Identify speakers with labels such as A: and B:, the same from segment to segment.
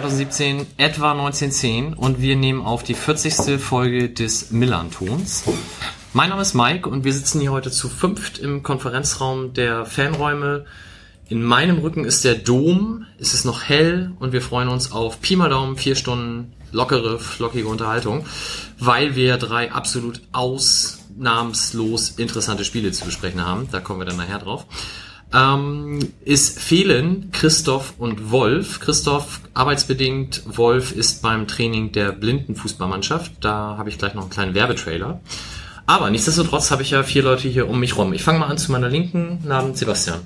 A: 2017, etwa 19.10 und wir nehmen auf die 40. Folge des Millern-Tons. Mein Name ist Mike und wir sitzen hier heute zu fünft im Konferenzraum der Fanräume. In meinem Rücken ist der Dom, es ist noch hell und wir freuen uns auf Pi mal Daumen, vier Stunden lockere, flockige Unterhaltung, weil wir drei absolut ausnahmslos interessante Spiele zu besprechen haben. Da kommen wir dann nachher drauf ähm, ist fehlen Christoph und Wolf. Christoph arbeitsbedingt, Wolf ist beim Training der Blindenfußballmannschaft. Da habe ich gleich noch einen kleinen Werbetrailer. Aber nichtsdestotrotz habe ich ja vier Leute hier um mich rum. Ich fange mal an zu meiner linken, Namens Sebastian.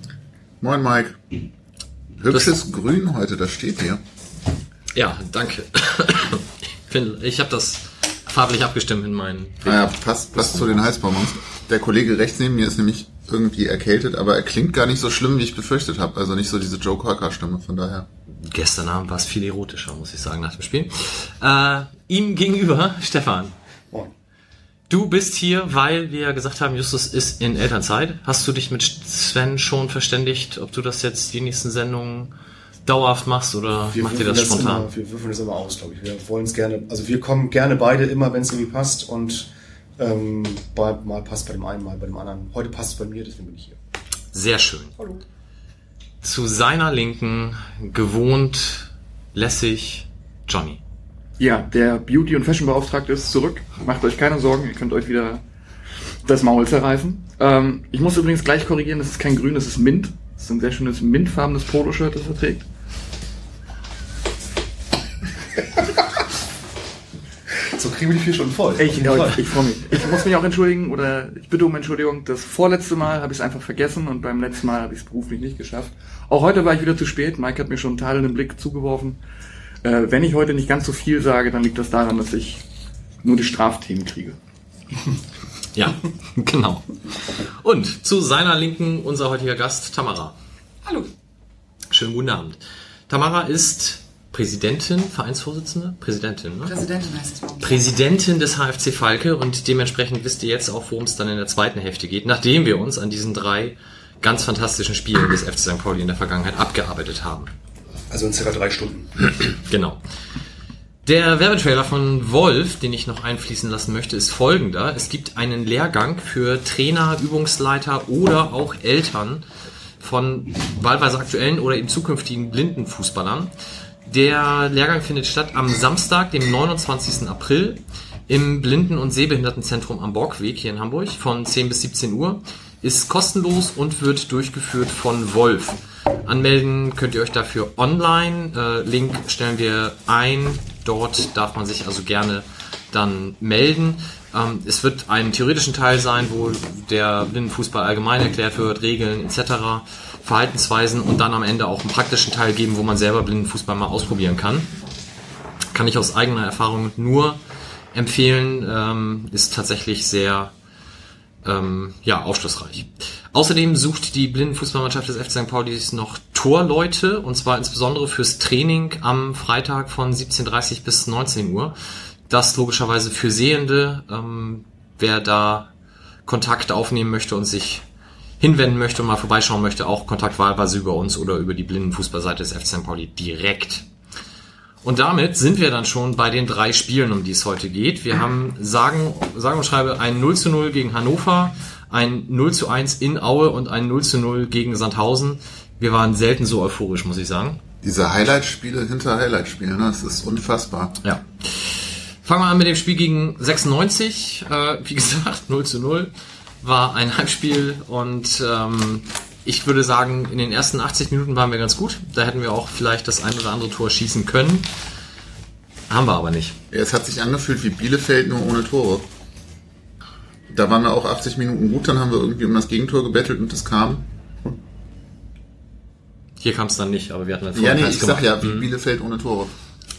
B: Moin Mike. Hübsches das, Grün heute, das steht hier.
A: Ja, danke. ich ich habe das farblich abgestimmt in meinen.
B: Naja, ah passt, passt zu den Heißbonbons. Der Kollege rechts neben mir ist nämlich irgendwie erkältet, aber er klingt gar nicht so schlimm, wie ich befürchtet habe. Also nicht so diese Joe Cocker-Stimme, von daher.
A: Gestern Abend war es viel erotischer, muss ich sagen, nach dem Spiel. Äh, ihm gegenüber, Stefan. Moin. Du bist hier, weil wir gesagt haben, Justus ist in Elternzeit. Hast du dich mit Sven schon verständigt, ob du das jetzt die nächsten Sendungen dauerhaft machst oder wir macht ihr das spontan?
C: immer, wir würfeln das immer aus, glaube ich. Wir wollen es gerne, also wir kommen gerne beide immer, wenn es irgendwie passt und ähm, bei, mal passt bei dem einen, mal bei dem anderen. Heute passt es bei mir, deswegen bin ich hier.
A: Sehr schön. Hallo. Zu seiner Linken, gewohnt, lässig, Johnny.
D: Ja, der Beauty- und Fashion-Beauftragte ist zurück. Macht euch keine Sorgen, ihr könnt euch wieder das Maul zerreißen. Ähm, ich muss übrigens gleich korrigieren, das ist kein Grün, das ist Mint. Das ist ein sehr schönes mintfarbenes Poloshirt, das er trägt.
C: So kriegen wir die vier Stunden voll.
D: Ich, ich, ich freue mich. Ich muss mich auch entschuldigen oder ich bitte um Entschuldigung. Das vorletzte Mal habe ich es einfach vergessen und beim letzten Mal habe ich es beruflich nicht geschafft. Auch heute war ich wieder zu spät. Mike hat mir schon einen tadelnden Blick zugeworfen. Äh, wenn ich heute nicht ganz so viel sage, dann liegt das daran, dass ich nur die Strafthemen kriege.
A: Ja, genau. Und zu seiner Linken unser heutiger Gast Tamara.
E: Hallo.
A: Schönen guten Abend. Tamara ist Präsidentin, Vereinsvorsitzende? Präsidentin,
E: ne? Präsidentin heißt es
A: Präsidentin des HFC Falke und dementsprechend wisst ihr jetzt auch, worum es dann in der zweiten Hälfte geht, nachdem wir uns an diesen drei ganz fantastischen Spielen des FC St. Pauli in der Vergangenheit abgearbeitet haben.
C: Also in circa drei Stunden.
A: genau. Der Werbetrailer von Wolf, den ich noch einfließen lassen möchte, ist folgender. Es gibt einen Lehrgang für Trainer, Übungsleiter oder auch Eltern von wahlweise aktuellen oder eben zukünftigen Blindenfußballern. Der Lehrgang findet statt am Samstag, dem 29. April im Blinden- und Sehbehindertenzentrum am Borgweg hier in Hamburg von 10 bis 17 Uhr. Ist kostenlos und wird durchgeführt von Wolf. Anmelden könnt ihr euch dafür online. Äh, Link stellen wir ein. Dort darf man sich also gerne dann melden. Ähm, es wird einen theoretischen Teil sein, wo der Blindenfußball allgemein erklärt wird, Regeln etc. Verhaltensweisen und dann am Ende auch einen praktischen Teil geben, wo man selber Blindenfußball mal ausprobieren kann. Kann ich aus eigener Erfahrung nur empfehlen, ähm, ist tatsächlich sehr ähm, ja, aufschlussreich. Außerdem sucht die Blindenfußballmannschaft des FC St. Pauli noch Torleute und zwar insbesondere fürs Training am Freitag von 17.30 bis 19 Uhr. Das logischerweise für Sehende, ähm, wer da Kontakt aufnehmen möchte und sich hinwenden möchte und mal vorbeischauen möchte, auch Kontakt wahlweise über uns oder über die Blindenfußballseite des FC St. Pauli direkt. Und damit sind wir dann schon bei den drei Spielen, um die es heute geht. Wir haben sagen, sagen und schreibe ein 0 zu 0 gegen Hannover, ein 0 zu 1 in Aue und ein 0 zu 0 gegen Sandhausen. Wir waren selten so euphorisch, muss ich sagen.
B: Diese Highlight-Spiele hinter Highlight-Spielen, ne? das ist unfassbar.
A: Ja. Fangen wir an mit dem Spiel gegen 96. Äh, wie gesagt, 0 zu 0 war ein Heimspiel und ähm, ich würde sagen, in den ersten 80 Minuten waren wir ganz gut. Da hätten wir auch vielleicht das ein oder andere Tor schießen können. Haben wir aber nicht.
B: Es hat sich angefühlt wie Bielefeld, nur ohne Tore. Da waren wir auch 80 Minuten gut, dann haben wir irgendwie um das Gegentor gebettelt und das kam.
A: Hier kam es dann nicht, aber wir hatten dann
B: Ja, nee, ich gemacht. sag ja, wie mhm. Bielefeld ohne Tore.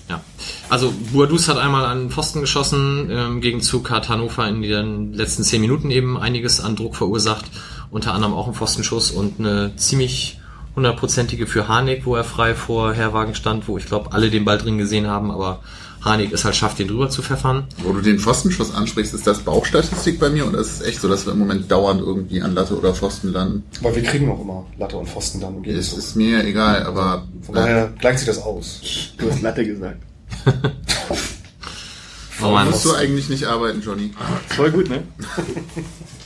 A: Ja. Also Buadus hat einmal an Pfosten geschossen, im Gegenzug hat Hannover in den letzten zehn Minuten eben einiges an Druck verursacht, unter anderem auch ein Pfostenschuss und eine ziemlich hundertprozentige für Harnik, wo er frei vor Herwagen stand, wo ich glaube alle den Ball drin gesehen haben, aber Harnik es halt schafft, den drüber zu pfeffern.
B: Wo du den Pfostenschuss ansprichst, ist das Bauchstatistik bei mir oder ist es echt so, dass wir im Moment dauernd irgendwie an Latte oder Pfosten landen?
C: Weil wir kriegen auch immer Latte und Pfosten dann. im
B: Es ist mir ja egal, aber
C: Von daher gleicht sich das aus.
D: Du hast Latte gesagt.
A: Oh Mann.
B: musst du eigentlich nicht arbeiten, Johnny.
D: Voll gut, ne?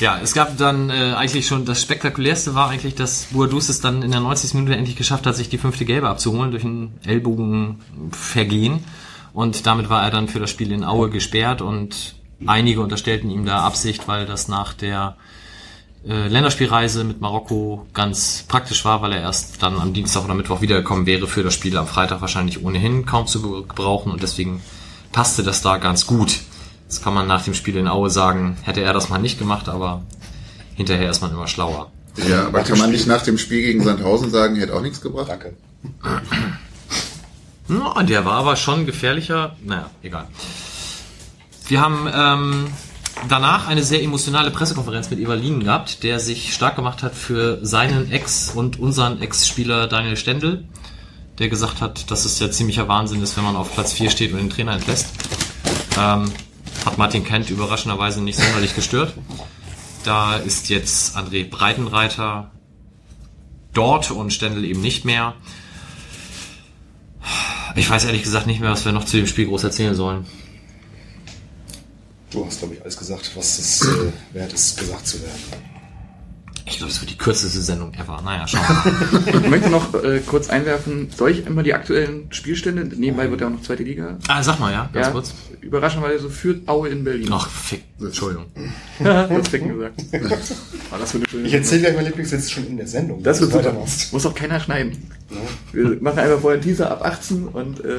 A: Ja, es gab dann äh, eigentlich schon, das spektakulärste war eigentlich, dass Boadus es dann in der 90. Minute endlich geschafft hat, sich die fünfte Gelbe abzuholen durch ein Ellbogenvergehen. Und damit war er dann für das Spiel in Aue gesperrt und einige unterstellten ihm da Absicht, weil das nach der äh, Länderspielreise mit Marokko ganz praktisch war, weil er erst dann am Dienstag oder Mittwoch wiedergekommen wäre für das Spiel am Freitag wahrscheinlich ohnehin kaum zu gebrauchen und deswegen passte das da ganz gut. Das kann man nach dem Spiel in Aue sagen, hätte er das mal nicht gemacht, aber hinterher ist man immer schlauer.
B: Ja, aber kann man nicht nach dem Spiel gegen Sandhausen sagen, hätte auch nichts gebracht?
C: Danke.
A: Ja, der war aber schon gefährlicher. Naja, egal. Wir haben ähm, danach eine sehr emotionale Pressekonferenz mit Evalinen gehabt, der sich stark gemacht hat für seinen Ex- und unseren Ex-Spieler Daniel Stendel, der gesagt hat, dass es ja ziemlicher Wahnsinn ist, wenn man auf Platz 4 steht und den Trainer entlässt. Ähm, hat Martin Kent überraschenderweise nicht sonderlich gestört. Da ist jetzt André Breitenreiter dort und Stendel eben nicht mehr. Ich weiß ehrlich gesagt nicht mehr, was wir noch zu dem Spiel groß erzählen sollen.
C: Du hast, glaube ich, alles gesagt, was es äh, wert ist, gesagt zu werden.
A: Ich glaube, es wird die kürzeste Sendung ever. Naja, schauen wir mal.
D: Ich möchte noch äh, kurz einwerfen, soll ich immer die aktuellen Spielstände? Nebenbei wird ja auch noch zweite Liga.
A: ah, sag mal, ja, ganz
D: Ja,
A: kurz.
D: überraschenderweise führt Aue in Berlin.
A: Ach, fick. Entschuldigung.
D: das Ficken gesagt. War das für eine schöne
C: Ich erzähle gleich mein Lieblingswitz schon in der Sendung.
D: Das wird super. Muss auch keiner schneiden. Wir machen einfach vorher einen Teaser ab 18 und äh,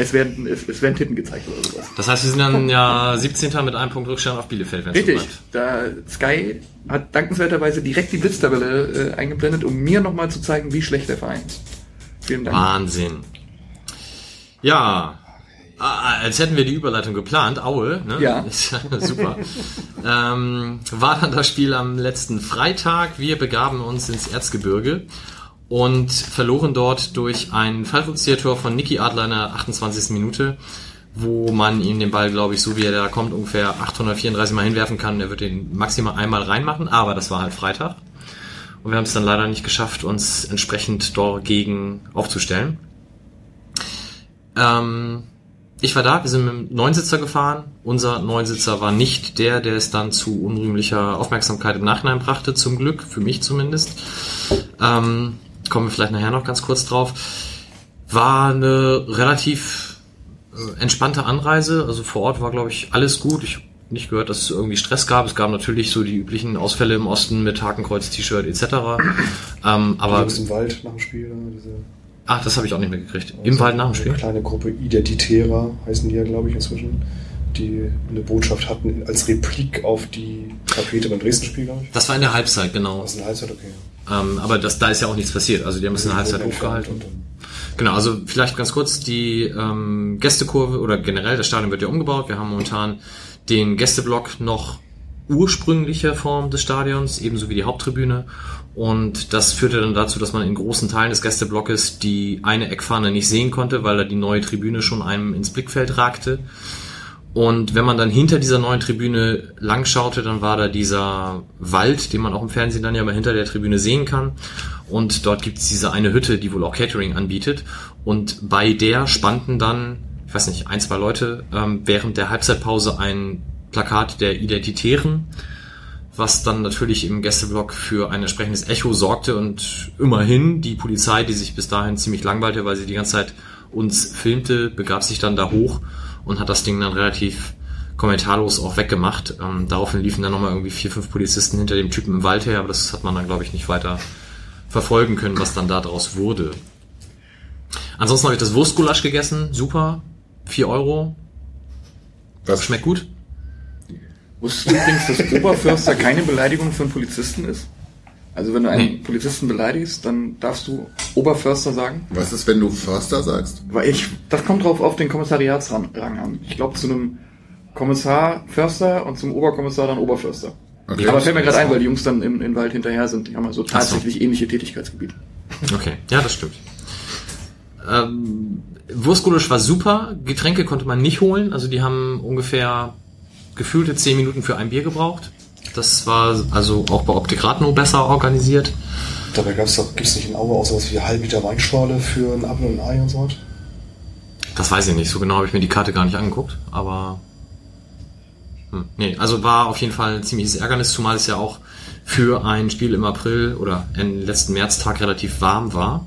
D: es, werden, es, es werden Titten gezeigt oder sowas.
A: Das heißt, wir sind dann ja 17. mit einem Punkt Rückstand auf Bielefeld, wenn es so
D: Richtig.
A: bleibt.
D: Da Sky hat dankenswerterweise direkt die Blitztabelle äh, eingeblendet, um mir nochmal zu zeigen, wie schlecht der Verein ist. Vielen Dank.
A: Wahnsinn. Ja, ah, als hätten wir die Überleitung geplant. Aue, ne?
D: Ja.
A: Super. ähm, war dann das Spiel am letzten Freitag. Wir begaben uns ins Erzgebirge und verloren dort durch ein Fallrückzieher-Tor von Niki Adler in der 28. Minute, wo man ihm den Ball, glaube ich, so wie er da kommt, ungefähr 834 Mal hinwerfen kann. Er wird den maximal einmal reinmachen, aber das war halt Freitag. Und wir haben es dann leider nicht geschafft, uns entsprechend dagegen aufzustellen. Ähm, ich war da, wir sind mit dem Neunsitzer gefahren. Unser Neunsitzer war nicht der, der es dann zu unrühmlicher Aufmerksamkeit im Nachhinein brachte, zum Glück, für mich zumindest. Ähm, kommen wir vielleicht nachher noch ganz kurz drauf. War eine relativ äh, entspannte Anreise. Also vor Ort war, glaube ich, alles gut. Ich habe nicht gehört, dass es irgendwie Stress gab. Es gab natürlich so die üblichen Ausfälle im Osten mit Hakenkreuz-T-Shirt etc. ähm, aber
C: im Wald nach dem Spiel. ne, Diese,
A: ach, das habe ich auch nicht mehr gekriegt. Im Wald nach dem Spiel.
C: Eine kleine Gruppe Identitärer heißen die ja, glaube ich, inzwischen. Die eine Botschaft hatten als Replik auf die Tapete beim Dresden-Spiel, glaube ich.
A: Das war in der Halbzeit, genau.
C: Das ist eine Halbzeit, okay.
A: Ähm, aber das, da ist ja auch nichts passiert. Also die haben es in der Halbzeit hochgehalten. Genau, also vielleicht ganz kurz, die ähm, Gästekurve oder generell das Stadion wird ja umgebaut. Wir haben momentan den Gästeblock noch ursprünglicher Form des Stadions, ebenso wie die Haupttribüne. Und das führte dann dazu, dass man in großen Teilen des Gästeblockes die eine Eckfahne nicht sehen konnte, weil da die neue Tribüne schon einem ins Blickfeld ragte. Und wenn man dann hinter dieser neuen Tribüne lang schaute, dann war da dieser Wald, den man auch im Fernsehen dann ja mal hinter der Tribüne sehen kann. Und dort gibt es diese eine Hütte, die wohl auch Catering anbietet. Und bei der spannten dann, ich weiß nicht, ein, zwei Leute ähm, während der Halbzeitpause ein Plakat der Identitären, was dann natürlich im Gästeblock für ein entsprechendes Echo sorgte und immerhin die Polizei, die sich bis dahin ziemlich langweilte, weil sie die ganze Zeit uns filmte, begab sich dann da hoch und hat das Ding dann relativ kommentarlos auch weggemacht. Ähm, daraufhin liefen dann nochmal irgendwie vier, fünf Polizisten hinter dem Typen im Wald her, aber das hat man dann, glaube ich, nicht weiter verfolgen können, was dann daraus wurde. Ansonsten habe ich das Wurstgulasch gegessen, super, vier Euro,
B: Was
A: schmeckt gut.
D: Wusstest du übrigens, dass Oberförster keine Beleidigung für einen Polizisten ist? Also wenn du einen
A: Nee.
D: Polizisten beleidigst, dann darfst du Oberförster sagen.
B: Was ist, wenn du Förster sagst?
D: Weil ich, das kommt drauf auf den Kommissariatsrang an. Ich glaube zu einem Kommissar Förster und zum Oberkommissar dann Oberförster.
B: Okay.
D: Aber fällt mir gerade ein, weil die Jungs dann im, im Wald hinterher sind. Die haben also
A: so.
D: tatsächlich ähnliche Tätigkeitsgebiete.
A: Okay, ja, das stimmt. Ähm, Wurstgulasch war super, Getränke konnte man nicht holen, also die haben ungefähr gefühlte 10 Minuten für ein Bier gebraucht. Das war also auch bei Optik Radno besser organisiert.
C: Dabei gab's doch, gibt's nicht in Aue auch sowas wie eine halbe Liter Weinschorle für ein Apfel und ein Ei und so was?
A: Das weiß ich nicht, so genau habe ich mir die Karte gar nicht angeguckt, aber hm, nee, also war auf jeden Fall ein ziemliches Ärgernis, zumal es ja auch für ein Spiel im April oder im letzten Märztag relativ warm war.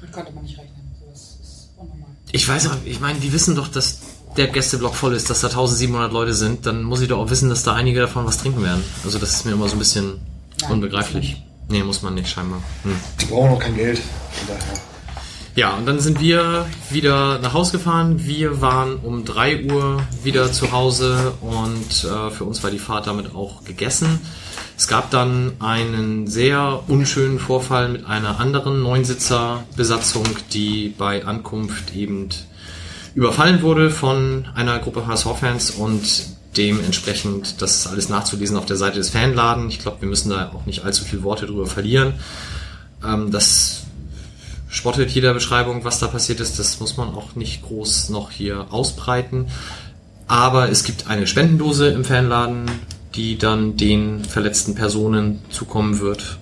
E: Damit konnte man nicht rechnen. Sowas ist unnormal.
A: Ich weiß aber, ich meine, die wissen doch, dass der Gästeblock voll ist, dass da 1700 Leute sind, dann muss ich doch auch wissen, dass da einige davon was trinken werden. Also das ist mir immer so ein bisschen
E: Nein,
A: unbegreiflich. Nee, muss man nicht scheinbar. Hm.
C: Die brauchen noch kein Geld. Von daher.
A: Ja, und dann sind wir wieder nach Hause gefahren. Wir waren um 3 Uhr wieder zu Hause und äh, für uns war die Fahrt damit auch gegessen. Es gab dann einen sehr unschönen Vorfall mit einer anderen Neunsitzer-Besatzung, die bei Ankunft eben überfallen wurde von einer Gruppe HSV-Fans und dementsprechend, das ist alles nachzulesen auf der Seite des Fanladen. Ich glaube, wir müssen da auch nicht allzu viele Worte drüber verlieren. Ähm, das spottet jeder Beschreibung, was da passiert ist. Das muss man auch nicht groß noch hier ausbreiten. Aber es gibt eine Spendendose im Fanladen, die dann den verletzten Personen zukommen wird.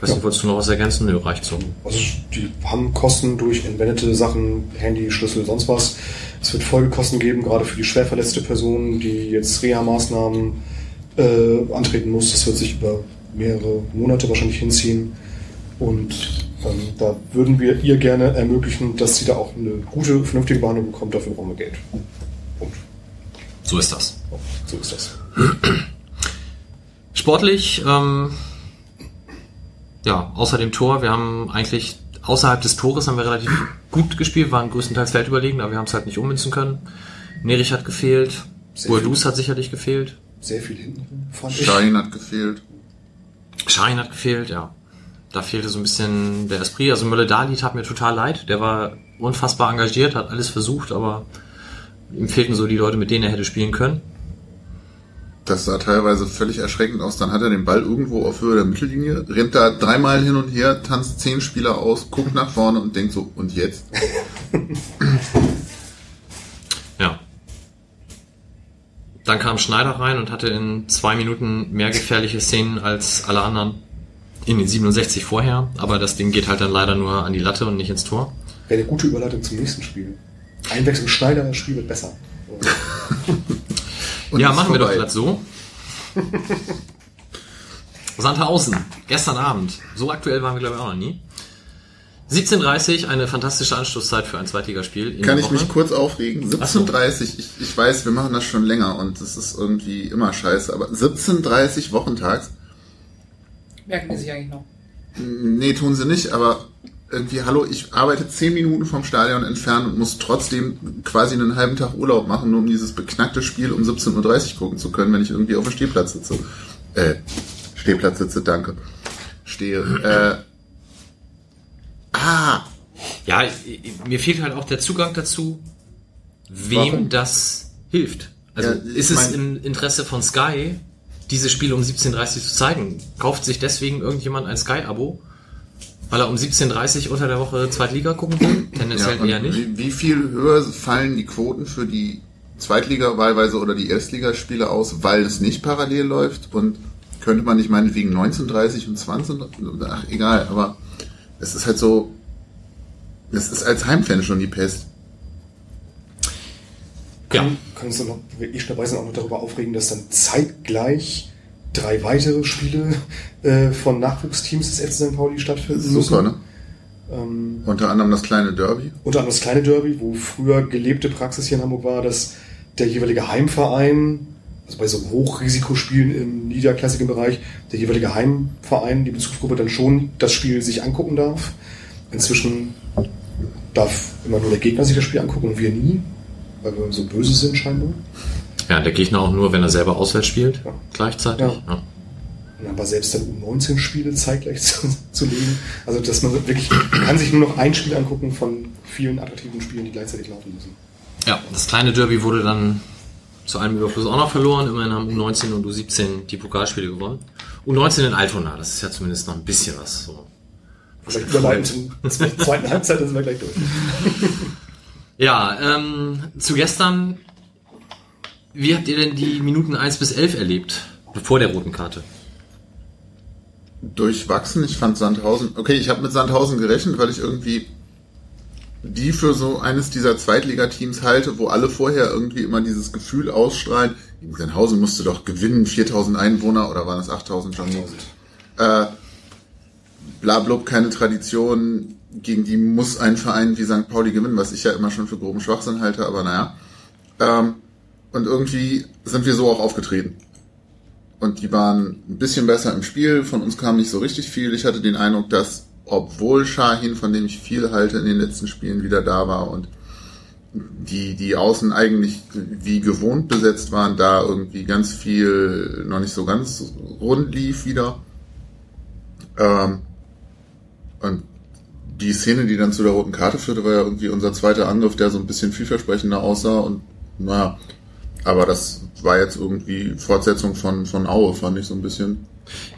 A: Weiß nicht, wolltest du noch was ergänzen? Nö, reicht so.
C: Also die haben Kosten durch entwendete Sachen, Handy, Schlüssel, sonst was. Es wird Folgekosten geben, gerade für die schwer verletzte Person, die jetzt Reha-Maßnahmen äh, antreten muss. Das wird sich über mehrere Monate wahrscheinlich hinziehen. Und ähm, da würden wir ihr gerne ermöglichen, dass sie da auch eine gute, vernünftige Behandlung bekommt. Dafür brauchen wir Geld. Und
A: So ist das.
C: so ist das.
A: Sportlich, ähm, ja, außer dem Tor, wir haben eigentlich außerhalb des Tores haben wir relativ gut gespielt, waren größtenteils feldüberlegen, aber wir haben es halt nicht ummünzen können. Nerich hat gefehlt, Bourdous hat sicherlich gefehlt,
C: Sehr viel hinten drin.
B: Stein hat gefehlt.
A: Schein hat gefehlt, ja. Da fehlte so ein bisschen der Esprit. Also Mölle-Dali tat mir total leid. Der war unfassbar engagiert, hat alles versucht, aber ihm fehlten so die Leute, mit denen er hätte spielen können.
B: Das sah teilweise völlig erschreckend aus. Dann hat er den Ball irgendwo auf Höhe der Mittellinie, rennt da dreimal hin und her, tanzt zehn Spieler aus, guckt nach vorne und denkt so, und jetzt?
A: Ja. Dann kam Schneider rein und hatte in zwei Minuten mehr gefährliche Szenen als alle anderen in den 67 vorher. Aber das Ding geht halt dann leider nur an die Latte und nicht ins Tor.
C: Wäre eine gute Überleitung zum nächsten Spiel. Einwechslung Schneider, das Spiel wird besser.
B: Und
A: ja, machen wir doch glatt so. Sandhausen, gestern Abend. So aktuell waren wir, glaube ich, auch noch nie. 17.30 eine fantastische Anstoßzeit für ein Zweitligaspiel. in
B: Kann ich mich kurz aufregen?
A: Ach so.
B: 17.30 ich, ich weiß, wir machen das schon länger und das ist irgendwie immer scheiße, aber 17.30 wochentags?
E: Merken die sich eigentlich noch.
B: Nee, tun sie nicht, aber irgendwie, hallo, ich arbeite 10 Minuten vom Stadion entfernt und muss trotzdem quasi einen halben Tag Urlaub machen, nur um dieses beknackte Spiel um 17.30 Uhr gucken zu können, wenn ich irgendwie auf dem Stehplatz sitze. Äh, Stehplatz sitze, danke. Stehe. Äh, ah,
A: Ja, mir fehlt halt auch der Zugang dazu, wem
B: Warum?
A: das hilft. Also
B: Ja,
A: ist es im Interesse von Sky, dieses Spiel um 17.30 zu zeigen? Kauft sich deswegen irgendjemand ein Sky-Abo, weil er um 17.30 unter der Woche Zweitliga gucken will? Tendenziell
B: und
A: eher nicht.
B: Wie, wie viel höher fallen die Quoten für die Zweitliga wahlweise oder die Erstligaspiele aus, weil es nicht parallel läuft? Und könnte man nicht meinetwegen 19.30 und 20? Ach, egal, aber es ist halt so, es ist als Heimfan schon die Pest.
A: Ja.
C: Können uns dann noch, ich dabei sind, auch noch darüber aufregen, dass dann zeitgleich drei weitere Spiele äh, von Nachwuchsteams des FC St. Pauli stattfinden
B: Super, ne?
C: Ähm,
B: Unter anderem das kleine Derby.
C: unter anderem das kleine Derby, wo früher gelebte Praxis hier in Hamburg war, dass der jeweilige Heimverein, also bei so Hochrisikospielen im niederklassigen Bereich, der jeweilige Heimverein, die Bezugsgruppe dann schon das Spiel sich angucken darf. Inzwischen darf immer nur der Gegner sich das Spiel angucken und wir nie, weil wir so böse sind scheinbar.
A: Ja, der Gegner auch nur, wenn er selber auswärts spielt,
C: Ja.
A: gleichzeitig.
C: Ja.
A: Ja.
C: Aber selbst dann U19-Spiele zeitgleich zu, zu legen. Also dass man wirklich, man kann sich nur noch ein Spiel angucken von vielen attraktiven Spielen, die gleichzeitig laufen müssen.
A: Ja, das kleine Derby wurde dann zu einem Überfluss auch noch verloren. Immerhin haben U19 und U17 die Pokalspiele gewonnen. U19 in Altona, das ist ja zumindest noch ein bisschen was. So.
C: Vielleicht überleiten zur zweiten Halbzeit, dann sind wir gleich durch.
A: Ja, ähm, zu gestern, wie habt ihr denn die Minuten 1 bis 11 erlebt, bevor der roten Karte?
B: durchwachsen. Ich fand Sandhausen, okay, ich habe mit Sandhausen gerechnet, weil ich irgendwie die für so eines dieser Zweitligateams halte, wo alle vorher irgendwie immer dieses Gefühl ausstrahlen, Sandhausen musste doch gewinnen, 4000 Einwohner oder waren es 8000 schon?
C: 8000.
B: Äh, blablub, keine Tradition, gegen die muss ein Verein wie St. Pauli gewinnen, was ich ja immer schon für groben Schwachsinn halte, aber naja. Ähm, und irgendwie sind wir so auch aufgetreten. Und die waren ein bisschen besser im Spiel, von uns kam nicht so richtig viel. Ich hatte den Eindruck, dass obwohl Shahin, von dem ich viel halte, in den letzten Spielen wieder da war und die, die Außen eigentlich wie gewohnt besetzt waren, da irgendwie ganz viel noch nicht so ganz rund lief wieder. Ähm, und die Szene, die dann zu der roten Karte führte, war ja irgendwie unser zweiter Angriff, der so ein bisschen vielversprechender aussah und naja, aber das war jetzt irgendwie Fortsetzung von, von Aue, fand ich so ein bisschen.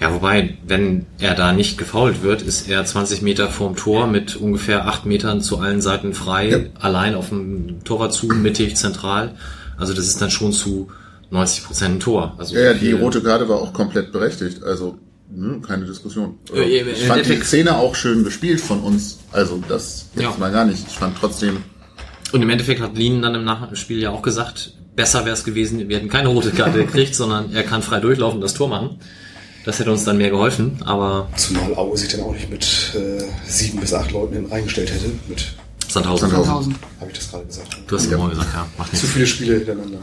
A: Ja, wobei, wenn er da nicht gefault wird, ist er 20 Meter vorm Tor mit ungefähr 8 Metern zu allen Seiten frei,
B: Ja.
A: allein auf dem Torwart zu, mittig, zentral. Also das ist dann schon zu 90 Prozent ein Tor. Also
B: Ja, ja, die rote Karte war auch komplett berechtigt, also ne, keine Diskussion.
A: Im
B: ich fand die Szene auch schön gespielt von uns, also das jetzt
A: Ja.
B: mal gar nicht. Ich fand trotzdem,
A: Und im Endeffekt hat Lien dann im Nachspiel ja auch gesagt, besser wäre es gewesen, wir hätten keine rote Karte gekriegt, sondern er kann frei durchlaufen und das Tor machen. Das hätte uns dann mehr geholfen, aber
C: Zumal Aue sich dann auch nicht mit äh, sieben bis acht Leuten hinten reingestellt hätte. Mit,
A: Sandhausen,
B: Sandhausen.
C: Habe ich das gerade gesagt.
A: du hast
B: Ja.
A: ja. gesagt, ja, macht
C: Zu
A: nichts.
C: viele Spiele hintereinander.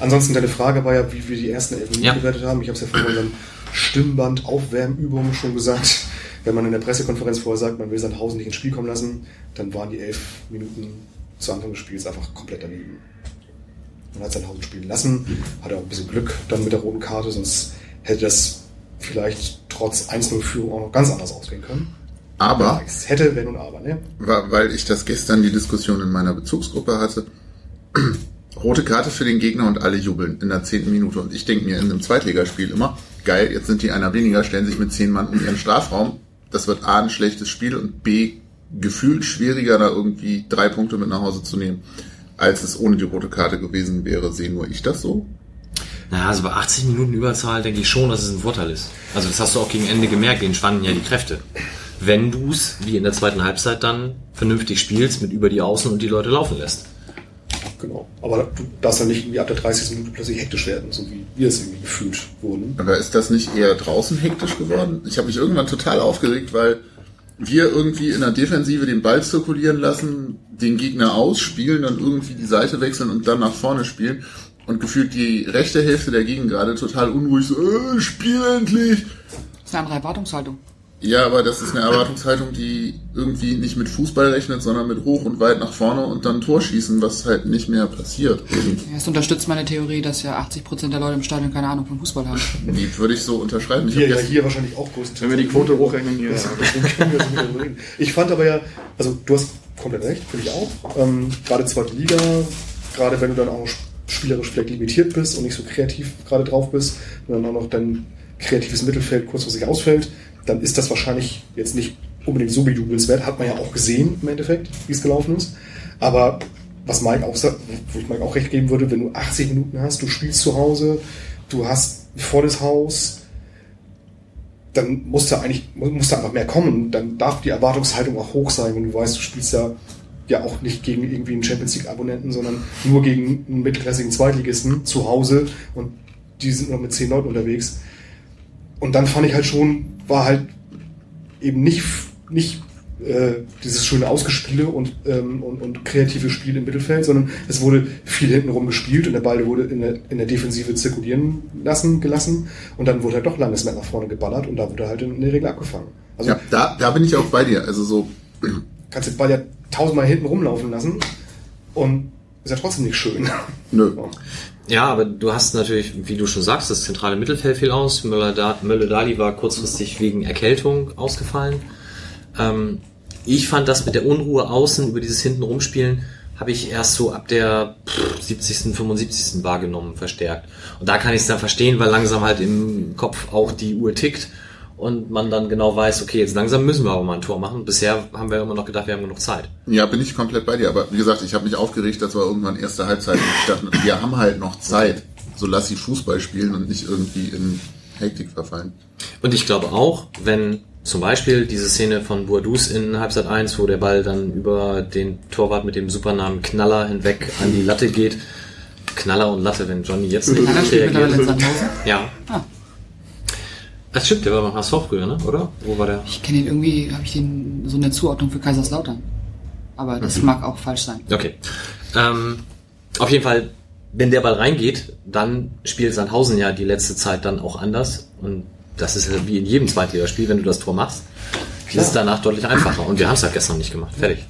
C: Ansonsten deine Frage war ja, wie wir die ersten elf Minuten
A: Ja.
C: bewertet haben. Ich habe es ja vorhin in unserem Stimmband Aufwärmübungen schon gesagt. Wenn man in der Pressekonferenz vorher sagt, man will Sandhausen nicht ins Spiel kommen lassen, dann waren die elf Minuten zu Anfang des Spiels einfach komplett daneben. Man hat Sandhausen spielen lassen, hatte auch ein bisschen Glück dann mit der roten Karte, sonst hätte das vielleicht trotz 1-0-Führung auch noch ganz anders ausgehen können.
B: aber
C: Es hätte, wenn und aber, ne?
B: weil ich das gestern die Diskussion in meiner Bezugsgruppe hatte, rote Karte für den Gegner und alle jubeln in der zehnten Minute. Und ich denke mir in einem Zweitligaspiel immer, geil, jetzt sind die einer weniger, stellen sich mit zehn Mann um ihren Strafraum. Das wird A, ein schlechtes Spiel und B, gefühlt schwieriger, da irgendwie drei Punkte mit nach Hause zu nehmen, als es ohne die rote Karte gewesen wäre. Sehe nur ich das so?
A: Naja, also bei 80 Minuten Überzahl denke ich schon, dass es ein Vorteil ist. Also das hast du auch gegen Ende gemerkt, denen schwanden ja die Kräfte. Wenn du es, wie in der zweiten Halbzeit, dann vernünftig spielst, mit über die Außen und die Leute laufen lässt.
C: Genau. Aber du darfst dann nicht irgendwie ab der 30. Minute plötzlich hektisch werden, so wie wir es irgendwie gefühlt wurden.
B: Aber ist das nicht eher draußen hektisch geworden? Ich habe mich irgendwann total aufgeregt, weil wir irgendwie in der Defensive den Ball zirkulieren lassen, den Gegner ausspielen, dann irgendwie die Seite wechseln und dann nach vorne spielen. Und gefühlt die rechte Hälfte der Gegend gerade total unruhig, so, äh, spiel endlich!
E: Das ist eine andere Erwartungshaltung.
B: Ja, aber das ist eine Erwartungshaltung, die irgendwie nicht mit Fußball rechnet, sondern mit hoch und weit nach vorne und dann Tor schießen, was halt nicht mehr passiert.
E: Das unterstützt meine Theorie, dass ja 80% der Leute im Stadion keine Ahnung von Fußball haben.
B: Die würde ich so unterschreiben. Ich hab
C: ja hier wahrscheinlich auch größtenteils.
D: Wenn wir die Quote hochrechnen hier.
C: Ich fand aber ja, also du hast komplett recht, finde ich auch. Ähm, gerade zweite Liga, gerade wenn du dann auch spielerisch vielleicht limitiert bist und nicht so kreativ gerade drauf bist und dann auch noch dein kreatives Mittelfeld kurzfristig ausfällt, dann ist das wahrscheinlich jetzt nicht unbedingt so bejubelnswert. Hat man ja auch gesehen im Endeffekt, wie es gelaufen ist. Aber was Mike auch sagt, wo ich Mike auch recht geben würde, wenn du 80 Minuten hast, du spielst zu Hause, du hast ein volles Haus, dann muss da eigentlich muss da einfach mehr kommen. Dann darf die Erwartungshaltung auch hoch sein, wenn du weißt, du spielst ja ja auch nicht gegen irgendwie einen Champions League Abonnenten, sondern nur gegen einen mittelklassigen Zweitligisten zu Hause und die sind noch mit zehn Leuten unterwegs. Und dann fand ich halt schon, war halt eben nicht nicht äh, dieses schöne Ausgespiele und, ähm, und, und kreative Spiel im Mittelfeld, sondern es wurde viel hintenrum gespielt und der Ball wurde in der, in der Defensive zirkulieren lassen, gelassen und dann wurde halt doch langes Met nach vorne geballert und da wurde halt in der Regel abgefangen. Also
B: Ja, da, da bin ich auch bei dir. Also so,
C: kannst den Ball ja tausendmal hinten rumlaufen lassen und ist ja trotzdem nicht schön.
B: nö.
A: Ja, aber du hast natürlich, wie du schon sagst, das zentrale Mittelfeld fiel aus. Möller-Dali war kurzfristig wegen Erkältung ausgefallen. Ähm, ich fand das mit der Unruhe außen über dieses hinten rumspielen habe ich erst so ab der pff, 70., 75. wahrgenommen, verstärkt. Und da kann ich es dann verstehen, weil langsam halt im Kopf auch die Uhr tickt und man dann genau weiß, okay, jetzt langsam müssen wir aber mal ein Tor machen. Bisher haben wir immer noch gedacht, wir haben genug Zeit.
B: Ja, bin ich komplett bei dir. Aber wie gesagt, ich habe mich aufgeregt, das war irgendwann erste Halbzeit. Und ich dachte, wir haben halt noch Zeit. So lass sie Fußball spielen und nicht irgendwie in Hektik verfallen.
A: Und ich glaube auch, wenn zum Beispiel diese Szene von Boadus in Halbzeit 1, wo der Ball dann über den Torwart mit dem Supernamen Knaller hinweg an die Latte geht. Knaller und Latte, wenn Johnny jetzt nicht reagiert. Ja.
E: Ah.
A: Das stimmt, der war beim HSV früher, ne? Oder? Wo war der?
E: Ich kenne ihn irgendwie, habe ich den so eine Zuordnung für Kaiserslautern. Aber das mag auch falsch sein.
A: Okay. Ähm, auf jeden Fall, wenn der Ball reingeht, dann spielt Sandhausen ja die letzte Zeit dann auch anders. Und das ist ja wie in jedem Zweitligaspiel, wenn du das Tor machst, ist es danach deutlich einfacher. Und wir haben es ja gestern nicht gemacht. Fertig.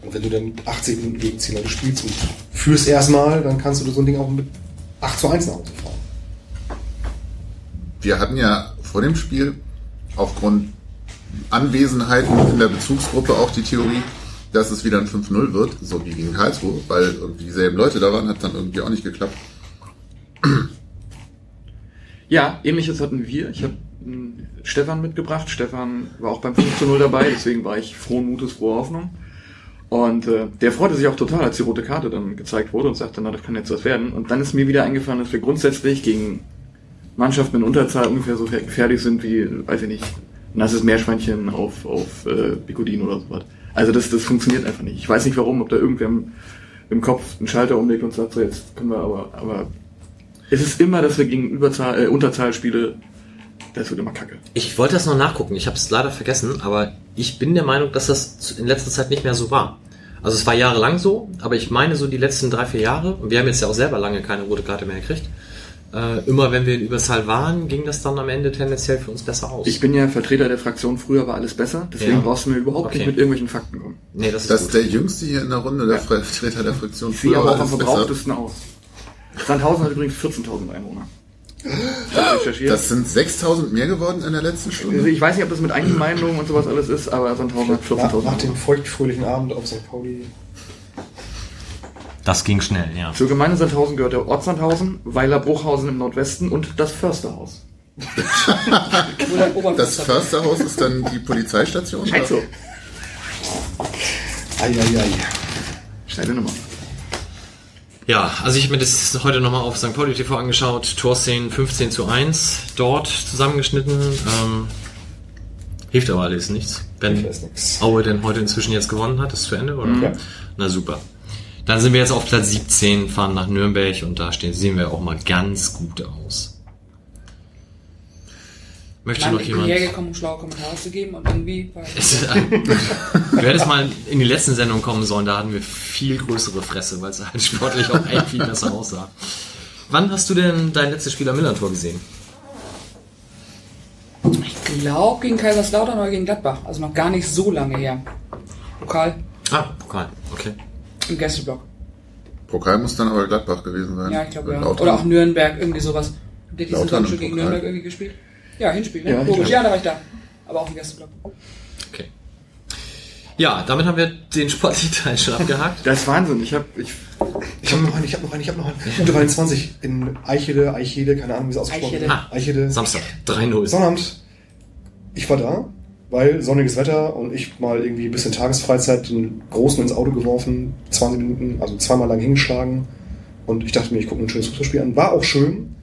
C: Und wenn du dann 80 Minuten gegen Zehner spielst und führst erstmal, dann kannst du so ein Ding auch mit 8 zu 1 nach Hause fahren.
B: Wir hatten ja vor dem Spiel aufgrund Anwesenheiten in der Bezugsgruppe auch die Theorie, dass es wieder ein 5-0 wird, so wie gegen Karlsruhe, weil irgendwie dieselben Leute da waren, hat dann irgendwie auch nicht geklappt.
D: Ja, ähnliches hatten wir. Ich habe Stefan mitgebracht. Stefan war auch beim 5 zu 0 dabei, deswegen war ich frohen Mutes, frohe Hoffnung. Und äh, der freute sich auch total, als die rote Karte dann gezeigt wurde und sagte, na, das kann jetzt was werden. Und dann ist mir wieder eingefallen, dass wir grundsätzlich gegen Mannschaften in Unterzahl ungefähr so fertig sind wie, weiß ich nicht, nasses Meerschweinchen auf, auf äh, Bikodin oder sowas. Also das, das funktioniert einfach nicht. Ich weiß nicht warum, ob da irgendwer im, im Kopf einen Schalter umlegt und sagt, so jetzt können wir aber, aber es ist immer, dass wir gegen Überzahl, äh, Unterzahlspiele, das wird immer kacke.
A: Ich wollte das noch nachgucken. Ich habe es leider vergessen, aber ich bin der Meinung, dass das in letzter Zeit nicht mehr so war. Also es war jahrelang so, aber ich meine so die letzten drei, vier Jahre, und wir haben jetzt ja auch selber lange keine rote Karte mehr gekriegt, äh, immer wenn wir in Überzahl waren, ging das dann am Ende tendenziell für uns besser aus.
D: Ich bin ja Vertreter der Fraktion, früher war alles besser, deswegen
A: Ja.
D: brauchst du mir überhaupt
A: Okay.
D: nicht mit irgendwelchen Fakten kommen.
A: nee, das ist
B: Das
A: gut.
B: ist der Jüngste hier in der Runde, der
D: Ja.
B: Vertreter der Fraktion.
D: Ich
B: Früher
D: aber
B: war
D: auch am
B: alles besser.
D: verbrauchtesten aus. Sandhausen hat übrigens 14.000 Einwohner.
B: Das sind 6000 mehr geworden in der letzten
D: Also
B: Stunde.
D: ich weiß nicht, ob das mit Eingemeindungen und sowas alles ist, aber Sandhausen hat
C: Nach,
D: 14.000
C: nach dem
D: Einwohner.
C: feuchtfröhlichen Abend auf St. Pauli.
A: Das ging schnell, ja.
D: Zur Gemeinde Sandhausen gehört der Ort Sandhausen, Weiler Bruchhausen im Nordwesten und das Försterhaus.
B: Das Försterhaus ist dann die Polizeistation.
D: Scheint so.
C: Eieiei.
D: Steile Nummer.
A: Ja, also ich habe mir das heute nochmal auf St. Pauli TV angeschaut. Torszenen 15 zu 1 dort zusammengeschnitten. Ähm, hilft aber alles nichts. Wenn
C: Hilft alles nix.
A: Aue denn heute inzwischen jetzt gewonnen hat, ist zu Ende, oder?
C: Ja.
A: Na super. Dann sind wir jetzt auf Platz 17, fahren nach Nürnberg und da stehen, sehen wir auch mal ganz gut aus. Möchte
E: Mann,
A: noch
E: ich bin
A: jemand...
E: hierher gekommen, um schlaue Kommentare zu geben und irgendwie ich
A: du hättest mal in die letzten Sendungen kommen sollen, da hatten wir viel größere Fresse, weil es halt sportlich auch echt viel besser aussah. Wann hast du denn dein letztes Spiel am Millantor gesehen?
E: Ich glaube gegen Kaiserslautern oder gegen Gladbach. Also noch gar nicht so lange her. Pokal
A: Ah, Pokal, okay.
E: Im Gästeblock.
B: Pokal muss dann aber Gladbach gewesen sein.
E: Ja, ich glaube ja.
B: Lautern.
E: Oder auch Nürnberg, irgendwie sowas. Habt ihr diesen Samstag
B: im
E: gegen. Nürnberg irgendwie gespielt? Ja, Hinspiel, ne?
D: Ja,
E: Logisch, ja, da war ich da. Aber auch im Gästeblock.
A: okay. Ja, damit haben wir den sportlichen Teil schon abgehakt.
D: Das ist Wahnsinn. Ich habe ich,
C: Ich habe noch einen, ich habe noch einen, ich habe noch einen. U23 in Eichede, Eichede, keine Ahnung, wie es ausgesprochen
E: Eichede.
C: wird.
A: Ah.
C: Eichede.
A: Samstag, 3-0.
C: Sonnabend. Ich war da, weil sonniges Wetter und ich mal irgendwie ein bisschen Tagesfreizeit den Großen ins Auto geworfen, 20 Minuten, also zweimal lang hingeschlagen. Und ich dachte mir, ich gucke mir ein schönes Fußballspiel an. War auch schön.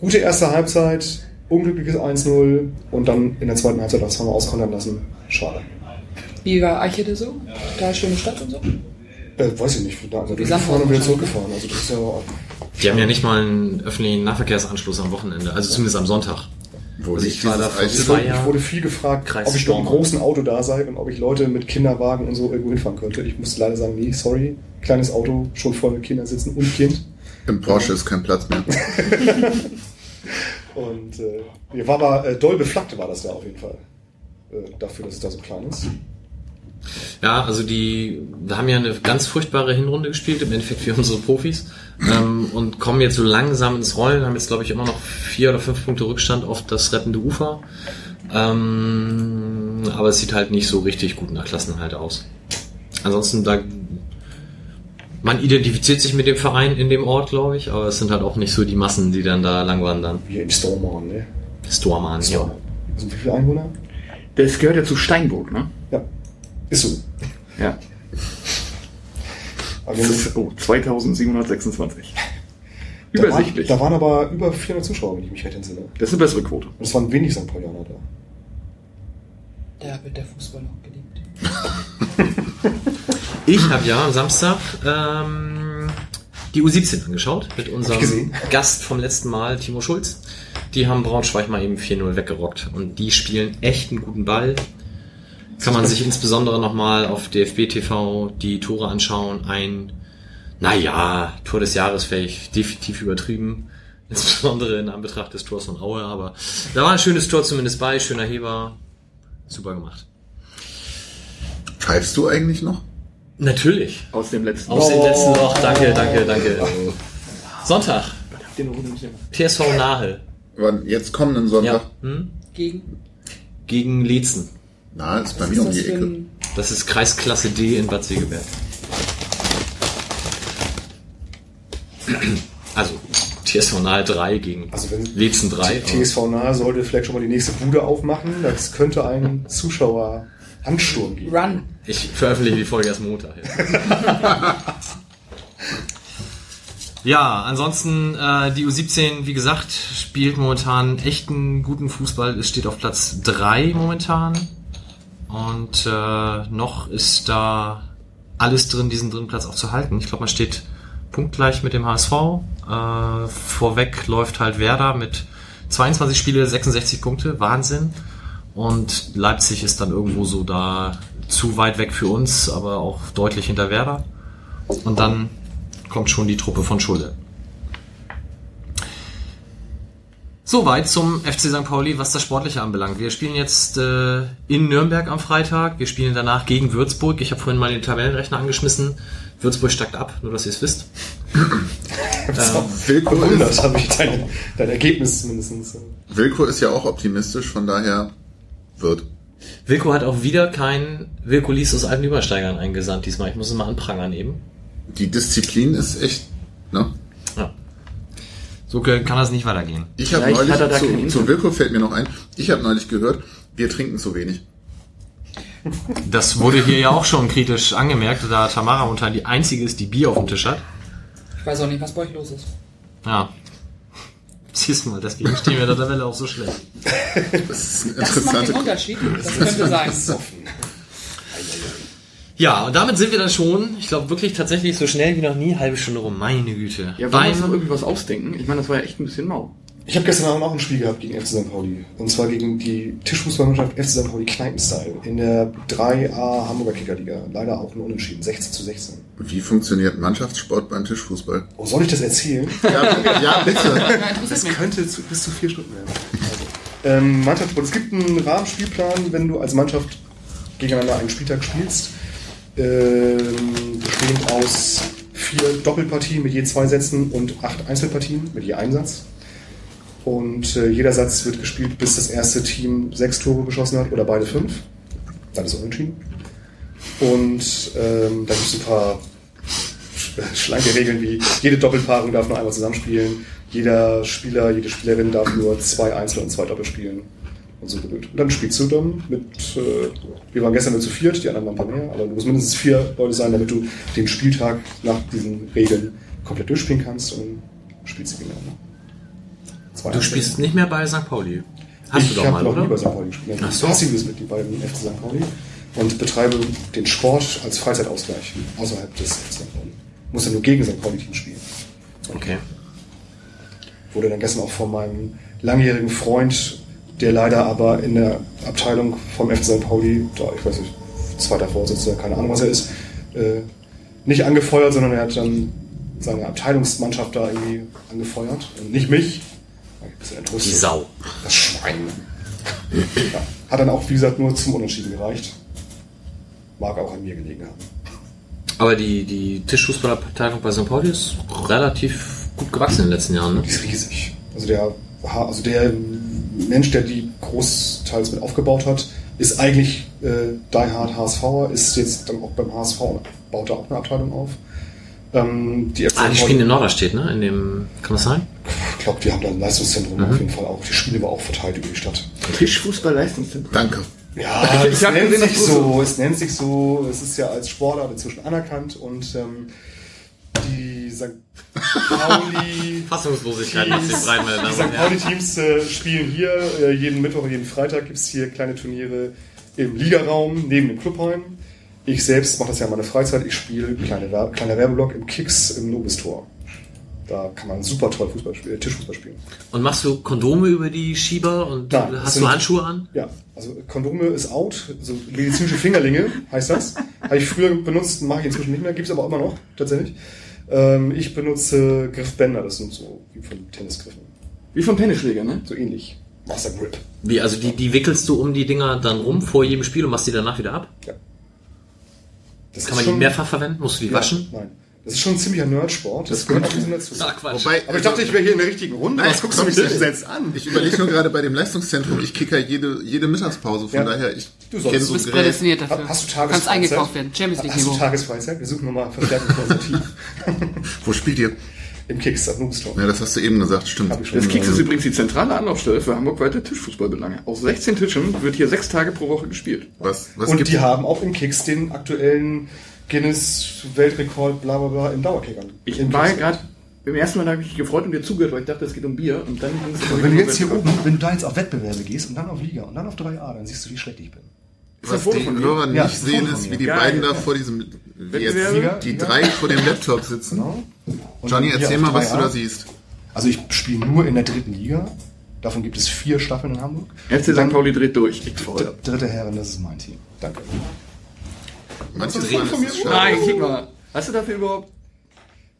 C: Gute erste Halbzeit, unglückliches 1-0 und dann in der zweiten Halbzeit noch zweimal auskontern lassen. Schade.
E: Wie war Eichede so? Total schöne Stadt und so?
C: Äh, weiß ich nicht. Also durchgefahren und wieder zurückgefahren. Also das ist ja
A: Die haben ja nicht mal einen öffentlichen Nahverkehrsanschluss am Wochenende, also zumindest am Sonntag.
B: Wo
A: Also ich war da vor zwei
C: Ich wurde viel gefragt,
A: Kreis
C: ob ich mit einem
A: Stormarn.
C: großen Auto da sei und ob ich Leute mit Kinderwagen und so irgendwo hinfahren könnte. Ich musste leider sagen, nee, sorry, kleines Auto, schon voll mit Kindern sitzen und Kind.
B: Im Porsche ist kein Platz mehr.
C: Und äh, mir war aber äh, doll beflaggt war das da auf jeden Fall. Äh, dafür, dass es da so klein ist.
A: Ja, also die wir haben ja eine ganz furchtbare Hinrunde gespielt, im Endeffekt für unsere Profis. Ähm, und kommen jetzt so langsam ins Rollen, haben jetzt glaube ich immer noch vier oder fünf Punkte Rückstand auf das rettende Ufer. Ähm, aber es sieht halt nicht so richtig gut nach Klassenhalt aus. Ansonsten da Man identifiziert sich mit dem Verein in dem Ort, glaube ich, aber es sind halt auch nicht so die Massen, die dann da langwandern.
C: Wie in Stormorn, ne?
A: Stormann, ja.
C: Also wie viele Einwohner?
D: Das gehört ja zu Steinburg, ne?
C: Ja. Ist so.
D: Ja.
C: Haben-
D: Oh, 2726.
C: da, waren,
D: Übersichtlich.
C: da waren aber über 400 Zuschauer, wenn ich mich recht entsinne. Und
D: Das ist eine bessere Quote.
C: es waren wenig St. Paulianer da.
E: Da wird der Fußball noch geliebt.
A: Ich habe ja am Samstag ähm, die U17 angeschaut mit unserem. Gast vom letzten Mal, Timo Schulz. Die haben Braunschweig mal eben 4-0 weggerockt und die spielen echt einen guten Ball. Kann man sich insbesondere nochmal auf DFB TV die Tore anschauen. Ein, naja, Tor des Jahres wäre ich definitiv übertrieben. Insbesondere in Anbetracht des Tors von Aue, aber da war ein schönes Tor zumindest bei, schöner Heber. Super gemacht.
B: Pfeifst du eigentlich noch?
A: Natürlich.
D: Aus dem letzten.
A: Aus dem letzten Loch. Danke, danke, danke. Sonntag.
D: Nicht mehr.
A: TSV Nahe.
B: Wann? Jetzt kommenden Sonntag?
A: Ja. Hm?
E: Gegen.
A: Gegen Leetzen.
B: Na, ist bei mir um
E: das
B: die Ecke.
A: Das ist Kreisklasse D in Bad Segeberg. Also TSV Nahe 3 gegen
C: Also wenn
A: Leetzen 3.
C: TSV Nahe sollte vielleicht schon mal die nächste Bude aufmachen. Das könnte einen Zuschauer-Handsturm geben.
E: Run?
A: Ich veröffentliche die Folge erst Montag. Ja, ansonsten äh, die U17, wie gesagt, spielt momentan echt einen guten Fußball. Es steht auf Platz 3 momentan. Und äh, noch ist da alles drin, diesen dritten Platz auch zu halten. Ich glaube, man steht punktgleich mit dem HSV. Äh, vorweg läuft halt Werder mit 22 Spiele, 66 Punkte. Wahnsinn. Und Leipzig ist dann irgendwo so da zu weit weg für uns, aber auch deutlich hinter Werder. Und dann kommt schon die Truppe von Schulde. Soweit zum FC St. Pauli, was das Sportliche anbelangt. Wir spielen jetzt äh, in Nürnberg am Freitag. Wir spielen danach gegen Würzburg. Ich habe vorhin mal den Tabellenrechner angeschmissen. Würzburg steigt ab, nur dass ihr es wisst.
B: Wilko
C: Wundert
B: ist,
C: habe ich dein, dein Ergebnis zumindest.
B: Wilko ist ja auch optimistisch, von daher wird.
A: Wilko hat auch wieder keinen Wilko Lies aus alten Übersteigern eingesandt diesmal. Ich muss es mal anprangern eben.
B: Die Disziplin ist echt, ne?
A: So kann das nicht weitergehen.
B: Ich habe neulich,
D: hat er da kein
B: zu, zu Wilko fällt mir noch ein, ich habe neulich gehört, wir trinken zu wenig.
A: Das wurde hier ja auch schon kritisch angemerkt, da Tamara momentan die einzige ist, die Bier auf dem Tisch hat.
E: Ich weiß auch nicht, was bei euch los ist.
A: Ja. Siehst du mal, deswegen stehen wir in der Tabelle auch so schlecht.
B: Das ist eine
E: Das macht
B: interessante
E: den Unterschied. Das könnte sein.
A: Ja, und damit sind wir dann schon, ich glaube wirklich tatsächlich so schnell wie noch nie, halbe Stunde rum. Meine Güte.
D: Ja, wollen wir uns noch irgendwie was ausdenken? Ich meine, das war ja echt ein bisschen mau.
C: Ich habe gestern Abend auch ein Spiel gehabt gegen FC St. Pauli. Und zwar gegen die Tischfußballmannschaft FC St. Pauli Kneipenstyle in der 3A Hamburger Kickerliga. Leider auch nur unentschieden, 16 zu 16.
B: Wie funktioniert Mannschaftssport beim Tischfußball?
C: Oh, soll ich das erzählen?
B: Ja, ja bitte.
C: Das könnte zu, bis zu vier Stunden werden. Also, ähm, Mannschaftssport. Es gibt einen Rahmenspielplan, wenn du als Mannschaft gegeneinander einen Spieltag spielst. Ähm, bestehend aus vier Doppelpartien mit je zwei Sätzen und acht Einzelpartien mit je einem Satz. Und äh, jeder Satz wird gespielt, bis das erste Team sechs Tore geschossen hat oder beide fünf. Dann ist es unentschieden. Und ähm, da gibt es ein paar sch- schlanke Regeln wie jede Doppelpaarung darf nur einmal zusammenspielen, jeder Spieler, jede Spielerin darf nur zwei Einzel und zwei Doppel spielen und so blöd. Und dann spielst du dann mit, äh, wir waren gestern nur zu viert, die anderen waren ein paar mehr, aber du musst mindestens vier Leute sein, damit du den Spieltag nach diesen Regeln komplett durchspielen kannst und spielst sie gegeneinander. Zwei
A: du spielst nicht mehr bei St. Pauli. Hast
C: ich
A: du doch mal,
C: noch nie bei? St. Pauli gespielt. Ich
A: so.
C: passives Mitglied bei dem FC St. Pauli und betreibe den Sport als Freizeitausgleich außerhalb des FC St. Pauli. Muss ja nur gegen St. Pauli Team spielen.
A: Okay.
C: Wurde dann gestern auch von meinem langjährigen Freund, der leider aber in der Abteilung vom FC St. Pauli, da, ich weiß nicht, zweiter Vorsitzender, keine Ahnung, was er ist, äh, nicht angefeuert, sondern er hat dann seine Abteilungsmannschaft da irgendwie angefeuert und nicht mich.
A: Die Sau.
C: Das Schwein. Ja. Hat dann auch, wie gesagt, nur zum Unentschieden gereicht. Mag auch an mir gelegen haben.
A: Aber die, die Tischfußballabteilung bei St. Pauli ist relativ gut gewachsen in den letzten Jahren, ne?
C: Die ist riesig. Also der, also der Mensch, der die großteils mit aufgebaut hat, ist eigentlich äh, Die Hard HSVer, ist jetzt dann auch beim HSV, baut da auch eine Abteilung auf. Ähm, die FC
A: Ah, die spielen in Norderstedt, ne? In dem, kann das sein?
C: Ich glaube, die haben da ein Leistungszentrum
A: Mhm.
C: auf jeden Fall auch. Die spielen aber auch verteilt über die Stadt.
D: Tischfußball-Leistungszentrum.
B: Danke.
C: Ja,
D: Ich-
C: es nennt sich
D: du
C: so. Es nennt sich so. Es ist ja als Sportart inzwischen anerkannt und ähm, die St. Pauli.
A: Fassungslosigkeit
C: Teams-
A: macht sich meine
C: Die St. Pauli-Teams äh, spielen hier äh, jeden Mittwoch und jeden Freitag gibt es hier kleine Turniere im Ligaraum neben dem Clubheim. Ich selbst mache das ja in meiner Freizeit. Ich spiele kleine Wer kleiner Werbeblock im Kicks im Nobistor. Da kann man super toll Fußball spielen, Tischfußball spielen.
A: Und machst du Kondome über die Schieber und
C: Nein,
A: hast
C: sind-
A: du Handschuhe an?
C: Ja, also Kondome ist out, so medizinische Fingerlinge heißt das. Habe ich früher benutzt, mache ich inzwischen nicht mehr, gibt es aber immer noch, tatsächlich. Ähm, ich benutze Griffbänder, das sind so wie von Tennisgriffen.
D: Wie vom Tennisschläger, ne?
C: So ähnlich. Master Grip.
A: Wie, also die, die wickelst du um die Dinger dann rum vor jedem Spiel und machst die danach wieder ab?
C: Ja. Das
A: Kann man die mehrfach verwenden? Musst du die
C: Ja,
A: waschen?
C: Nein. Das ist schon ein ziemlicher Nerdsport. Das gehört auch ein bisschen dazu.
A: Ach Quatsch.
B: Wobei,
C: Aber ich dachte, ich wäre hier in der richtigen Runde.
B: Nein,
C: Was guckst du mich denn jetzt an?
B: Ich überlege nur gerade bei dem Leistungszentrum, ich kicker jede, jede Mittagspause, von
C: Ja.
B: daher, ich
C: Du sollst-
B: kenne
C: du
B: so
E: bist
B: ein Gerät.
E: prädestiniert dafür.
C: Hast du
E: du
C: Tagesfreizeit?
E: kannst eingekauft werden. Champions League
C: Hast du
E: Niveau.
C: Tagesfreizeit? Wir suchen nochmal Verstärkung Konservativ.
B: Wo spielt ihr?
C: Im Kicks, Nubistor.
B: Ja, das hast du eben gesagt, stimmt.
C: Hab ich schon.
D: Das Kicks ist übrigens die zentrale Anlaufstelle für hamburgweite Tischfußballbelange. Aus 16 Tischen wird hier sechs Tage pro Woche gespielt.
B: Was, was
C: Und
B: gibt
C: die haben auch im Kicks den aktuellen Guinness-Weltrekord, bla bla bla, im Dauerkickern.
D: Ich
C: Im
D: war gerade, beim ersten Mal habe ich mich gefreut und dir zugehört, weil ich dachte, es geht um Bier. Und dann ging es
F: Wenn du jetzt hier oben, wenn du da jetzt auf Wettbewerbe gehst und dann auf Liga und dann auf 3A, dann siehst du, wie schlecht ich bin.
B: Was
D: Foto
B: die? Hörer
F: Ja,
B: nicht
F: ein
B: sehen, ist, wie die
D: Geil.
B: beiden da vor diesem, wie jetzt
D: Wettbewerbe?
B: die drei vor dem Laptop sitzen.
F: Genau.
B: Johnny, erzähl mal, was
F: 3A.
B: du da siehst.
F: Also ich spiele nur in der dritten Liga. Davon gibt es vier Staffeln in Hamburg.
D: FC
F: Dann
D: St. Pauli dreht durch. Ich voll.
F: dr- Dritte Herren, das ist mein Team. Danke.
B: Manches Mal
C: von
B: ist es.
D: Nein, guck mal. Hast du dafür überhaupt,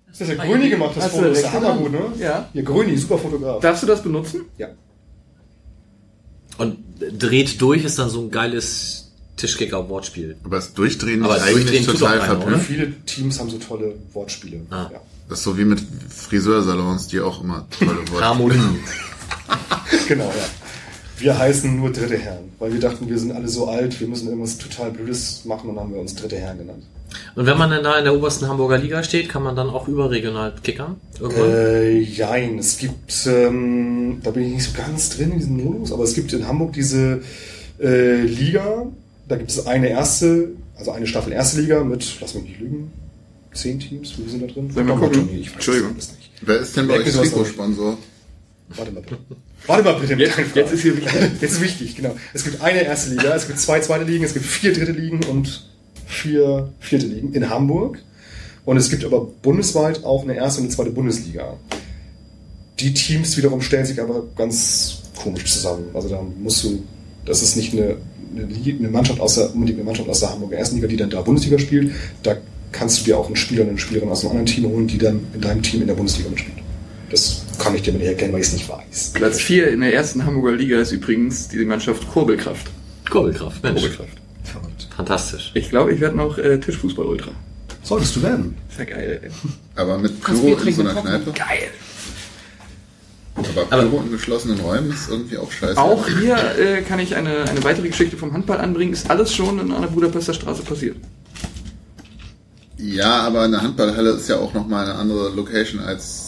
C: Das ist ja Gröni gemacht, das
D: Hast
C: Foto. Das ist ja hammergut, ne?
D: Ja.
C: Hier, Gröni, super Fotograf.
D: darfst du das benutzen?
C: Ja.
A: Und dreht durch ist dann so ein geiles Tischkicker-Wortspiel.
B: Aber das Durchdrehen
A: Aber
B: ist eigentlich
A: Durchdrehen
B: total verblüffend.
C: Viele Teams haben so tolle Wortspiele.
A: Ah.
C: Ja.
B: Das ist so wie mit Friseursalons, die auch immer tolle Worte
A: Harmonie.
C: Genau, ja. Wir heißen nur Dritte Herren, weil wir dachten, wir sind alle so alt, wir müssen irgendwas total Blödes machen und dann haben wir uns Dritte Herren genannt.
A: Und wenn man dann da in der obersten Hamburger Liga steht, kann man dann auch überregional kickern? Irgendwann?
C: Äh, jein, es gibt, ähm, da bin ich nicht so ganz drin in diesem Modus, aber es gibt in Hamburg diese äh, Liga, da gibt es eine erste, also eine Staffel erste Liga mit, lass mich nicht lügen, zehn Teams, wie sind da drin?
D: Sollen wir gucken?
C: Ich weiß
D: Entschuldigung.
C: das nicht.
B: Wer ist denn bei euch Trikotsponsor?
C: Warte mal bitte. Warte mal bitte.
D: Jetzt- jetzt ist hier wichtig.
C: Jetzt ist wichtig, genau. Es gibt eine erste Liga, es gibt zwei zweite Ligen, es gibt vier dritte Ligen und vier vierte Ligen in Hamburg. Und es gibt aber bundesweit auch eine erste und eine zweite Bundesliga. Die Teams wiederum stellen sich aber ganz komisch zusammen. Also da musst du, das ist nicht eine, eine, Liga, eine Mannschaft aus der, unbedingt eine Mannschaft aus der Hamburger ersten Liga, die dann da Bundesliga spielt. Da kannst du dir auch einen Spieler und eine Spielerin aus einem anderen Team holen, die dann in deinem Team in der Bundesliga mitspielt. Das kann ich dir nicht erkennen, weil ich es nicht weiß.
D: Platz 4 in der ersten Hamburger Liga ist übrigens die Mannschaft Kurbelkraft.
A: Kurbelkraft, Mensch.
D: Kurbelkraft.
F: Verrückt.
A: Fantastisch.
D: Ich glaube, ich werde noch äh, Tischfußball-Ultra.
F: Solltest du werden.
D: Ist ja geil, ey.
B: Aber mit Pyro in so einer. Kneipe?
D: Geil.
B: Aber
A: Aber-
B: Pyro in geschlossenen Räumen ist irgendwie auch scheiße.
D: Auch hier äh, kann ich eine, eine weitere Geschichte vom Handball anbringen. Ist alles schon in einer Budapester Straße passiert.
B: Ja, aber eine Handballhalle ist ja auch nochmal eine andere Location als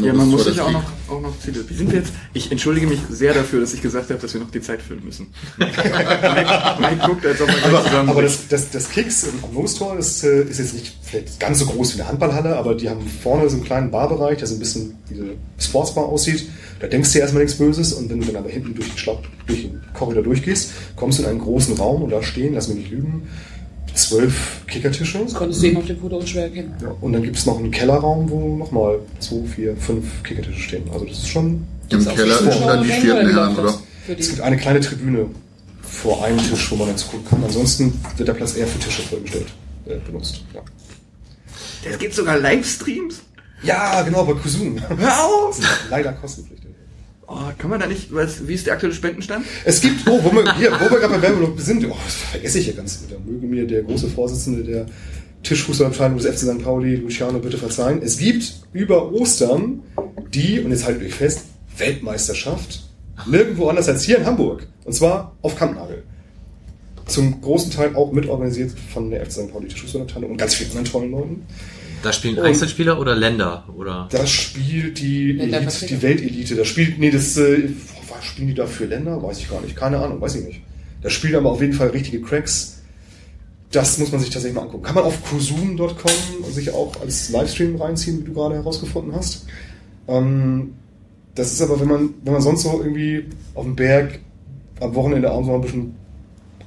D: Ja, man muss sich auch noch, auch noch Ziele. Wie sind wir jetzt? Ich entschuldige mich sehr dafür, dass ich gesagt habe, dass wir noch die Zeit füllen müssen. Mike, Mike guckt, als ob er
C: Aber,
D: zusammen.
C: aber das, das, das Kicks im Moostor ist, äh, ist jetzt nicht vielleicht ganz so groß wie eine Handballhalle, aber die haben vorne so einen kleinen Barbereich, der so ein bisschen wie eine Sportsbar aussieht. Da denkst du dir erstmal nichts Böses und wenn du dann aber hinten durch den Schlapp, durch den Korridor durchgehst, kommst du in einen großen Raum und da stehen, lass mich nicht lügen, zwölf Kickertische.
E: Das konntest du eben auf dem Foto unschwer erkennen.
C: Ja, und dann gibt es noch einen Kellerraum, wo nochmal zwei, vier, fünf Kickertische stehen. Also das ist schon.
B: Im Keller ist dann die vierten Herren, oder?
C: Es gibt eine kleine Tribüne vor einem Tisch, wo man dann zugucken kann. Ansonsten wird der Platz eher für Tische vollgestellt, äh, benutzt. Ja.
D: Es gibt sogar Livestreams.
C: Ja, genau, bei Kusun.
D: Hör auf!
C: Leider kostenpflichtig.
D: Oh, kann man da nicht, was, wie ist der aktuelle Spendenstand?
C: Es gibt, oh, wo wir, hier, wo wir gerade bei Werbung sind, oh, das vergesse ich ja ganz wieder. Möge mir der große Vorsitzende der Tischfußballabteilung des FC St. Pauli, Luciano, bitte verzeihen. Es gibt über Ostern die, und jetzt haltet euch fest, Weltmeisterschaft nirgendwo anders als hier in Hamburg. Und zwar auf Kampnagel. Zum großen Teil auch mitorganisiert von der FC St. Pauli Tischfußballabteilung und ganz vielen anderen tollen Leuten.
A: Da spielen
C: Und-
A: Einzelspieler oder Länder? Oder?
C: Das spielt die,
E: Länder
C: Elite, die Weltelite. Das spielt, nee, das, äh, was spielen die da für Länder? Weiß ich gar nicht. Keine Ahnung, weiß ich nicht. Da spielen aber auf jeden Fall richtige Cracks. Das muss man sich tatsächlich mal angucken. Kann man auf kusum.com sich auch als Livestream reinziehen, wie du gerade herausgefunden hast. Ähm, das ist aber, wenn man, wenn man sonst so irgendwie auf dem Berg am Wochenende abends mal ein bisschen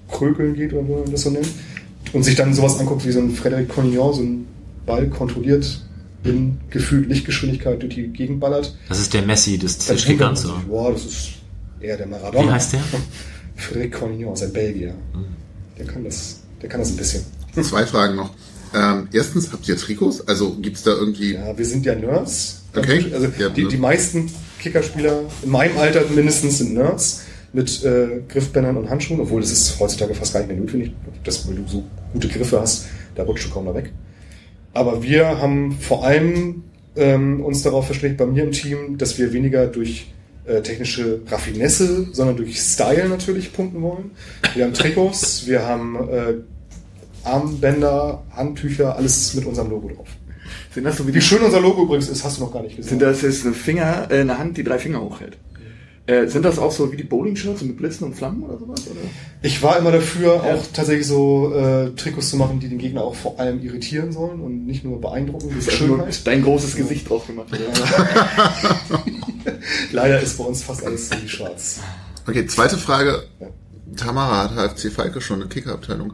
C: krökeln geht, oder wie man das so nennt, und sich dann sowas anguckt wie so ein Frédéric Cognon, so ein Ball kontrolliert in gefühlt Lichtgeschwindigkeit durch die Gegend ballert.
A: Das ist der Messi des
C: sich,
A: oder?
C: Wow, das ist eher der Maradona.
A: Wie heißt der?
C: Frédéric Cognon, ist ein Belgier. Der kann das, der kann das ein bisschen.
B: Zwei Fragen noch. Ähm, erstens, habt ihr Trikots? Also gibt's da irgendwie...
C: Ja, wir sind ja Nerds.
B: Okay.
C: Also
B: Ja,
C: die,
B: ne.
C: die meisten Kickerspieler in meinem Alter mindestens sind Nerds mit äh, Griffbändern und Handschuhen, obwohl das ist heutzutage fast gar nicht mehr notwendig, dass wenn du so gute Griffe hast, da rutscht du kaum da weg. Aber wir haben vor allem ähm, uns darauf verständigt, bei mir im Team, dass wir weniger durch äh, technische Raffinesse, sondern durch Style natürlich punkten wollen. Wir haben Trikots, wir haben äh, Armbänder, Handtücher, alles mit unserem Logo drauf.
D: Sind das so wie
C: Wie schön unser Logo übrigens ist, hast du noch gar nicht
D: Sind
C: gesehen.
D: das jetzt eine Finger, äh, eine Hand, die drei Finger hochhält? Äh, sind das auch so wie die Bowling-Shirts mit Blitzen und Flammen oder sowas? Oder?
C: Ich war immer dafür,
D: Ja.
C: auch tatsächlich so äh, Trikots zu machen, die den Gegner auch vor allem irritieren sollen und nicht nur beeindrucken durch
D: Also nur dein großes Gesicht drauf gemacht. Oder?
C: Leider ist bei uns fast alles ziemlich schwarz.
B: Okay, zweite Frage. Tamara hat HFC Falke schon eine Kickerabteilung.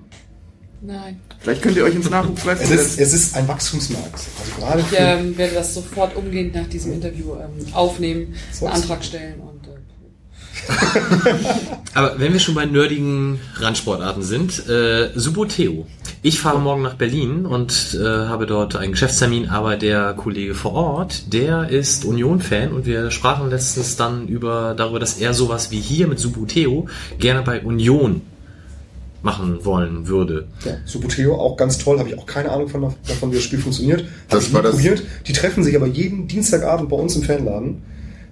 E: Nein.
D: Vielleicht könnt ihr euch ins
C: Es
D: Nachwuchsleistung
C: ist, es ist ein Wachstumsmarkt. Also gerade
E: Ich ähm, werde das sofort umgehend nach diesem Interview ähm, aufnehmen, einen Antrag stellen und
A: Aber wenn wir schon bei nerdigen Randsportarten sind, äh, Suboteo. Ich fahre morgen nach Berlin und äh, habe dort einen Geschäftstermin, aber der Kollege vor Ort, der ist Union-Fan und wir sprachen letztens dann über darüber, dass er sowas wie hier mit Suboteo gerne bei Union machen wollen würde.
C: ja, Suboteo auch ganz toll, habe ich auch keine Ahnung von, davon, wie das Spiel funktioniert. Hab
B: Das
C: ich
B: war das-
C: probiert. Die treffen sich aber jeden Dienstagabend bei uns im Fanladen.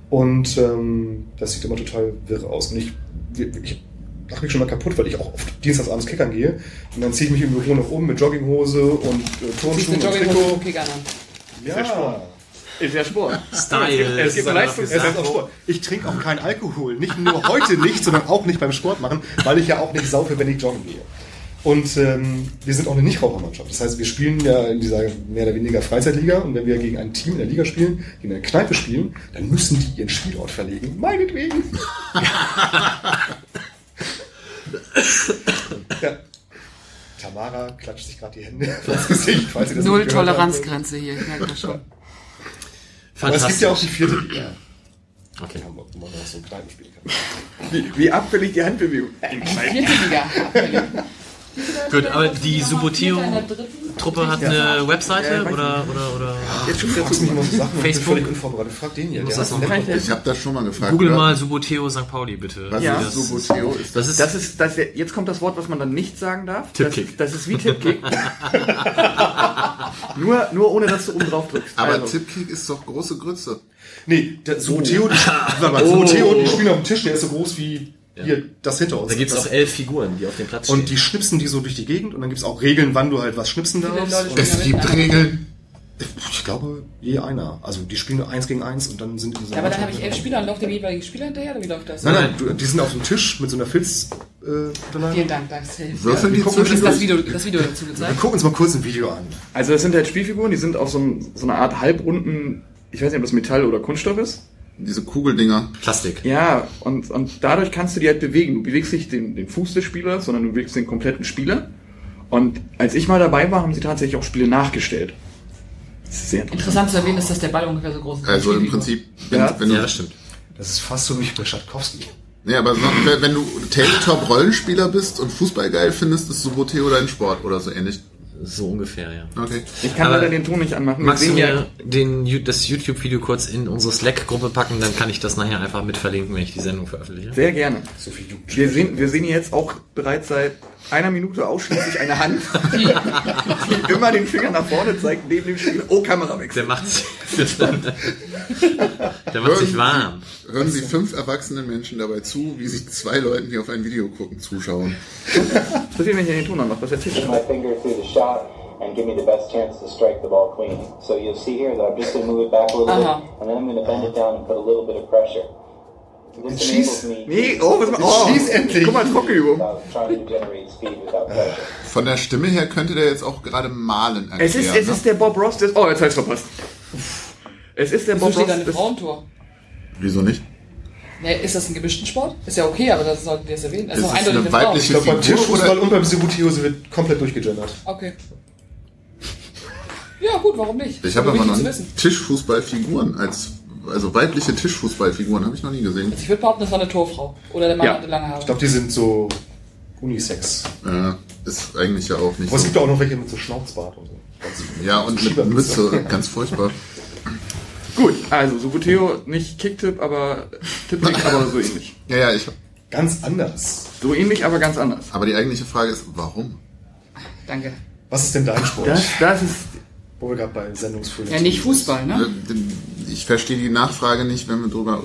C: Und ähm, das sieht immer total wirre aus. Und ich, ich lache mich schon mal kaputt, weil ich auch oft dienstagsabends kickern gehe. Und dann ziehe ich mich im Büro nach oben mit Jogginghose und äh, Turnschuhen und
E: Jogginghose
C: Trikot.
E: an.
C: Ja,
D: Ist ja Sport.
A: Style.
D: Es gibt
A: ist
D: Leistungs-
C: es ist auch Sport. Ich trinke auch keinen Alkohol. Nicht nur heute nicht, sondern auch nicht beim Sport machen, weil ich ja auch nicht saufe, wenn ich joggen gehe. Und ähm, wir sind auch eine Nichtrauchermannschaft. Das heißt, wir spielen ja in dieser mehr oder weniger Freizeitliga und wenn wir gegen ein Team in der Liga spielen, die in der Kneipe spielen, dann müssen die ihren Spielort verlegen. Meinetwegen. ja. Tamara klatscht sich gerade die Hände ins Gesicht, falls ihr das
E: Null. Toleranzgrenze hier, ich merke das schon.
C: Aber es gibt ja auch die vierte Liga.
A: Okay.
C: Hamburg, wo man noch so ein Kneipen spielen kann.
D: Wie, wie abfällig die Handbewegung.
E: Vierte Liga.
A: Gut, aber die Suboteo
E: In der dritten.
A: Truppe hat eine Webseite oder oder oder
D: Jetzt schon
C: Du fragst mich immer so Sachen, ich bin
A: Facebook?
C: völlig unvorbereitet. Frag den hier. Der
A: das
C: hat
A: noch
C: einen Laptop.
B: Ich habe das schon mal gefragt.
A: Google mal Suboteo St. Pauli bitte.
B: Was
D: Ja.
B: ist
A: das,
B: Suboteo? Ist
A: das ist
D: Das ist, das, jetzt kommt das Wort, was man dann nicht sagen darf.
A: Tippkick.
D: Das, das ist wie Tippkick. nur, nur ohne, dass du oben drauf drückst.
B: aber
D: Also,
B: Tippkick ist doch große Grütze.
C: Nee, der Suboteo, die, warte mal,
A: Oh.
C: Suboteo, die spielen auf dem Tisch, der ist so groß wie hier, das hinter uns.
A: da gibt es
C: das,
A: auch elf Figuren, die auf dem Platz stehen.
C: Und die schnipsen die so durch die Gegend und dann gibt es auch Regeln, wann du halt was schnipsen darfst.
B: Es gibt Regeln.
C: ich glaube, je einer. Also die spielen nur eins gegen eins und dann sind in so
E: Ja, aber dann habe ich elf Spieler und laufe dem jeweiligen Spieler hinterher, oder wie läuft das?
C: Nein, nein, du, die sind auf dem Tisch mit so einer Filz äh.
E: Vielen Dank, das hilft.
B: Würfeln die
E: Wir gucken uns das? Video, das Video dazu
C: Wir
E: gezeigt.
C: gucken uns mal kurz ein Video an.
D: also das sind halt Spielfiguren, die sind auf so, einem- so einer Art halbrunden, ich weiß nicht, ob das Metall oder Kunststoff ist.
B: Diese Kugeldinger.
A: Plastik.
D: Ja, und, und dadurch kannst du die halt bewegen. Du bewegst nicht den, den Fuß des Spielers, sondern du bewegst den kompletten Spieler. Und als ich mal dabei war, haben sie tatsächlich auch Spiele nachgestellt. Das ist sehr interessant.
E: Interessant zu erwähnen ist, dass der Ball ungefähr so groß ist.
B: Also im. Prinzip, wenn,
D: Ja.
B: wenn du,
A: Ja, das stimmt.
C: Das ist fast so wie bei Schatkowski.
B: nee, aber so, wenn du Tabletop-Rollenspieler bist und Fußball geil findest, ist Suboteo dein Sport oder so ähnlich.
A: So ungefähr, ja.
B: Okay.
D: Ich kann
A: Aber
D: leider den Ton nicht anmachen. Wir
A: Magst du mir
D: ja,
A: den, das YouTube-Video kurz in unsere Slack-Gruppe packen, dann kann ich das nachher einfach mit verlinken, wenn ich die Sendung veröffentliche.
D: sehr gerne.
C: So viel Jugend.
D: Wir sehen, wir sehen jetzt auch bereits seit einer Minute ausschließlich eine Hand, die, immer den Finger nach vorne zeigt, neben dem Spieler. Oh, Kamerawechsel.
A: Der macht sich, der macht sich warm.
B: Hören Sie fünf erwachsenen Menschen dabei zu, wie sich zwei Leuten, die auf ein Video gucken, zuschauen.
D: Was passiert, wenn ich den Ton anmache? Was erzählst du?
G: my finger through the shot, and give me the best chance to strike the ball clean. So you'll see here that I'm just going to move it back a little
E: Uh-huh.
G: bit, and then I'm going to bend it down and put a little bit of pressure. This
F: Schieß.
D: Nee, oh, was oh,
F: Schieß endlich.
D: Guck mal, Trockenübung.
G: pressure.
B: Von der Stimme her könnte der jetzt auch gerade malen erklären.
D: Es ist, es
B: ne?
D: ist der Bob Ross des. Oh, jetzt habe ich verpasst. Es ist der
E: Wieso
D: Bob
E: steht
D: Ross
E: da ein
D: des.
E: Frauentor?
B: Wieso nicht?
E: Ne, ist das ein gemischten Sport? Ist ja okay, aber das sollten wir es erwähnen. Das ist eindeutig
B: eine
E: eine Frau.
B: weibliche-
F: Ich glaube, beim
B: Figur
F: Tischfußball und beim Subutio wird komplett durchgegendert.
E: Okay. Ja, gut, warum nicht?
B: Ich habe aber noch. Tischfußballfiguren als, also weibliche Tischfußballfiguren habe ich noch nie gesehen.
E: Ich würde behaupten, das war eine Torfrau. Oder der Mann
D: Ja.
E: hatte lange Haare.
F: Ich glaube, die sind so Unisex.
B: Äh, ist eigentlich ja auch nicht
F: Aber es
B: so.
F: gibt auch noch welche mit so Schnauzbart und so. Ganz-
B: Ja, und mit. Mütze, ganz furchtbar.
D: Gut, also Subuteo, nicht Kicktipp, aber Tippnick, aber so ähnlich.
B: Ja, ja, ich,
F: Ganz anders.
D: So ähnlich, aber ganz anders.
B: aber die eigentliche Frage ist, warum?
E: Danke.
F: Was ist denn dein Sport?
D: Das, das ist.
F: Wo wir gerade bei Sendungsfüllung
E: Ja, nicht Fußball, ne?
B: Ich verstehe die Nachfrage nicht, wenn wir drüber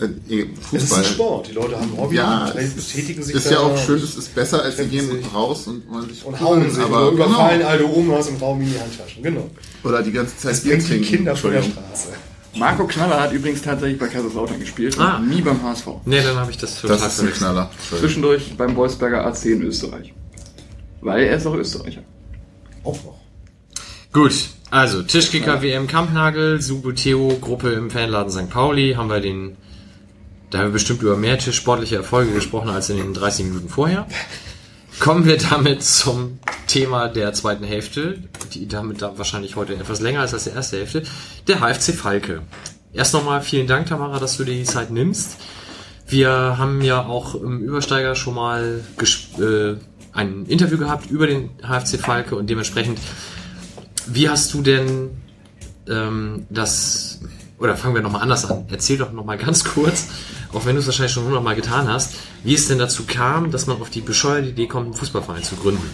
B: äh, eh,
F: Es ist
B: Fußball.
F: ein Sport. Die Leute haben Hobby,
B: Ja,
F: und betätigen sich
B: ist ja auch schön, es ist besser, als sie gehen
F: sich
B: raus und wollen sich
F: und hauen sich
B: aber
F: oder überfallen
B: genau.
F: alte Omas im Raum in die Handtaschen. Genau.
B: Oder die ganze Zeit
F: Das die
B: trinken.
F: Kinder von der. Straße.
D: Marco Knaller hat übrigens tatsächlich bei Kaiserslautern gespielt
A: Ah.
D: und nie beim HSV.
A: Nee, dann habe ich das total
B: Das ist ein. Knaller.
D: Zwischendurch beim Wolfsberger AC in Österreich. Weil er ist auch Österreicher.
F: Auch noch.
A: Gut, also Tischkicker WM Kampnagel, Subuteo Gruppe im Fanladen St. Pauli, haben wir den, da haben wir bestimmt über mehr tischsportliche Erfolge gesprochen als in den 30 Minuten vorher. Kommen wir damit zum Thema der zweiten Hälfte, die damit da wahrscheinlich heute etwas länger ist als die erste Hälfte, der HFC Falke. Erst nochmal vielen Dank, Tamara, dass du dir die Zeit nimmst. Wir haben ja auch im Übersteiger schon mal äh, ein Interview gehabt über den HFC Falke und dementsprechend wie hast du denn ähm, das, oder fangen wir nochmal anders an, erzähl doch nochmal ganz kurz, auch wenn du es wahrscheinlich schon hundertmal getan hast, wie es denn dazu kam, dass man auf die bescheuerte Idee kommt, einen Fußballverein zu gründen.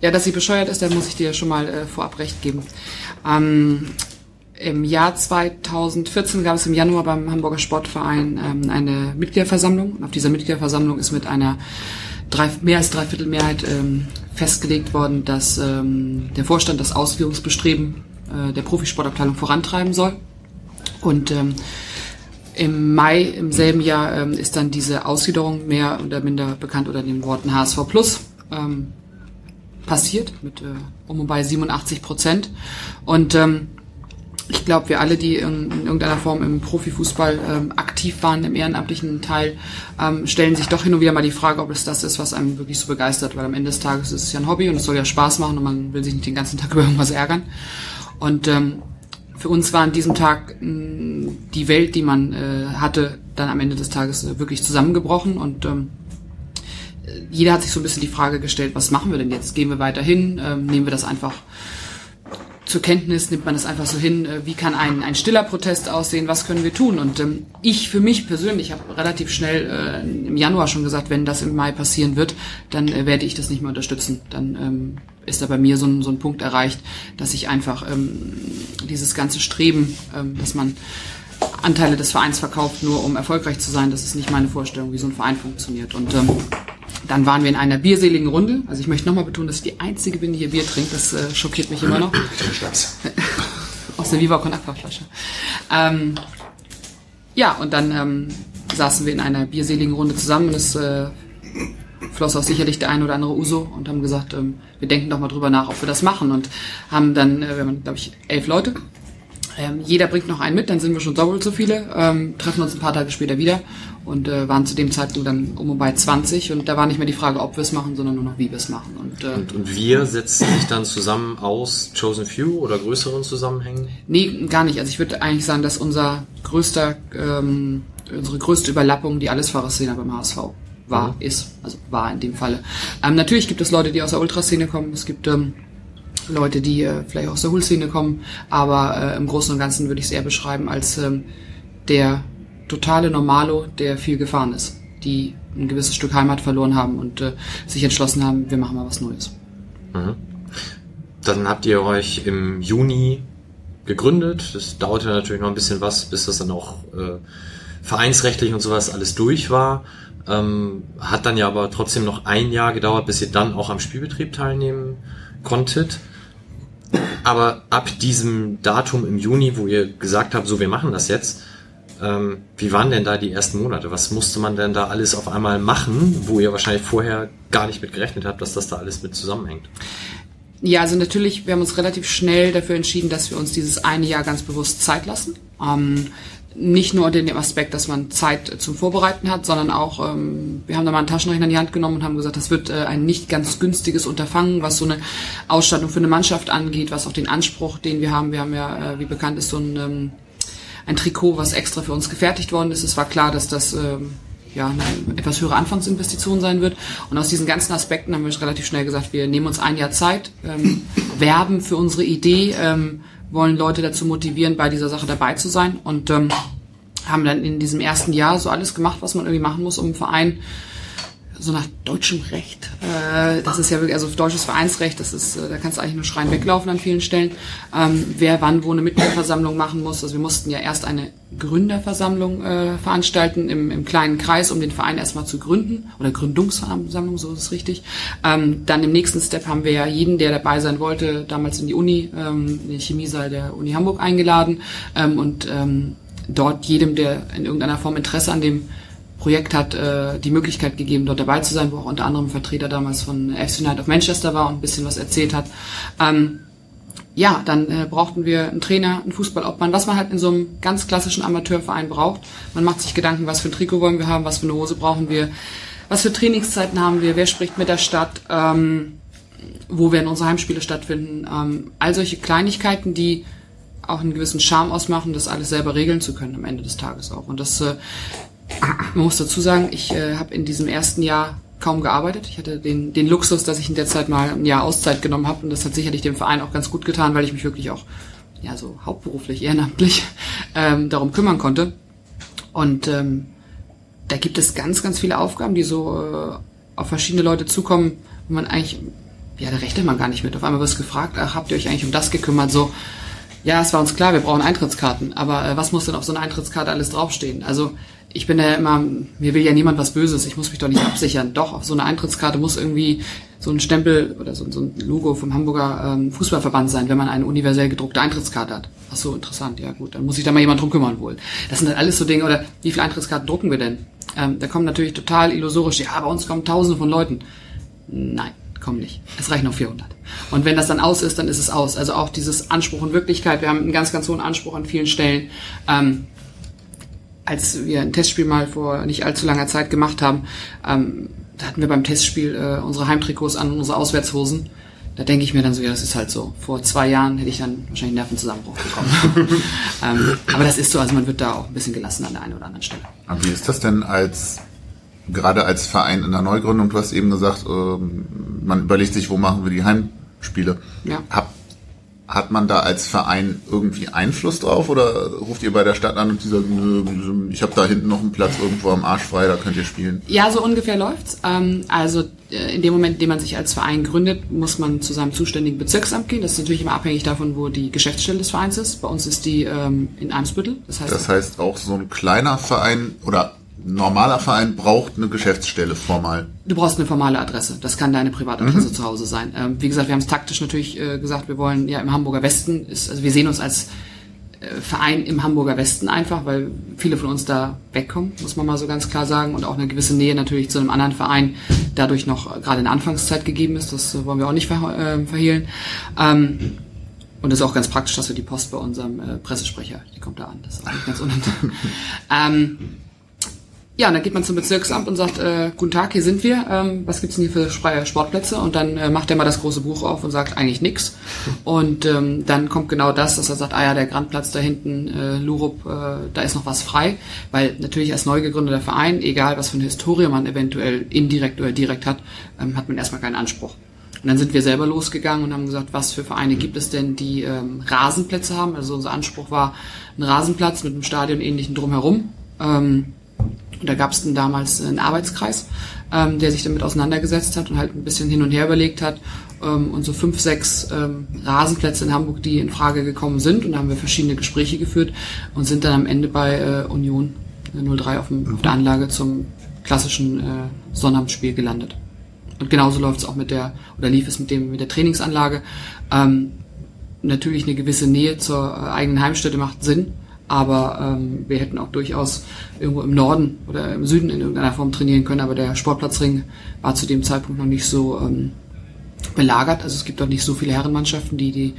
E: Ja, dass sie bescheuert ist, da muss ich dir schon mal äh, vorab recht geben. Ähm, Im Jahr 2014 gab es im Januar beim Hamburger Sportverein ähm, eine Mitgliederversammlung. Auf dieser Mitgliederversammlung ist mit einer drei, mehr als dreiviertel Mehrheit ähm, festgelegt worden, dass ähm, der Vorstand das Ausführungsbestreben äh, der Profisportabteilung vorantreiben soll. Und ähm, im Mai im selben Jahr ähm, ist dann diese Ausgliederung mehr oder minder bekannt unter den Worten HSV Plus ähm, passiert mit äh, um und bei 87 Prozent. Und ähm, ich glaube, wir alle, die in, in irgendeiner Form im Profifußball ähm, aktiv waren, im ehrenamtlichen Teil, ähm, stellen sich doch hin und wieder mal die Frage, ob es das ist, was einem wirklich so begeistert, weil am Ende des Tages ist es ja ein Hobby und es soll ja Spaß machen und man will sich nicht den ganzen Tag über irgendwas ärgern. Und ähm, für uns war an diesem Tag mh, die Welt, die man äh, hatte, dann am Ende des Tages äh, wirklich zusammengebrochen und ähm, jeder hat sich so ein bisschen die Frage gestellt, was machen wir denn jetzt? Gehen wir weiterhin? Ähm, nehmen wir das einfach zur Kenntnis? Nimmt man das einfach so hin? Äh, wie kann ein, ein stiller Protest aussehen? Was können wir tun? Und ähm, ich für mich persönlich habe relativ schnell äh, im Januar schon gesagt, wenn das im Mai passieren wird, dann äh, werde ich das nicht mehr unterstützen. Dann ähm, ist da bei mir so ein, so ein Punkt erreicht, dass ich einfach ähm, dieses ganze Streben, ähm, dass man Anteile des Vereins verkauft, nur um erfolgreich zu sein. Das ist nicht meine Vorstellung, wie so ein Verein funktioniert. Und ähm, dann waren wir in einer bierseligen Runde. Also ich möchte nochmal betonen, dass ich die Einzige bin, die hier Bier trinkt. Das äh, schockiert mich immer noch.
F: Schnaps.
E: Aus der Viva Con Aqua Flasche. Ähm, ja, und dann ähm, saßen wir in einer bierseligen Runde zusammen. Es äh, floss auch sicherlich der ein oder andere Uso und haben gesagt, ähm, wir denken doch mal drüber nach, ob wir das machen. Und haben dann, äh, wir haben, glaube ich, elf Leute. Ähm, jeder bringt noch einen mit, dann sind wir schon doppelt so viele, ähm, treffen uns ein paar Tage später wieder und äh, waren zu dem Zeitpunkt dann um und bei 20 und da war nicht mehr die Frage, ob wir es machen, sondern nur noch, wie wir es machen. Und, äh,
A: Und, und wir setzen sich dann zusammen aus Chosen Few oder größeren Zusammenhängen.
E: Nee, gar nicht. Also ich würde eigentlich sagen, dass unser größter, ähm, unsere größte Überlappung die Allesfahrerszene beim HSV war, ist. Also war in dem Falle. Ähm, natürlich gibt es Leute, die aus der Ultraszene kommen. Es gibt ähm, Leute, die äh, vielleicht aus der Hull-Szene kommen. Aber äh, im Großen und Ganzen würde ich es eher beschreiben als ähm, der totale Normalo, der viel gefahren ist. Die ein gewisses Stück Heimat verloren haben und äh, sich entschlossen haben, wir machen mal was Neues.
A: Dann habt ihr euch im Juni gegründet. Das dauerte natürlich noch ein bisschen was, bis das dann auch äh, vereinsrechtlich und sowas alles durch war. Ähm, hat dann ja aber trotzdem noch ein Jahr gedauert, bis ihr dann auch am Spielbetrieb teilnehmen konntet. Aber ab diesem Datum im Juni, wo ihr gesagt habt, so wir machen das jetzt, ähm, wie waren denn da die ersten Monate? Was musste man denn da alles auf einmal machen, wo ihr wahrscheinlich vorher gar nicht mit gerechnet habt, dass das da alles mit zusammenhängt?
E: Ja, also natürlich, wir haben uns relativ schnell dafür entschieden, dass wir uns dieses eine Jahr ganz bewusst Zeit lassen. Ähm, nicht nur dem Aspekt, dass man Zeit zum Vorbereiten hat, sondern auch, ähm, wir haben da mal einen Taschenrechner in die Hand genommen und haben gesagt, das wird äh, ein nicht ganz günstiges Unterfangen, was so eine Ausstattung für eine Mannschaft angeht, was auch den Anspruch, den wir haben. Wir haben ja, äh, wie bekannt ist, so ein, ähm, ein Trikot, was extra für uns gefertigt worden ist. Es war klar, dass das ähm, ja, eine etwas höhere Anfangsinvestition sein wird. Und aus diesen ganzen Aspekten haben wir relativ schnell gesagt, wir nehmen uns ein Jahr Zeit, ähm, werben für unsere Idee, ähm, wollen Leute dazu motivieren, bei dieser Sache dabei zu sein. Und ähm, haben dann in diesem ersten Jahr so alles gemacht, was man irgendwie machen muss, um einen Verein so nach deutschem Recht. Äh, das ist ja wirklich, also deutsches Vereinsrecht, das ist, äh, da kannst du eigentlich nur schreien weglaufen an vielen Stellen. Ähm, wer wann wo eine Mitgliederversammlung machen muss. Also wir mussten ja erst eine Gründerversammlung äh, veranstalten im, im kleinen Kreis, um den Verein erstmal zu gründen. Oder Gründungsversammlung, so ist es richtig. Ähm, dann im nächsten Step haben wir ja jeden, der dabei sein wollte, damals in die Uni, ähm, in den Chemiesaal der Uni Hamburg eingeladen ähm, und ähm, dort jedem, der in irgendeiner Form Interesse an dem Projekt hat äh, die Möglichkeit gegeben, dort dabei zu sein, wo auch unter anderem Vertreter damals von FC United of Manchester war und ein bisschen was erzählt hat. Ähm, ja, dann äh, brauchten wir einen Trainer, einen Fußballobmann, was man halt in so einem ganz klassischen Amateurverein braucht. Man macht sich Gedanken, was für ein Trikot wollen wir haben, was für eine Hose brauchen wir, was für Trainingszeiten haben wir, wer spricht mit der Stadt, ähm, wo werden unsere Heimspiele stattfinden. Ähm, all solche Kleinigkeiten, die auch einen gewissen Charme ausmachen, das alles selber regeln zu können am Ende des Tages auch. Und das äh, man muss dazu sagen, ich äh, habe in diesem ersten Jahr kaum gearbeitet. Ich hatte den, den Luxus, dass ich in der Zeit mal ein Jahr Auszeit genommen habe und das hat sicherlich dem Verein auch ganz gut getan, weil ich mich wirklich auch ja so hauptberuflich ehrenamtlich ähm, darum kümmern konnte. Und ähm, da gibt es ganz, ganz viele Aufgaben, die so äh, auf verschiedene Leute zukommen, wo man eigentlich ja, da rechnet man gar nicht mit. Auf einmal wirst du gefragt, ach, habt ihr euch eigentlich um das gekümmert? So, ja, es war uns klar, wir brauchen Eintrittskarten, aber äh, was muss denn auf so einer Eintrittskarte alles draufstehen? Also ich bin ja immer, mir will ja niemand was Böses, ich muss mich doch nicht absichern. Doch, auf so einer Eintrittskarte muss irgendwie so ein Stempel oder so, so ein Logo vom Hamburger ähm, Fußballverband sein, wenn man eine universell gedruckte Eintrittskarte hat. Ach so, interessant, ja gut, dann muss sich da mal jemand drum kümmern wohl. Das sind halt alles so Dinge, oder wie viele Eintrittskarten drucken wir denn? Ähm, da kommen natürlich total illusorisch, ja, bei uns kommen tausende von Leuten. Nein, kommen nicht. Es reichen noch 400. Und wenn das dann aus ist, dann ist es aus. Also auch dieses Anspruch und Wirklichkeit, wir haben einen ganz, ganz hohen Anspruch an vielen Stellen. Ähm, als wir ein Testspiel mal vor nicht allzu langer Zeit gemacht haben, ähm, da hatten wir beim Testspiel äh, unsere Heimtrikots an, unsere Auswärtshosen. Da denke ich mir dann so, ja, das ist halt so. Vor zwei Jahren hätte ich dann wahrscheinlich Nervenzusammenbruch bekommen. ähm, aber das ist so, also man wird da auch ein bisschen gelassen an der einen oder anderen Stelle.
B: Aber wie ist das denn als gerade als Verein in der Neugründung? Du hast eben gesagt, ähm, man überlegt sich, wo machen wir die Heimspiele.
E: Ja.
B: Habt hat man da als Verein irgendwie Einfluss drauf oder ruft ihr bei der Stadt an und die sagen, ich habe da hinten noch einen Platz irgendwo am Arsch frei, da könnt ihr spielen?
E: Ja, so ungefähr läuft's. Ähm, also äh, in dem Moment, in dem man sich als Verein gründet, muss man zu seinem zuständigen Bezirksamt gehen. Das ist natürlich immer abhängig davon, wo die Geschäftsstelle des Vereins ist. Bei uns ist die ähm, in Eimsbüttel.
B: Das heißt, das heißt auch so ein kleiner Verein oder normaler Verein braucht eine Geschäftsstelle formal.
E: Du brauchst eine formale Adresse. Das kann deine Privatadresse mhm. zu Hause sein. Ähm, wie gesagt, wir haben es taktisch natürlich äh, gesagt, wir wollen ja im Hamburger Westen, ist, also wir sehen uns als äh, Verein im Hamburger Westen einfach, weil viele von uns da wegkommen, muss man mal so ganz klar sagen, und auch eine gewisse Nähe natürlich zu einem anderen Verein dadurch noch gerade in der Anfangszeit gegeben ist. Das äh, wollen wir auch nicht ver äh, verhehlen. Ähm, und das ist auch ganz praktisch, dass wir die Post bei unserem äh, Pressesprecher, die kommt da an. Das ist auch nicht ganz unangenehm. ähm, ja, und dann geht man zum Bezirksamt und sagt, äh, guten Tag, hier sind wir, ähm, was gibt's denn hier für freie Sportplätze? Und dann äh, macht er mal das große Buch auf und sagt eigentlich nix. Und ähm, dann kommt genau das, dass er sagt, ah ja, der Grandplatz da hinten, äh, Lurup, äh, da ist noch was frei. Weil natürlich als neu gegründeter Verein, egal was für eine Historie man eventuell indirekt oder direkt hat, ähm, hat man erstmal keinen Anspruch. Und dann sind wir selber losgegangen und haben gesagt, was für Vereine gibt es denn, die ähm, Rasenplätze haben? Also unser Anspruch war ein Rasenplatz mit einem Stadion ähnlichen drumherum. Ähm, und da gab es dann damals einen Arbeitskreis, ähm, der sich damit auseinandergesetzt hat und halt ein bisschen hin und her überlegt hat. Ähm, und so fünf, sechs ähm, Rasenplätze in Hamburg, die in Frage gekommen sind. Und da haben wir verschiedene Gespräche geführt und sind dann am Ende bei äh, Union 03 auf, dem, auf der Anlage zum klassischen äh, Sonnabendspiel gelandet. und genauso läuft es auch mit der, oder lief es mit dem, mit der Trainingsanlage. Ähm, natürlich eine gewisse Nähe zur äh, eigenen Heimstätte macht Sinn, aber ähm, wir hätten auch durchaus irgendwo im Norden oder im Süden in irgendeiner Form trainieren können, aber der Sportplatzring war zu dem Zeitpunkt noch nicht so ähm, belagert. Also es gibt auch nicht so viele Herrenmannschaften, die die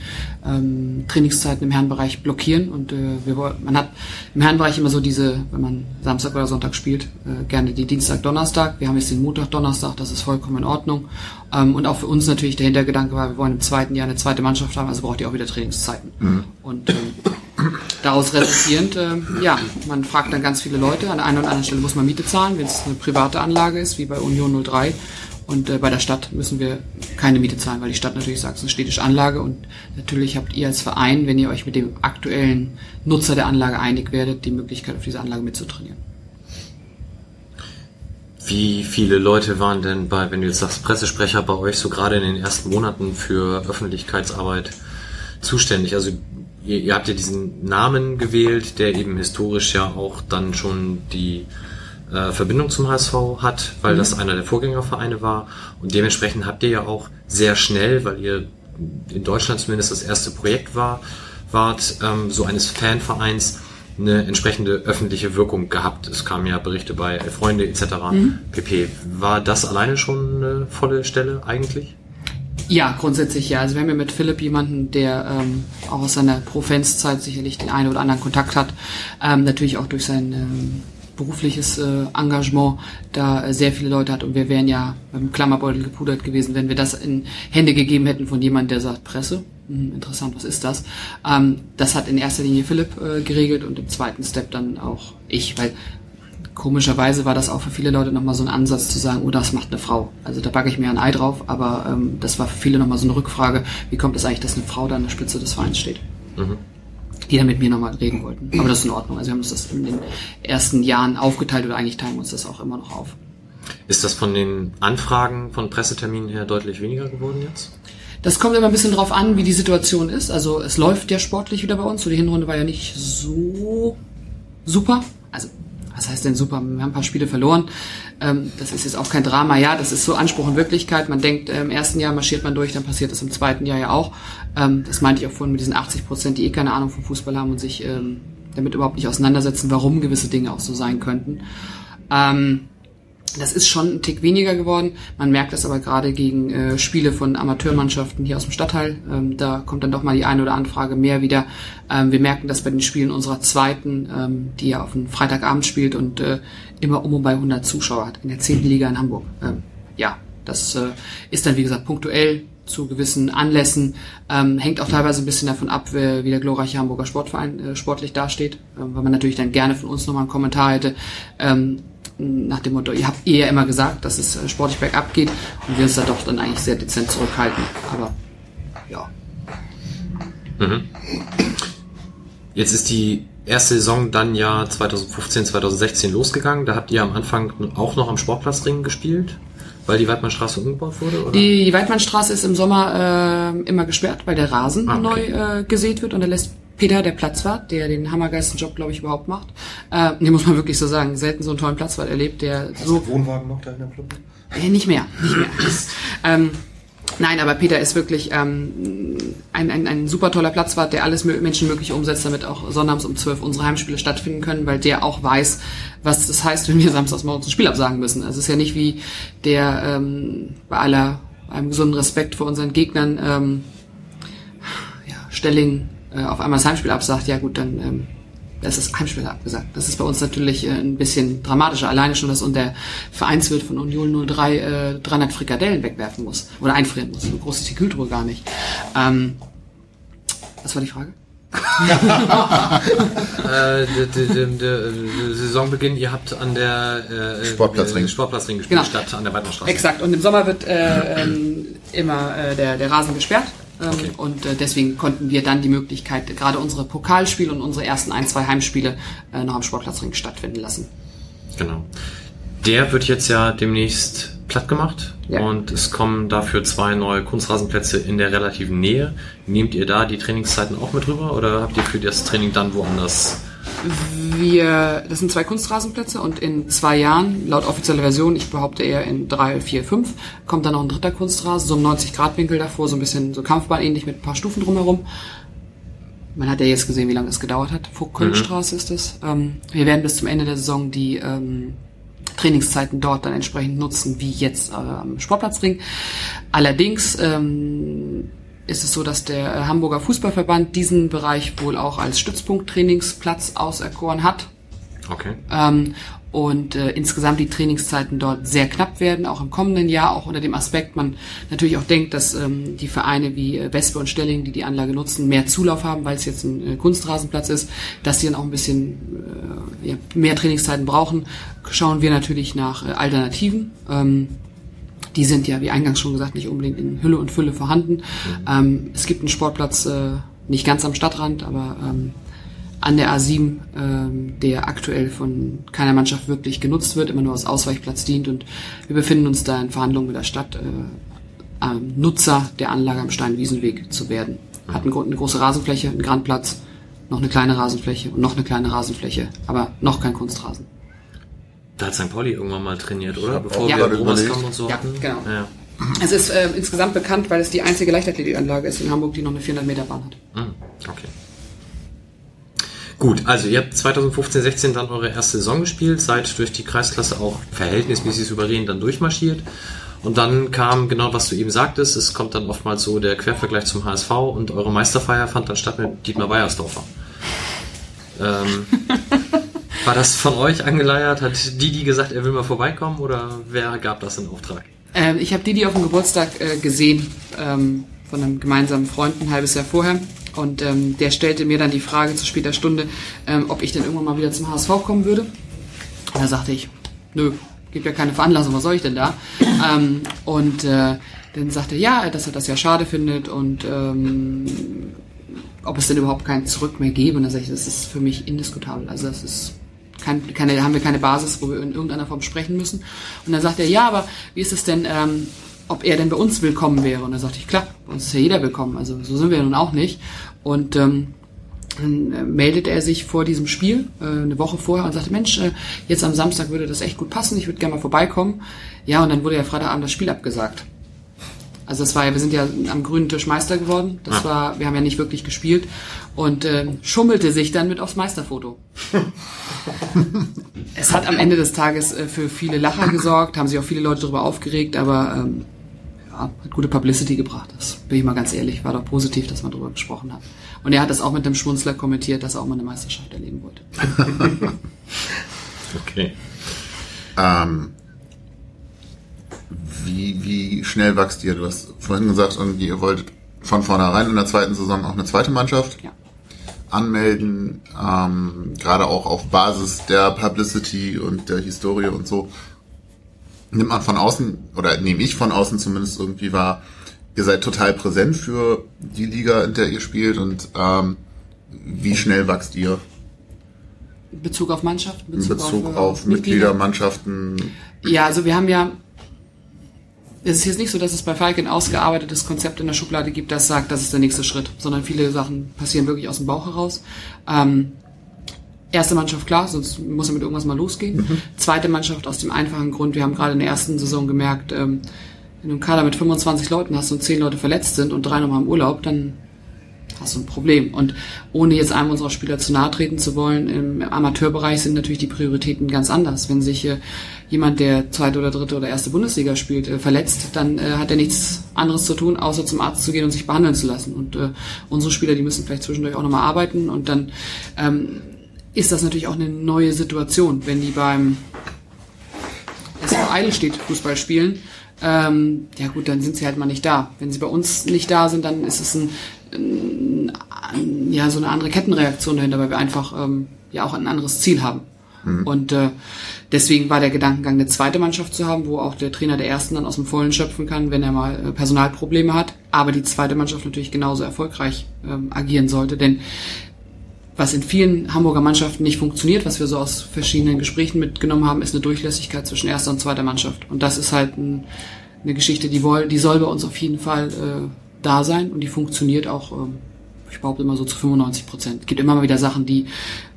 E: ähm, Trainingszeiten im Herrenbereich blockieren. Und äh, wir, man hat im Herrenbereich immer so diese, wenn man Samstag oder Sonntag spielt, äh, gerne die Dienstag, Donnerstag. Wir haben jetzt den Montag, Donnerstag, das ist vollkommen in Ordnung. Ähm, und auch für uns natürlich der Hintergedanke war, wir wollen im zweiten Jahr eine zweite Mannschaft haben, also braucht ihr auch wieder Trainingszeiten. Und ähm, daraus resultierend, ähm, ja, man fragt dann ganz viele Leute. An der einen oder anderen Stelle muss man Miete zahlen, wenn es eine private Anlage ist, wie bei Union 03. Und äh, bei der Stadt müssen wir keine Miete zahlen, weil die Stadt natürlich sagt, es ist eine städtische Anlage. Und natürlich habt ihr als Verein, wenn ihr euch mit dem aktuellen Nutzer der Anlage einig werdet, die Möglichkeit, auf diese Anlage mitzutrainieren.
A: Wie viele Leute waren denn bei, wenn du jetzt sagst, Pressesprecher bei euch so gerade in den ersten Monaten für Öffentlichkeitsarbeit zuständig? Also ihr, ihr habt ja diesen Namen gewählt, der eben historisch ja auch dann schon die äh, Verbindung zum HSV hat, weil das einer der Vorgängervereine war. Und dementsprechend habt ihr ja auch sehr schnell, weil ihr in Deutschland zumindest das erste Projekt war, wart, ähm, so eines Fanvereins, eine entsprechende öffentliche Wirkung gehabt. Es kamen ja Berichte bei Freunde etc. pp. War das alleine schon eine volle Stelle eigentlich?
E: Ja, grundsätzlich ja. Also wir haben ja mit Philipp jemanden, der ähm, auch aus seiner Pro-Fans-Zeit sicherlich den einen oder anderen Kontakt hat. Ähm, natürlich auch durch sein ähm, berufliches äh, Engagement da äh, sehr viele Leute hat. Und wir wären ja beim Klammerbeutel gepudert gewesen, wenn wir das in Hände gegeben hätten von jemandem, der sagt, Presse, hm, interessant, was ist das? Ähm, das hat in erster Linie Philipp äh, geregelt und im zweiten Step dann auch ich, weil komischerweise war das auch für viele Leute nochmal so ein Ansatz zu sagen, oh, das macht eine Frau. Also da backe ich mir ein Ei drauf, aber ähm, das war für viele nochmal so eine Rückfrage, wie kommt es eigentlich, dass eine Frau da an der Spitze des Vereins steht? Die da mit mir nochmal reden wollten. Aber das ist in Ordnung. Also wir haben uns das in den ersten Jahren aufgeteilt oder eigentlich teilen wir uns das auch immer noch auf.
A: Ist das von den Anfragen von Presseterminen her deutlich weniger geworden jetzt?
E: Das kommt immer ein bisschen drauf an, wie die Situation ist. Also es läuft ja sportlich wieder bei uns. So die Hinrunde war ja nicht so super. Also was heißt denn super? Wir haben ein paar Spiele verloren. Ähm, das ist jetzt auch kein Drama. Ja, das ist so Anspruch und Wirklichkeit. Man denkt, äh, im ersten Jahr marschiert man durch, dann passiert das im zweiten Jahr ja auch. Ähm, das meinte ich auch vorhin mit diesen 80 Prozent, die eh keine Ahnung vom Fußball haben und sich ähm, damit überhaupt nicht auseinandersetzen, warum gewisse Dinge auch so sein könnten. Ähm, das ist schon ein Tick weniger geworden. Man merkt das aber gerade gegen äh, Spiele von Amateurmannschaften hier aus dem Stadtteil. Ähm, da kommt dann doch mal die eine oder andere Frage mehr wieder. Ähm, wir merken das bei den Spielen unserer zweiten, ähm, die ja auf einen Freitagabend spielt und äh, immer um und bei 100 Zuschauer hat in der 10. Liga in Hamburg. Ähm, ja, das äh, ist dann wie gesagt punktuell zu gewissen Anlässen. Ähm, hängt auch teilweise ein bisschen davon ab, wer, wie der glorreiche Hamburger Sportverein äh, sportlich dasteht, ähm, weil man natürlich dann gerne von uns nochmal einen Kommentar hätte. Ähm, nach dem Motto, ihr habt ja immer gesagt, dass es äh, sportlich bergab geht und wir uns da doch dann eigentlich sehr dezent zurückhalten. Aber ja.
A: Jetzt ist die erste Saison dann ja 2015, 2016 losgegangen. Da habt ihr am Anfang auch noch am Sportplatzring gespielt, weil die Weidmannstraße umgebaut wurde? Oder?
E: Die, Weidmannstraße ist im Sommer äh, immer gesperrt, weil der Rasen
A: Ah, okay.
E: neu äh, gesät wird und da lässt Peter, der Platzwart, der den hammergeilsten Job, glaube ich, überhaupt macht. Äh, den muss man wirklich so sagen, selten so einen tollen Platzwart erlebt, der
C: Hast
E: so
C: Wohnwagen noch da in der Club?
E: Äh, nicht mehr, nicht mehr. ähm, nein, aber Peter ist wirklich ähm, ein, ein, ein super toller Platzwart, der alles mö- Menschenmögliche umsetzt, damit auch sonnabends um 12 unsere Heimspiele stattfinden können, weil der auch weiß, was das heißt, wenn wir samstags morgens ein Spiel absagen müssen. Also es ist ja nicht wie der ähm, bei aller einem gesunden Respekt vor unseren Gegnern ähm, ja, Stelling äh, auf einmal das Heimspiel absagt, ja gut, dann ähm, das ist Heimspiel abgesagt. Das ist bei uns natürlich äh, ein bisschen dramatischer. Alleine schon, dass der Vereinswirt von Union 03 äh, 300 Frikadellen wegwerfen muss oder einfrieren muss. So groß ist die Kühltruhe gar nicht. Ähm, was war die Frage?
A: Äh, Saisonbeginn, ihr habt an der äh,
B: Sportplatzring.
A: äh, Sportplatzring gespielt,
E: Genau.
A: statt an der Weidmannstraße.
E: Exakt. Und im Sommer wird äh, ähm, immer äh, der, der Rasen gesperrt. Ähm,
A: Okay.
E: Und äh, deswegen konnten wir dann die Möglichkeit, gerade unsere Pokalspiele und unsere ersten ein, zwei Heimspiele äh, noch am Sportplatzring stattfinden lassen.
A: Genau. Der wird jetzt ja demnächst platt gemacht
E: Ja.
A: und es kommen dafür zwei neue Kunstrasenplätze in der relativen Nähe. Nehmt ihr da die Trainingszeiten auch mit rüber oder habt ihr für das Training dann woanders
E: Wir, das sind zwei Kunstrasenplätze und in zwei Jahren, laut offizieller Version, ich behaupte eher in drei, vier, fünf, kommt dann noch ein dritter Kunstrasen, so ein 90-Grad-Winkel davor, so ein bisschen so Kampfbahn ähnlich mit ein paar Stufen drumherum. Man hat ja jetzt gesehen, wie lange es gedauert hat. Vogtkölnstraße ist es. Ähm, wir werden bis zum Ende der Saison die ähm, Trainingszeiten dort dann entsprechend nutzen, wie jetzt äh, am Sportplatzring. Allerdings ähm, ist es so, dass der äh, Hamburger Fußballverband diesen Bereich wohl auch als Stützpunkt-Trainingsplatz auserkoren hat.
A: Okay.
E: Ähm, und äh, insgesamt die Trainingszeiten dort sehr knapp werden, auch im kommenden Jahr, auch unter dem Aspekt, man natürlich auch denkt, dass ähm, die Vereine wie äh, Wespe und Stelling, die die Anlage nutzen, mehr Zulauf haben, weil es jetzt ein äh, Kunstrasenplatz ist, dass die dann auch ein bisschen äh, ja, mehr Trainingszeiten brauchen, schauen wir natürlich nach äh, Alternativen. Ähm, die sind ja, wie eingangs schon gesagt, nicht unbedingt in Hülle und Fülle vorhanden. Ähm, es gibt einen Sportplatz, äh, nicht ganz am Stadtrand, aber ähm, an der A7, ähm, der aktuell von keiner Mannschaft wirklich genutzt wird, immer nur als Ausweichplatz dient. Und wir befinden uns da in Verhandlungen mit der Stadt, äh, ähm, Nutzer der Anlage am Steinwiesenweg zu werden. Hat eine, eine große Rasenfläche, einen Grandplatz, noch eine kleine Rasenfläche und noch eine kleine Rasenfläche, aber noch kein Kunstrasen.
A: Da hat St. Pauli irgendwann mal trainiert, oder? Bevor
B: auch
A: wir Oberskampf
B: überlegt.
A: und so
E: Ja,
A: hatten.
E: genau.
A: Ja.
E: Es ist äh, insgesamt bekannt, weil es die einzige Leichtathletikanlage ist in Hamburg, die noch eine 400 Meter Bahn hat.
A: Hm, Okay. Gut, also ihr habt 2015, 16 dann eure erste Saison gespielt, seid durch die Kreisklasse auch verhältnismäßig souverän dann durchmarschiert. Und dann kam genau, was du eben sagtest, es kommt dann oftmals so der Quervergleich zum HSV und eure Meisterfeier fand dann statt mit Dietmar Weiersdorfer. Ähm, war das von euch angeleiert? Hat Didi gesagt, er will mal vorbeikommen oder wer gab das in Auftrag?
E: Ähm, ich habe Didi auf dem Geburtstag äh, gesehen ähm, von einem gemeinsamen Freund ein halbes Jahr vorher. Und ähm, der stellte mir dann die Frage zu später Stunde, ähm, ob ich denn irgendwann mal wieder zum HSV kommen würde. Und da sagte ich, nö, gibt ja keine Veranlassung, was soll ich denn da? Ähm, und äh, dann sagte er, ja, dass er das ja schade findet und ähm, ob es denn überhaupt kein Zurück mehr gäbe. Und dann sage ich, das ist für mich indiskutabel. Also das ist kein, keine, haben wir keine Basis, wo wir in irgendeiner Form sprechen müssen. Und dann sagt er, ja, aber wie ist es denn, ähm, ob er denn bei uns willkommen wäre? Und dann sagte ich, klar, bei uns ist ja jeder willkommen. Also so sind wir ja nun auch nicht. Und ähm, dann äh, meldete er sich vor diesem Spiel, äh, eine Woche vorher, und sagte, Mensch, äh, jetzt am Samstag würde das echt gut passen, ich würde gerne mal vorbeikommen. Ja, und dann wurde ja Freitagabend das Spiel abgesagt. Also das war ja, wir sind ja am grünen Tisch Meister geworden. Das war, wir haben ja nicht wirklich gespielt und äh, schummelte sich dann mit aufs Meisterfoto. es hat am Ende des Tages äh, für viele Lacher gesorgt, haben sich auch viele Leute darüber aufgeregt, aber ähm, ja, hat gute Publicity gebracht. Das bin ich mal ganz ehrlich, war doch positiv, dass man darüber gesprochen hat. Und er hat das auch mit dem Schmunzler kommentiert, dass er auch mal eine Meisterschaft erleben wollte.
A: Okay.
B: Ähm, wie, wie schnell wächst ihr? Du hast vorhin gesagt, irgendwie, ihr wolltet von vornherein in der zweiten Saison auch eine zweite Mannschaft
E: Ja.
B: anmelden, ähm, gerade auch auf Basis der Publicity und der Historie und so. Nimmt man von außen, oder nehme ich von außen zumindest irgendwie wahr, ihr seid total präsent für die Liga, in der ihr spielt und ähm, wie schnell wächst ihr
E: In Bezug auf Mannschaft, in
B: in
E: Bezug,
B: Bezug
E: auf,
B: auf,
E: äh,
B: Mitglieder, Mannschaften?
E: Ja, also wir haben ja, es ist jetzt nicht so, dass es bei Falk ein ausgearbeitetes Konzept in der Schublade gibt, das sagt, das ist der nächste Schritt, sondern viele Sachen passieren wirklich aus dem Bauch heraus. Ähm, erste Mannschaft, klar, sonst muss er mit irgendwas mal losgehen. Zweite Mannschaft aus dem einfachen Grund, wir haben gerade in der ersten Saison gemerkt, ähm, wenn du einen Kader mit 25 Leuten hast und 10 Leute verletzt sind und drei nochmal im Urlaub, dann hast du ein Problem. Und ohne jetzt einem unserer Spieler zu nahe treten zu wollen, im Amateurbereich sind natürlich die Prioritäten ganz anders. Wenn sich äh, jemand, der zweite oder dritte oder erste Bundesliga spielt, äh, verletzt, dann äh, hat er nichts anderes zu tun, außer zum Arzt zu gehen und sich behandeln zu lassen. Und unsere Spieler, die müssen vielleicht zwischendurch auch nochmal arbeiten und dann ähm, ist das natürlich auch eine neue Situation, wenn die beim SV Eidelstedt Fußball spielen. Ähm, ja gut, dann sind sie halt mal nicht da. Wenn sie bei uns nicht da sind, dann ist es ein ja so eine andere Kettenreaktion dahinter, weil wir einfach ähm, ja auch ein anderes Ziel haben. Und äh, deswegen war der Gedankengang, eine zweite Mannschaft zu haben, wo auch der Trainer der ersten dann aus dem Vollen schöpfen kann, wenn er mal äh, Personalprobleme hat. Aber die zweite Mannschaft natürlich genauso erfolgreich ähm, agieren sollte, denn was in vielen Hamburger Mannschaften nicht funktioniert, was wir so aus verschiedenen Gesprächen mitgenommen haben, ist eine Durchlässigkeit zwischen erster und zweiter Mannschaft. Und das ist halt ein, eine Geschichte, die, woll, die soll bei uns auf jeden Fall äh, da sein und die funktioniert auch ähm, ich behaupte immer so zu 95 Prozent. Es gibt immer mal wieder Sachen, die,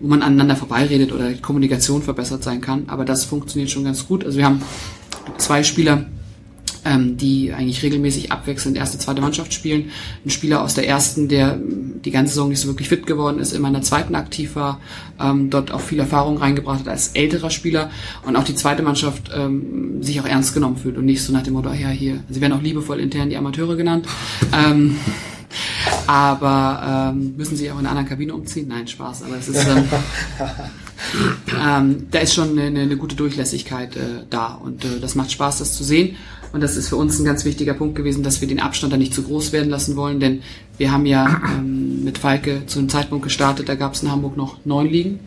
E: wo man aneinander vorbeiredet oder die Kommunikation verbessert sein kann, aber das funktioniert schon ganz gut. Also wir haben zwei Spieler, ähm, die eigentlich regelmäßig abwechselnd erste, zweite Mannschaft spielen. Ein Spieler aus der ersten, der die ganze Saison nicht so wirklich fit geworden ist, immer in der zweiten aktiv war, ähm, dort auch viel Erfahrung reingebracht hat als älterer Spieler und auch die zweite Mannschaft ähm, sich auch ernst genommen fühlt und nicht so nach dem Motto, ja, hier, sie werden auch liebevoll intern die Amateure genannt. Ähm, aber ähm, müssen sie auch in einer anderen Kabine umziehen? Nein, Spaß. Aber es ist ähm, ähm, da ist schon eine, eine gute Durchlässigkeit äh, da und äh, das macht Spaß, das zu sehen. Und das ist für uns ein ganz wichtiger Punkt gewesen, dass wir den Abstand da nicht zu groß werden lassen wollen, denn wir haben ja ähm, mit Falke zu einem Zeitpunkt gestartet, da gab es in Hamburg noch neun Ligen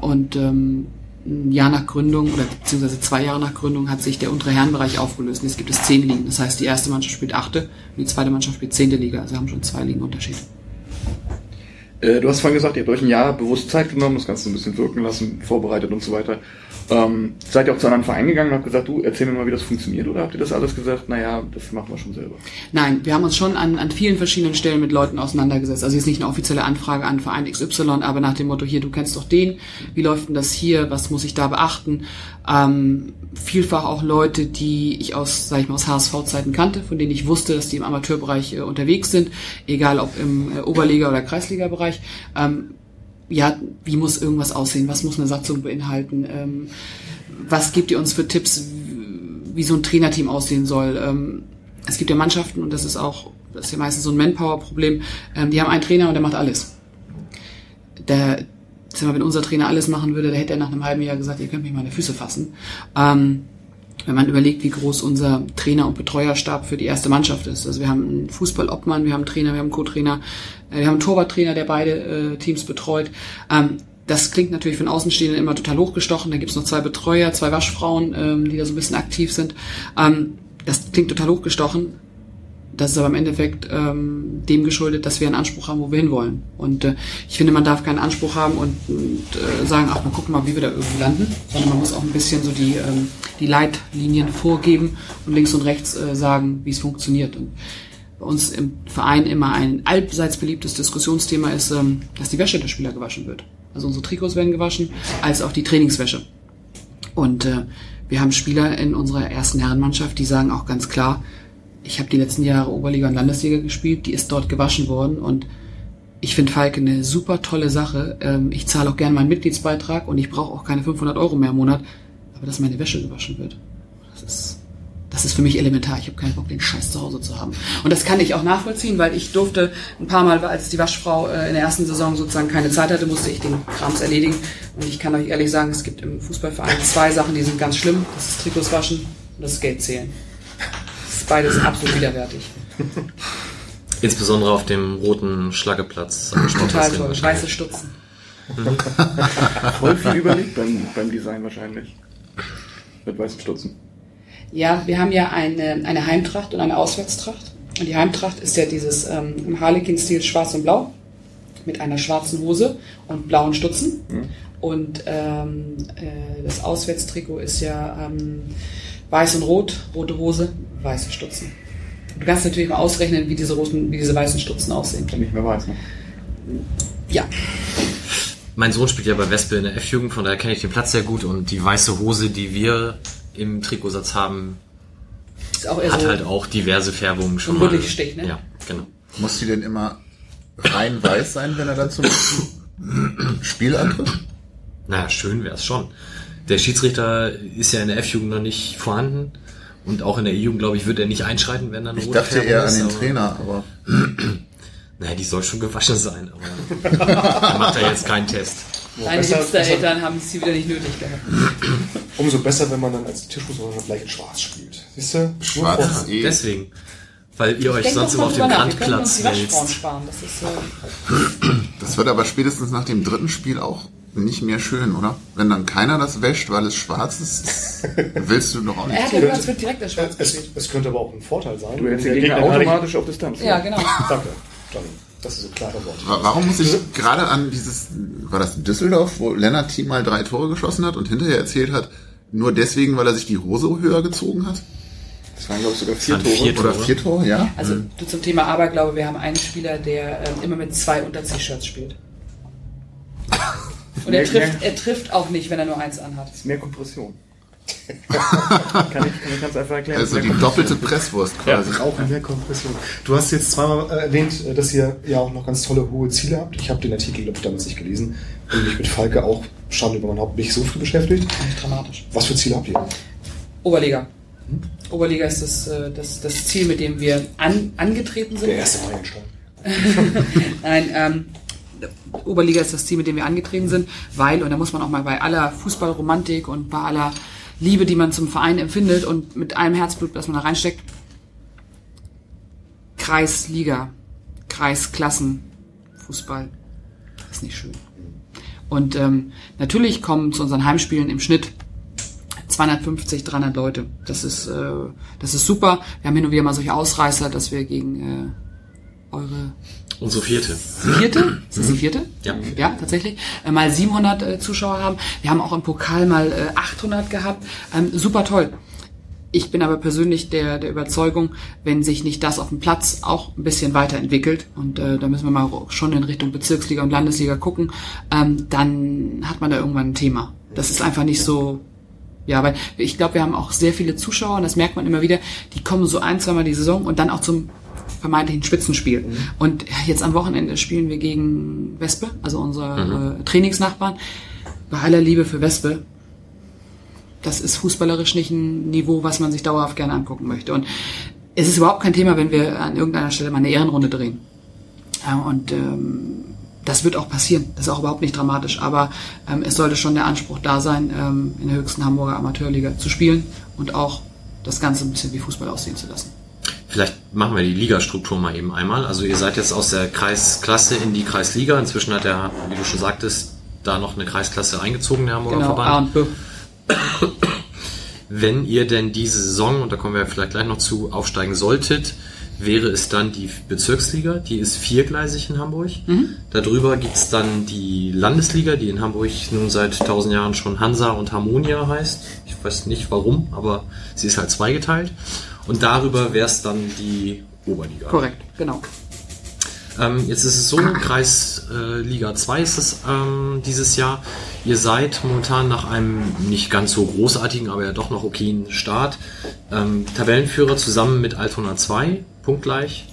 E: und ähm, ein Jahr nach Gründung oder beziehungsweise zwei Jahre nach Gründung hat sich der untere Herrenbereich aufgelöst. Und jetzt gibt es zehn Ligen. Das heißt, die erste Mannschaft spielt achte und die zweite Mannschaft spielt zehnte Liga. Also haben schon zwei Ligen Unterschied.
D: Äh, du hast vorhin gesagt, ihr habt euch ein Jahr bewusst Zeit genommen, das Ganze ein bisschen wirken lassen, vorbereitet und so weiter. Ähm, seid ihr auch zu anderen Vereinen gegangen und habt gesagt, du, erzähl mir mal, wie das funktioniert? Oder habt ihr das alles gesagt, naja, das machen wir schon selber?
E: Nein, wir haben uns schon an, an vielen verschiedenen Stellen mit Leuten auseinandergesetzt. Also jetzt nicht eine offizielle Anfrage an Verein XY, aber nach dem Motto, hier, du kennst doch den, wie läuft denn das hier, was muss ich da beachten? Ähm, vielfach auch Leute, die ich aus, sag ich mal, aus HSV-Zeiten kannte, von denen ich wusste, dass die im Amateurbereich äh, unterwegs sind, egal ob im äh, Oberliga- oder Kreisliga-Bereich. Ähm, ja, wie muss irgendwas aussehen? Was muss eine Satzung beinhalten? Ähm, was gibt ihr uns für Tipps, wie so ein Trainerteam aussehen soll? Ähm, es gibt ja Mannschaften, und das ist auch, das ist ja meistens so ein Manpower-Problem, ähm, die haben einen Trainer und der macht alles. Der, wenn unser Trainer alles machen würde, da hätte er nach einem halben Jahr gesagt, ihr könnt mich mal an die Füße fassen. Ähm, wenn man überlegt, wie groß unser Trainer- und Betreuerstab für die erste Mannschaft ist. Also wir haben einen Fußballobmann, wir haben einen Trainer, wir haben einen Co-Trainer, äh, wir haben einen Torwarttrainer, der beide äh, Teams betreut. Ähm, das klingt natürlich von Außenstehenden immer total hochgestochen. Da gibt's noch zwei Betreuer, zwei Waschfrauen, ähm, die da so ein bisschen aktiv sind. Ähm, das klingt total hochgestochen. Das ist aber im Endeffekt ähm, dem geschuldet, dass wir einen Anspruch haben, wo wir hinwollen. Und äh, ich finde, man darf keinen Anspruch haben und, und äh, sagen, ach, mal gucken mal, wie wir da irgendwie landen, sondern man muss auch ein bisschen so die, ähm, die Leitlinien vorgeben und links und rechts äh, sagen, wie es funktioniert. Und bei uns im Verein immer ein allseits beliebtes Diskussionsthema ist, ähm, dass die Wäsche der Spieler gewaschen wird. Also unsere Trikots werden gewaschen, als auch die Trainingswäsche. Und äh, wir haben Spieler in unserer ersten Herrenmannschaft, die sagen auch ganz klar, ich habe die letzten Jahre Oberliga und Landesliga gespielt, die ist dort gewaschen worden und ich finde Falke eine super tolle Sache. Ähm, ich zahle auch gerne meinen Mitgliedsbeitrag und ich brauche auch keine 500 Euro mehr im Monat, aber dass meine Wäsche gewaschen wird, das ist, das ist für mich elementar. Ich habe keinen Bock, den Scheiß zu Hause zu haben. Und das kann ich auch nachvollziehen, weil ich durfte ein paar Mal, als die Waschfrau äh, in der ersten Saison sozusagen keine Zeit hatte, musste ich den Krams erledigen. Und ich kann euch ehrlich sagen, es gibt im Fußballverein zwei Sachen, die sind ganz schlimm. Das ist Trikots waschen und das ist Geld zählen. Ist beides absolut widerwärtig.
A: Insbesondere auf dem roten Schlaggeplatz. am
E: Total toll. Weiße Stutzen.
D: Voll viel überlegt beim, beim Design wahrscheinlich. Mit weißen Stutzen.
E: Ja, wir haben ja eine, eine Heimtracht und eine Auswärtstracht. Und die Heimtracht ist ja dieses ähm, im Harlequin-Stil schwarz und blau mit einer schwarzen Hose und blauen Stutzen. Und ähm, äh, das Auswärtstrikot ist ja ähm, weiß und rot, rote Hose, weiße Stutzen. Du kannst natürlich mal ausrechnen, wie diese roten, wie diese weißen Stutzen aussehen.
D: Wenn nicht mehr weiß, ne?
E: Ja,
A: Mein Sohn spielt ja bei Wespe in der F-Jugend, von daher kenne ich den Platz sehr gut und die weiße Hose, die wir im Trikotsatz haben,
E: ist auch eher
A: hat
E: so.
A: halt auch diverse Färbungen schon mal.
E: Rotlichtstich, ne?
A: Ja, genau.
B: Muss die denn immer rein weiß sein, wenn er dann zum Spiel antritt?
A: Naja, schön wäre es schon. Der Schiedsrichter ist ja in der F-Jugend noch nicht vorhanden und auch in der E-Jugend, glaube ich, wird er nicht einschreiten, wenn dann eine
B: Ich
A: rote
B: dachte
A: Färbung
B: eher an
A: ist,
B: den
A: aber-
B: Trainer, aber
A: Naja, die soll schon gewaschen sein, aber da macht er jetzt keinen Test.
E: Deine Hipster-Eltern haben es hier wieder nicht nötig gehabt.
F: Umso besser, wenn man dann als Tischfußballer gleich in Schwarz spielt. Siehst du?
B: schwarz ist eh.
A: Deswegen. Weil ihr euch sonst immer
E: mal
A: auf dem
E: nach. Wir können uns
A: Randplatz
E: die Waschfrauen
A: wälzt.
E: Das äh,
B: Das wird aber spätestens nach dem dritten Spiel auch nicht mehr schön, oder? Wenn dann keiner das wäscht, weil es schwarz ist, willst du doch auch
E: er
B: nicht.
E: hat ja es wird direkt der Schwarz
F: Es, es könnte aber auch ein Vorteil sein.
D: Du hältst
F: wenn
D: den Gegner automatisch auf Distanz.
E: Ja, genau.
F: Danke. Dann, das ist so klare Worte.
B: Wa- Warum muss ich gerade an dieses, war das Düsseldorf, wo Lennart Team mal drei Tore geschossen hat und hinterher erzählt hat, nur deswegen, weil er sich die Hose höher gezogen hat?
D: Das waren, glaube ich, sogar
A: Das
D: vier Tore.
A: vier
B: Oder
A: Tore.
B: vier Tore, ja?
E: Also du zum Thema Aberglaube, wir haben einen Spieler, der ähm, immer mit zwei Unterziehshirts spielt. Und er
D: Mehr-
E: trifft,
D: mehr-
E: er trifft auch nicht, wenn er nur eins anhat.
D: Das ist mehr Kompression. kann ich, ganz einfach erklären.
B: Also
D: Mehr
B: die doppelte Presswurst quasi.
C: Rauchen der Kompression. Du hast jetzt zweimal äh, erwähnt, äh, dass ihr ja auch noch ganz tolle hohe Ziele habt. Ich habe den Artikel, glaube ich, damals nicht gelesen und mich mit Falke auch Schande über mein Haupt nicht so viel beschäftigt.
E: Nicht dramatisch.
C: Was für Ziele habt ihr?
E: Oberliga. Oberliga ist das, äh, das, das Ziel, mit dem wir an, angetreten sind.
C: Der erste Meilenstein.
E: Nein, ähm, Oberliga ist das Ziel, mit dem wir angetreten sind, weil, und da muss man auch mal bei aller Fußballromantik und bei aller Liebe, die man zum Verein empfindet und mit allem Herzblut, das man da reinsteckt, Kreisliga, Kreisklassen, Fußball, ist nicht schön. Und ähm, natürlich kommen zu unseren Heimspielen im Schnitt 250, 300 Leute. Das ist, äh, das ist super. Wir haben hin und wieder mal solche Ausreißer, dass wir gegen äh, eure
A: Unsere vierte.
E: vierte? Ist das die vierte?
A: Ja.
E: Ja, tatsächlich. Äh, mal 700 äh, Zuschauer haben. Wir haben auch im Pokal mal äh, 800 gehabt. Ähm, super toll. Ich bin aber persönlich der, der Überzeugung, wenn sich nicht das auf dem Platz auch ein bisschen weiterentwickelt, und äh, da müssen wir mal schon in Richtung Bezirksliga und Landesliga gucken, ähm, dann hat man da irgendwann ein Thema. Das ist einfach nicht so, ja, weil ich glaube, wir haben auch sehr viele Zuschauer, und das merkt man immer wieder, die kommen so ein, zweimal die Saison und dann auch zum vermeintlichen Spitzenspiel. Und jetzt am Wochenende spielen wir gegen Wespe, also unsere äh, Trainingsnachbarn. Bei aller Liebe für Wespe, das ist fußballerisch nicht ein Niveau, was man sich dauerhaft gerne angucken möchte. Und es ist überhaupt kein Thema, wenn wir an irgendeiner Stelle mal eine Ehrenrunde drehen. Und ähm, das wird auch passieren. Das ist auch überhaupt nicht dramatisch. Aber ähm, es sollte schon der Anspruch da sein, ähm, in der höchsten Hamburger Amateurliga zu spielen und auch das Ganze ein bisschen wie Fußball aussehen zu lassen.
A: Vielleicht machen wir die Ligastruktur mal eben einmal. Also ihr seid jetzt aus der Kreisklasse in die Kreisliga. Inzwischen hat er, wie du schon sagtest, da noch eine Kreisklasse eingezogen, der Hamburger
E: Genau, A
A: Verband.
E: und B.
A: Wenn ihr denn diese Saison, und da kommen wir vielleicht gleich noch zu, aufsteigen solltet, wäre es dann die Bezirksliga, die ist viergleisig in Hamburg. Darüber gibt's dann die Landesliga, die in Hamburg nun seit tausend Jahren schon Hansa und Harmonia heißt. Ich weiß nicht warum, aber sie ist halt zweigeteilt. Und darüber wäre es dann die Oberliga.
E: Korrekt, genau.
A: Ähm, jetzt ist es so, Kreisliga äh, Liga 2 ist es ähm, dieses Jahr. Ihr seid momentan nach einem nicht ganz so großartigen, aber ja doch noch okayen Start. Ähm, Tabellenführer zusammen mit Altona 2, punktgleich.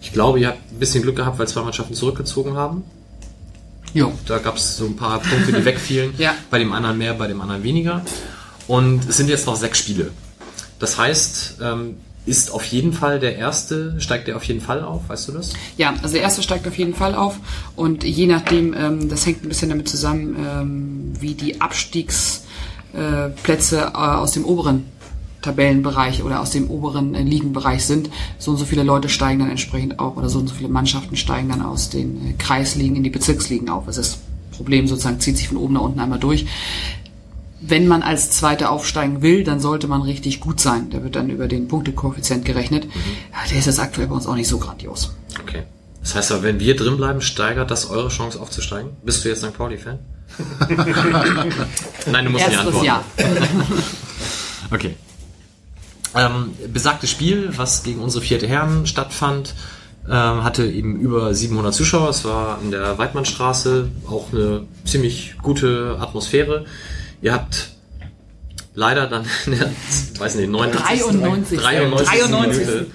A: Ich glaube, ihr habt ein bisschen Glück gehabt, weil zwei Mannschaften zurückgezogen haben.
E: Jo.
A: Da gab es so ein paar Punkte, die wegfielen.
E: Ja.
A: Bei dem anderen mehr, bei dem anderen weniger. Und es sind jetzt noch sechs Spiele. Das heißt, ähm, ist auf jeden Fall der erste, steigt der auf jeden Fall auf, weißt du das?
E: Ja, also der erste steigt auf jeden Fall auf und je nachdem, ähm, das hängt ein bisschen damit zusammen, ähm, wie die Abstiegsplätze äh, äh, aus dem oberen Tabellenbereich oder aus dem oberen äh, Ligenbereich sind. So und so viele Leute steigen dann entsprechend auch oder so und so viele Mannschaften steigen dann aus den äh, Kreisligen in die Bezirksligen auf. Also das Problem sozusagen zieht sich von oben nach unten einmal durch. Wenn man als Zweiter aufsteigen will, dann sollte man richtig gut sein. Der wird dann über den Punktekoeffizient gerechnet. Ja, der ist jetzt aktuell bei uns auch nicht so grandios.
A: Okay. Das heißt aber, wenn wir drin bleiben, steigert das eure Chance aufzusteigen? Bist du jetzt St. Pauli-Fan? Nein, du musst nicht
E: Erstes
A: antworten.
E: Jahr.
A: Okay. Ähm, besagtes Spiel, was gegen unsere vierte Herren stattfand, ähm, hatte eben über 700 Zuschauer. Es war in der Weidmannstraße auch eine ziemlich gute Atmosphäre. Ihr habt leider dann, in der, weiß nicht, 89.
E: 93.
A: 93.
E: 93.
A: Minute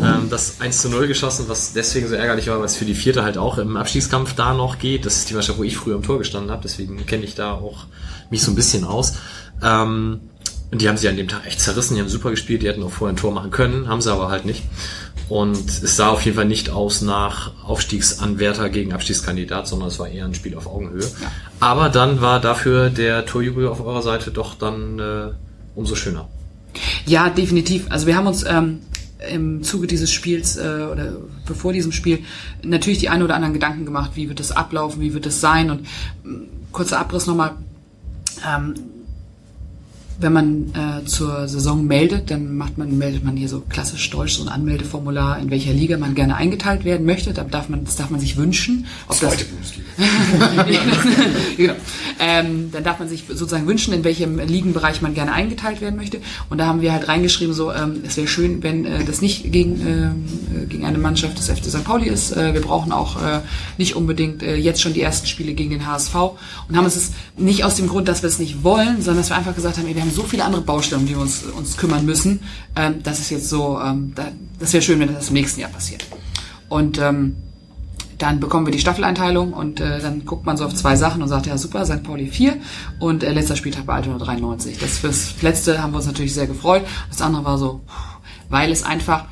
A: ähm, das 1 zu 0 geschossen, was deswegen so ärgerlich war, weil es für die vierte halt auch im Abstiegskampf da noch geht. Das ist die Mannschaft, wo ich früher im Tor gestanden habe, deswegen kenne ich da auch mich so ein bisschen aus. Ähm, und die haben sie an dem Tag echt zerrissen, die haben super gespielt, die hätten auch vorher ein Tor machen können, haben sie aber halt nicht. Und es sah auf jeden Fall nicht aus nach Aufstiegsanwärter gegen Abstiegskandidat, sondern es war eher ein Spiel auf Augenhöhe. Aber dann war dafür der Torjubel auf eurer Seite doch dann äh, umso schöner.
E: Ja, definitiv. Also wir haben uns ähm, im Zuge dieses Spiels äh, oder bevor diesem Spiel natürlich die ein oder anderen Gedanken gemacht, wie wird das ablaufen, wie wird es sein und mh, kurzer Abriss nochmal. Ähm, wenn man äh, zur Saison meldet, dann macht man, meldet man hier so klassisch deutsch so ein Anmeldeformular, in welcher Liga man gerne eingeteilt werden möchte. Da darf man, das darf man sich wünschen. Ob
C: Zweite Bundesliga.
E: genau. ähm, dann darf man sich sozusagen wünschen, in welchem Ligenbereich man gerne eingeteilt werden möchte. Und da haben wir halt reingeschrieben, so ähm, es wäre schön, wenn äh, das nicht gegen, äh, gegen eine Mannschaft des FC St. Pauli ist. Äh, wir brauchen auch äh, nicht unbedingt äh, jetzt schon die ersten Spiele gegen den HSV und haben es nicht aus dem Grund, dass wir es nicht wollen, sondern dass wir einfach gesagt haben, ey, wir haben so viele andere Baustellen, um die wir uns, uns kümmern müssen. Ähm, das ist jetzt so, ähm, da, das wäre schön, wenn das im nächsten Jahr passiert. Und ähm, dann bekommen wir die Staffeleinteilung und äh, dann guckt man so auf zwei Sachen und sagt, ja super, St. Pauli 4 und äh, letzter Spieltag bei Altona 93. Das fürs letzte haben wir uns natürlich sehr gefreut. Das andere war so, weil es einfach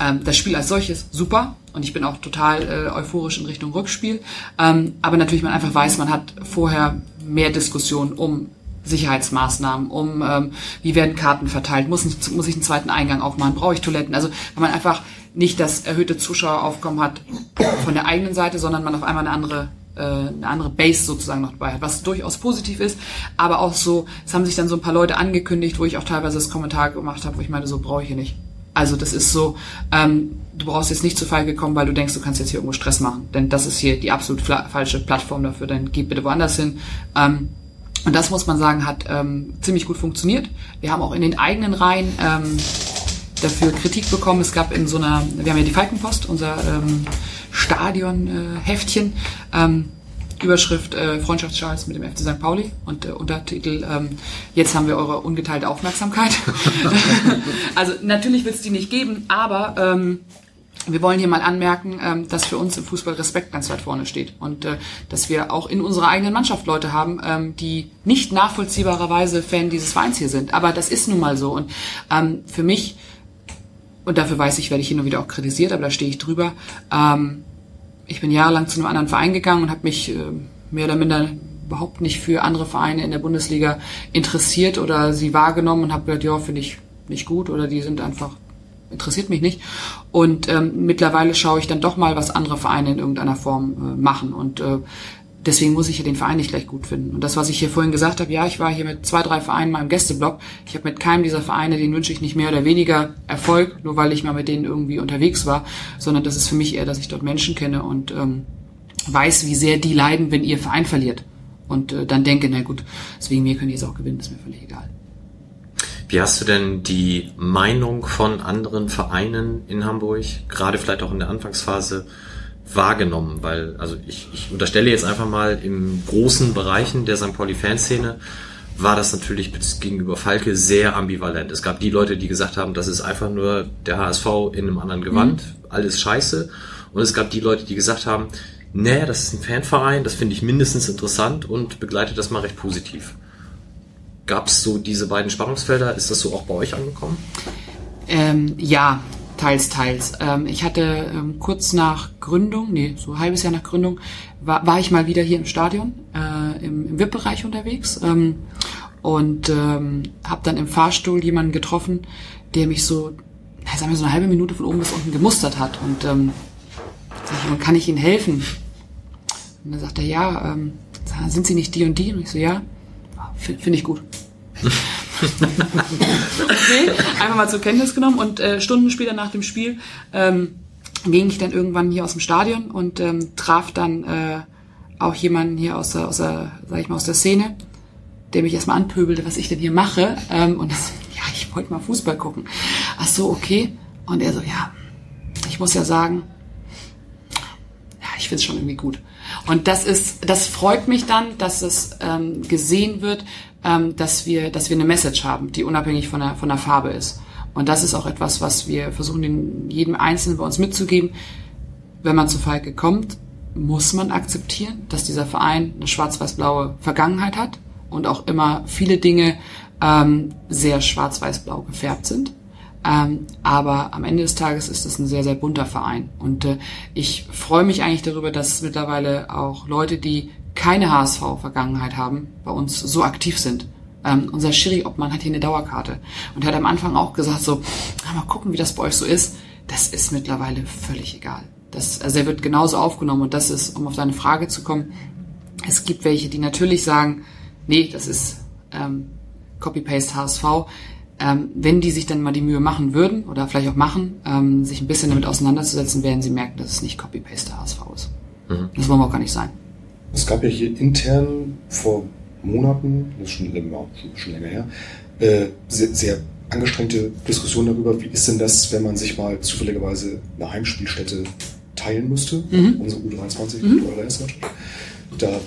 E: ähm, das Spiel als solches super und ich bin auch total äh, euphorisch in Richtung Rückspiel. Ähm, aber natürlich man einfach weiß, man hat vorher mehr Diskussionen um Sicherheitsmaßnahmen, um ähm, wie werden Karten verteilt, muss, ich- muss ich einen zweiten Eingang aufmachen, brauche ich Toiletten. Also wenn man einfach nicht das erhöhte Zuschaueraufkommen hat von der eigenen Seite, sondern man auf einmal eine andere äh, eine andere Base sozusagen noch dabei hat, was durchaus positiv ist, aber auch so, es haben sich dann so ein paar Leute angekündigt, wo ich auch teilweise das Kommentar gemacht habe, wo ich meine, so brauche ich hier nicht. Also das ist so, ähm, du brauchst jetzt nicht zu Feige kommen, weil du denkst, du kannst jetzt hier irgendwo Stress machen, denn das ist hier die absolut falsche Plattform dafür, dann geh bitte woanders hin. Ähm, und das muss man sagen, hat ähm, ziemlich gut funktioniert. Wir haben auch in den eigenen Reihen ähm, dafür Kritik bekommen. Es gab in so einer, wir haben ja die Falkenpost, unser ähm, Stadion-Heftchen, ähm, Überschrift äh, Freundschaftsschals mit dem FC St. Pauli und äh, Untertitel ähm, Jetzt haben wir eure ungeteilte Aufmerksamkeit. also natürlich wird es die nicht geben, aber ähm, wir wollen hier mal anmerken, ähm, dass für uns im Fußball Respekt ganz weit vorne steht und äh, dass wir auch in unserer eigenen Mannschaft Leute haben, ähm, die nicht nachvollziehbarerweise Fan dieses Vereins hier sind. Aber das ist nun mal so. Und ähm, für mich, und dafür weiß ich, werde ich hin und wieder auch kritisiert, aber da stehe ich drüber, ähm, ich bin jahrelang zu einem anderen Verein gegangen und habe mich äh, mehr oder minder überhaupt nicht für andere Vereine in der Bundesliga interessiert oder sie wahrgenommen und habe gedacht, ja, finde ich nicht gut oder die sind einfach interessiert mich nicht. Und ähm, mittlerweile schaue ich dann doch mal, was andere Vereine in irgendeiner Form äh, machen. Und äh, deswegen muss ich ja den Verein nicht gleich gut finden. Und das, was ich hier vorhin gesagt habe, ja, ich war hier mit zwei, drei Vereinen mal im Gästeblock. Ich habe mit keinem dieser Vereine, den wünsche ich nicht mehr oder weniger Erfolg, nur weil ich mal mit denen irgendwie unterwegs war, sondern das ist für mich eher, dass ich dort Menschen kenne und ähm, weiß, wie sehr die leiden, wenn ihr Verein verliert. Und äh, dann denke, na gut, deswegen mir können die jetzt auch gewinnen, ist mir völlig egal.
A: Wie hast du denn die Meinung von anderen Vereinen in Hamburg, gerade vielleicht auch in der Anfangsphase, wahrgenommen? Weil, also ich, ich unterstelle jetzt einfach mal, im großen Bereichen der St. Pauli-Fanszene war das natürlich gegenüber Falke sehr ambivalent. Es gab die Leute, die gesagt haben, das ist einfach nur der HSV in einem anderen Gewand, alles scheiße. Und es gab die Leute, die gesagt haben, nee, das ist ein Fanverein, das finde ich mindestens interessant und begleite das mal recht positiv. Gab es so diese beiden Spannungsfelder? Ist das so auch bei euch angekommen?
E: Ähm, ja, teils, teils. Ähm, ich hatte ähm, kurz nach Gründung, nee, so ein halbes Jahr nach Gründung, war, war ich mal wieder hier im Stadion, äh, im, im VIP-Bereich unterwegs ähm, und ähm, habe dann im Fahrstuhl jemanden getroffen, der mich so, sagen wir so eine halbe Minute von oben bis unten gemustert hat und ähm, sag ich, "Und kann ich Ihnen helfen? Und dann sagt er, ja, ähm, sind Sie nicht die und die? Und ich so, ja, finde find ich gut. Okay, einfach mal zur Kenntnis genommen und äh, Stunden später nach dem Spiel ähm, ging ich dann irgendwann hier aus dem Stadion und ähm, traf dann äh, auch jemanden hier aus der, aus der, sag ich mal, aus der Szene, der mich erstmal anpöbelte, was ich denn hier mache. Ähm, und das, ja, ich wollte mal Fußball gucken. Ach so, okay. Und er so, ja, ich muss ja sagen, ja, ich find's schon irgendwie gut. Und das ist, das freut mich dann, dass es ähm, gesehen wird, ähm, dass wir, dass wir eine Message haben, die unabhängig von der, von der Farbe ist. Und das ist auch etwas, was wir versuchen, den, jedem Einzelnen bei uns mitzugeben. Wenn man zu Falke kommt, muss man akzeptieren, dass dieser Verein eine schwarz-weiß-blaue Vergangenheit hat und auch immer viele Dinge ähm, sehr schwarz-weiß-blau gefärbt sind. Ähm, aber am Ende des Tages ist es ein sehr, sehr bunter Verein. Und äh, ich freue mich eigentlich darüber, dass mittlerweile auch Leute, die keine HSV-Vergangenheit haben, bei uns so aktiv sind. Ähm, unser Schiri Obmann hat hier eine Dauerkarte und hat am Anfang auch gesagt so, "Ah, mal gucken, wie das bei euch so ist. Das ist mittlerweile völlig egal. Das, also er wird genauso aufgenommen und das ist, um auf deine Frage zu kommen, es gibt welche, die natürlich sagen, nee, das ist ähm, Copy-Paste HSV. Ähm, wenn die sich dann mal die Mühe machen würden oder vielleicht auch machen, ähm, sich ein bisschen damit auseinanderzusetzen, werden sie merken, dass es nicht Copy-Paste HSV ist. Das wollen wir auch gar nicht sein.
C: Es gab ja hier intern vor Monaten, das ist schon, länger- schon, länger her, äh, sehr, sehr angestrengte Diskussion darüber, wie ist denn das, wenn man sich mal zufälligerweise eine Heimspielstätte teilen müsste, unsere U23 mit eurer Landsmannschaft. Da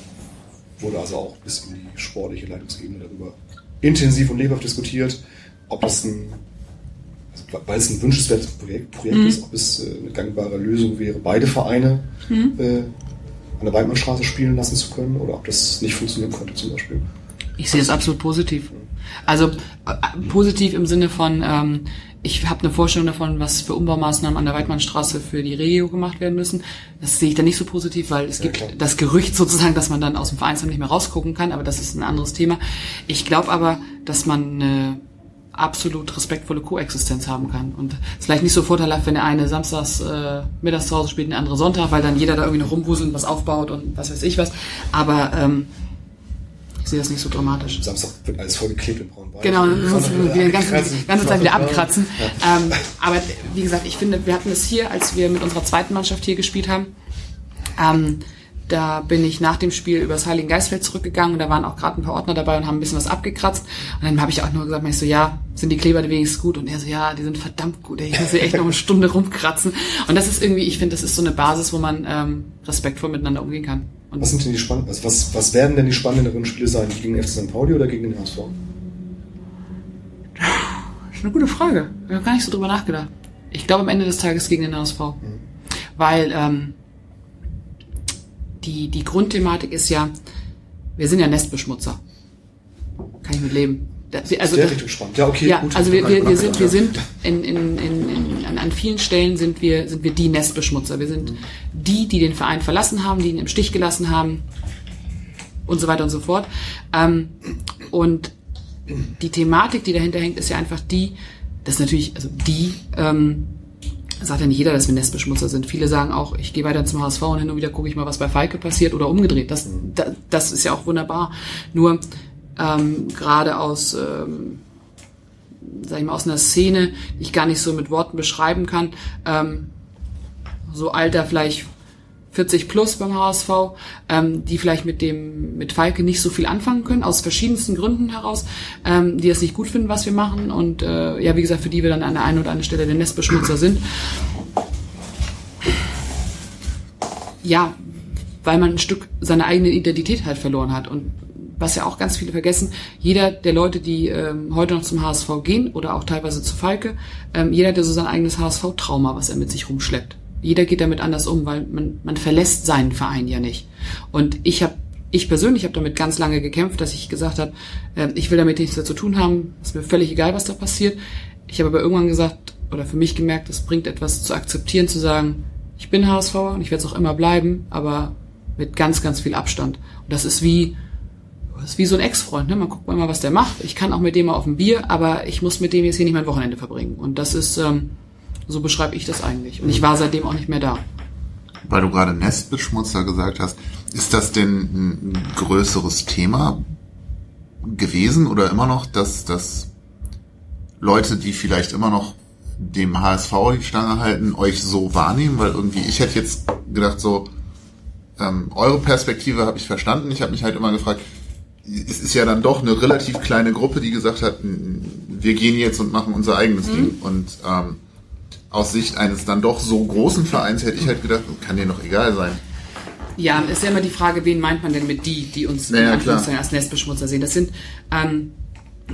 C: wurde also auch bis in die sportliche Leitungsebene darüber intensiv und lebhaft diskutiert, ob das ein, also weil es ein wünschenswertes Projekt, Projekt ist, ob es äh, eine gangbare Lösung wäre, beide Vereine äh, an der Weidmannstraße spielen lassen zu können oder ob das nicht funktionieren könnte zum Beispiel.
E: Ich sehe es absolut positiv. Also äh, positiv im Sinne von, ähm, ich habe eine Vorstellung davon, was für Umbaumaßnahmen an der Weidmannstraße für die Regio gemacht werden müssen. Das sehe ich dann nicht so positiv, weil es
C: Ja,
E: gibt
C: klar.
E: das Gerücht sozusagen, dass man dann aus dem Vereinsheim nicht mehr rausgucken kann, aber das ist ein anderes Thema. Ich glaube aber, dass man eine absolut respektvolle Koexistenz haben kann. Und es ist vielleicht nicht so vorteilhaft, wenn der eine samstags äh, mittags zu Hause spielt, und der andere Sonntag, weil dann jeder da irgendwie noch rumwuselt und was aufbaut und was weiß ich was. Aber ähm, ich sehe das nicht so dramatisch.
C: Samstag wird alles vollgeklebt in Braunwald.
E: Genau, dann man wieder die ganze,
C: abkratzen.
E: ganze Zeit wieder abkratzen. Ähm, aber wie gesagt, ich finde, wir hatten es hier, als wir mit unserer zweiten Mannschaft hier gespielt haben. Ähm, da bin ich nach dem Spiel übers Heiligen Geistfeld zurückgegangen und da waren auch gerade ein paar Ordner dabei und haben ein bisschen was abgekratzt. Und dann habe ich auch nur gesagt, ich so, ja, sind die Kleber wenigstens gut? Und er so, ja, die sind verdammt gut. ey, Ich muss hier echt noch eine Stunde rumkratzen. Und das ist irgendwie, ich finde, das ist so eine Basis, wo man ähm, respektvoll miteinander umgehen kann. Und
C: Was sind denn die spannenden, also was, was werden denn die spannenderen Spiele sein? Gegen den FC St. Pauli oder gegen den HSV?
E: Das ist eine gute Frage. Ich habe gar nicht so drüber nachgedacht. Ich glaube am Ende des Tages gegen den HSV. Weil ähm, die, die Grundthematik ist ja, wir sind ja Nestbeschmutzer. Kann ich mit leben. Da- Also,
C: Der
E: das-
C: Richtung spannend. Ja, okay,
E: ja,
C: gut.
E: also wir, wir, wir sind, wir sind in, in, in, in, an, an vielen Stellen sind wir, sind wir die Nestbeschmutzer. Wir sind die, die den Verein verlassen haben, die ihn im Stich gelassen haben und so weiter und so fort. Ähm, und die Thematik, die dahinter hängt, ist ja einfach die, dass natürlich, also die, ähm, sagt ja nicht jeder, dass wir Nestbeschmutzer sind. Viele sagen auch, ich gehe weiter zum HSV und hin und wieder gucke ich mal, was bei Falke passiert oder umgedreht. Das, da, das ist ja auch wunderbar. Nur ähm, gerade aus, ähm, sag ich mal, aus einer Szene, die ich gar nicht so mit Worten beschreiben kann, ähm, so Alter vielleicht 40 plus beim HSV, ähm, die vielleicht mit dem mit Falke nicht so viel anfangen können, aus verschiedensten Gründen heraus, ähm, die es nicht gut finden, was wir machen und äh, ja, wie gesagt, für die wir dann an der einen oder anderen Stelle der Nestbeschmutzer sind. Ja, weil man ein Stück seine eigene Identität halt verloren hat und was ja auch ganz viele vergessen, jeder der Leute, die ähm, heute noch zum HSV gehen oder auch teilweise zu Falke, ähm, jeder ja so sein eigenes HSV-Trauma, was er mit sich rumschleppt. Jeder geht damit anders um, weil man, man verlässt seinen Verein ja nicht. Und ich habe, ich persönlich habe damit ganz lange gekämpft, dass ich gesagt habe, äh, ich will damit nichts mehr zu tun haben, ist mir völlig egal, was da passiert. Ich habe aber irgendwann gesagt oder für mich gemerkt, es bringt etwas zu akzeptieren, zu sagen, ich bin HSV und ich werde es auch immer bleiben, aber mit ganz, ganz viel Abstand. Und das ist wie, das ist wie so ein Ex-Freund, ne? Man guckt mal immer, was der macht. Ich kann auch mit dem mal auf ein Bier, aber ich muss mit dem jetzt hier nicht mein Wochenende verbringen. Und das ist, ähm, so beschreibe ich das eigentlich. Und ich war seitdem auch nicht mehr da.
B: Weil du gerade Nestbeschmutzer gesagt hast, ist das denn ein größeres Thema gewesen oder immer noch, dass, dass Leute, die vielleicht immer noch dem HSV die Stange halten, euch so wahrnehmen? Weil irgendwie, ich hätte jetzt gedacht, so, ähm, eure Perspektive habe ich verstanden. Ich habe mich halt immer gefragt, es ist ja dann doch eine relativ kleine Gruppe, die gesagt hat, wir gehen jetzt und machen unser eigenes Ding. Und ähm, aus Sicht eines dann doch so großen Vereins hätte ich halt gedacht, kann dir noch egal sein.
E: Ja, ist ja immer die Frage, wen meint man denn mit die, die uns
B: Naja,
E: in. Anführungszeichen als Nestbeschmutzer sehen. Das sind, ähm,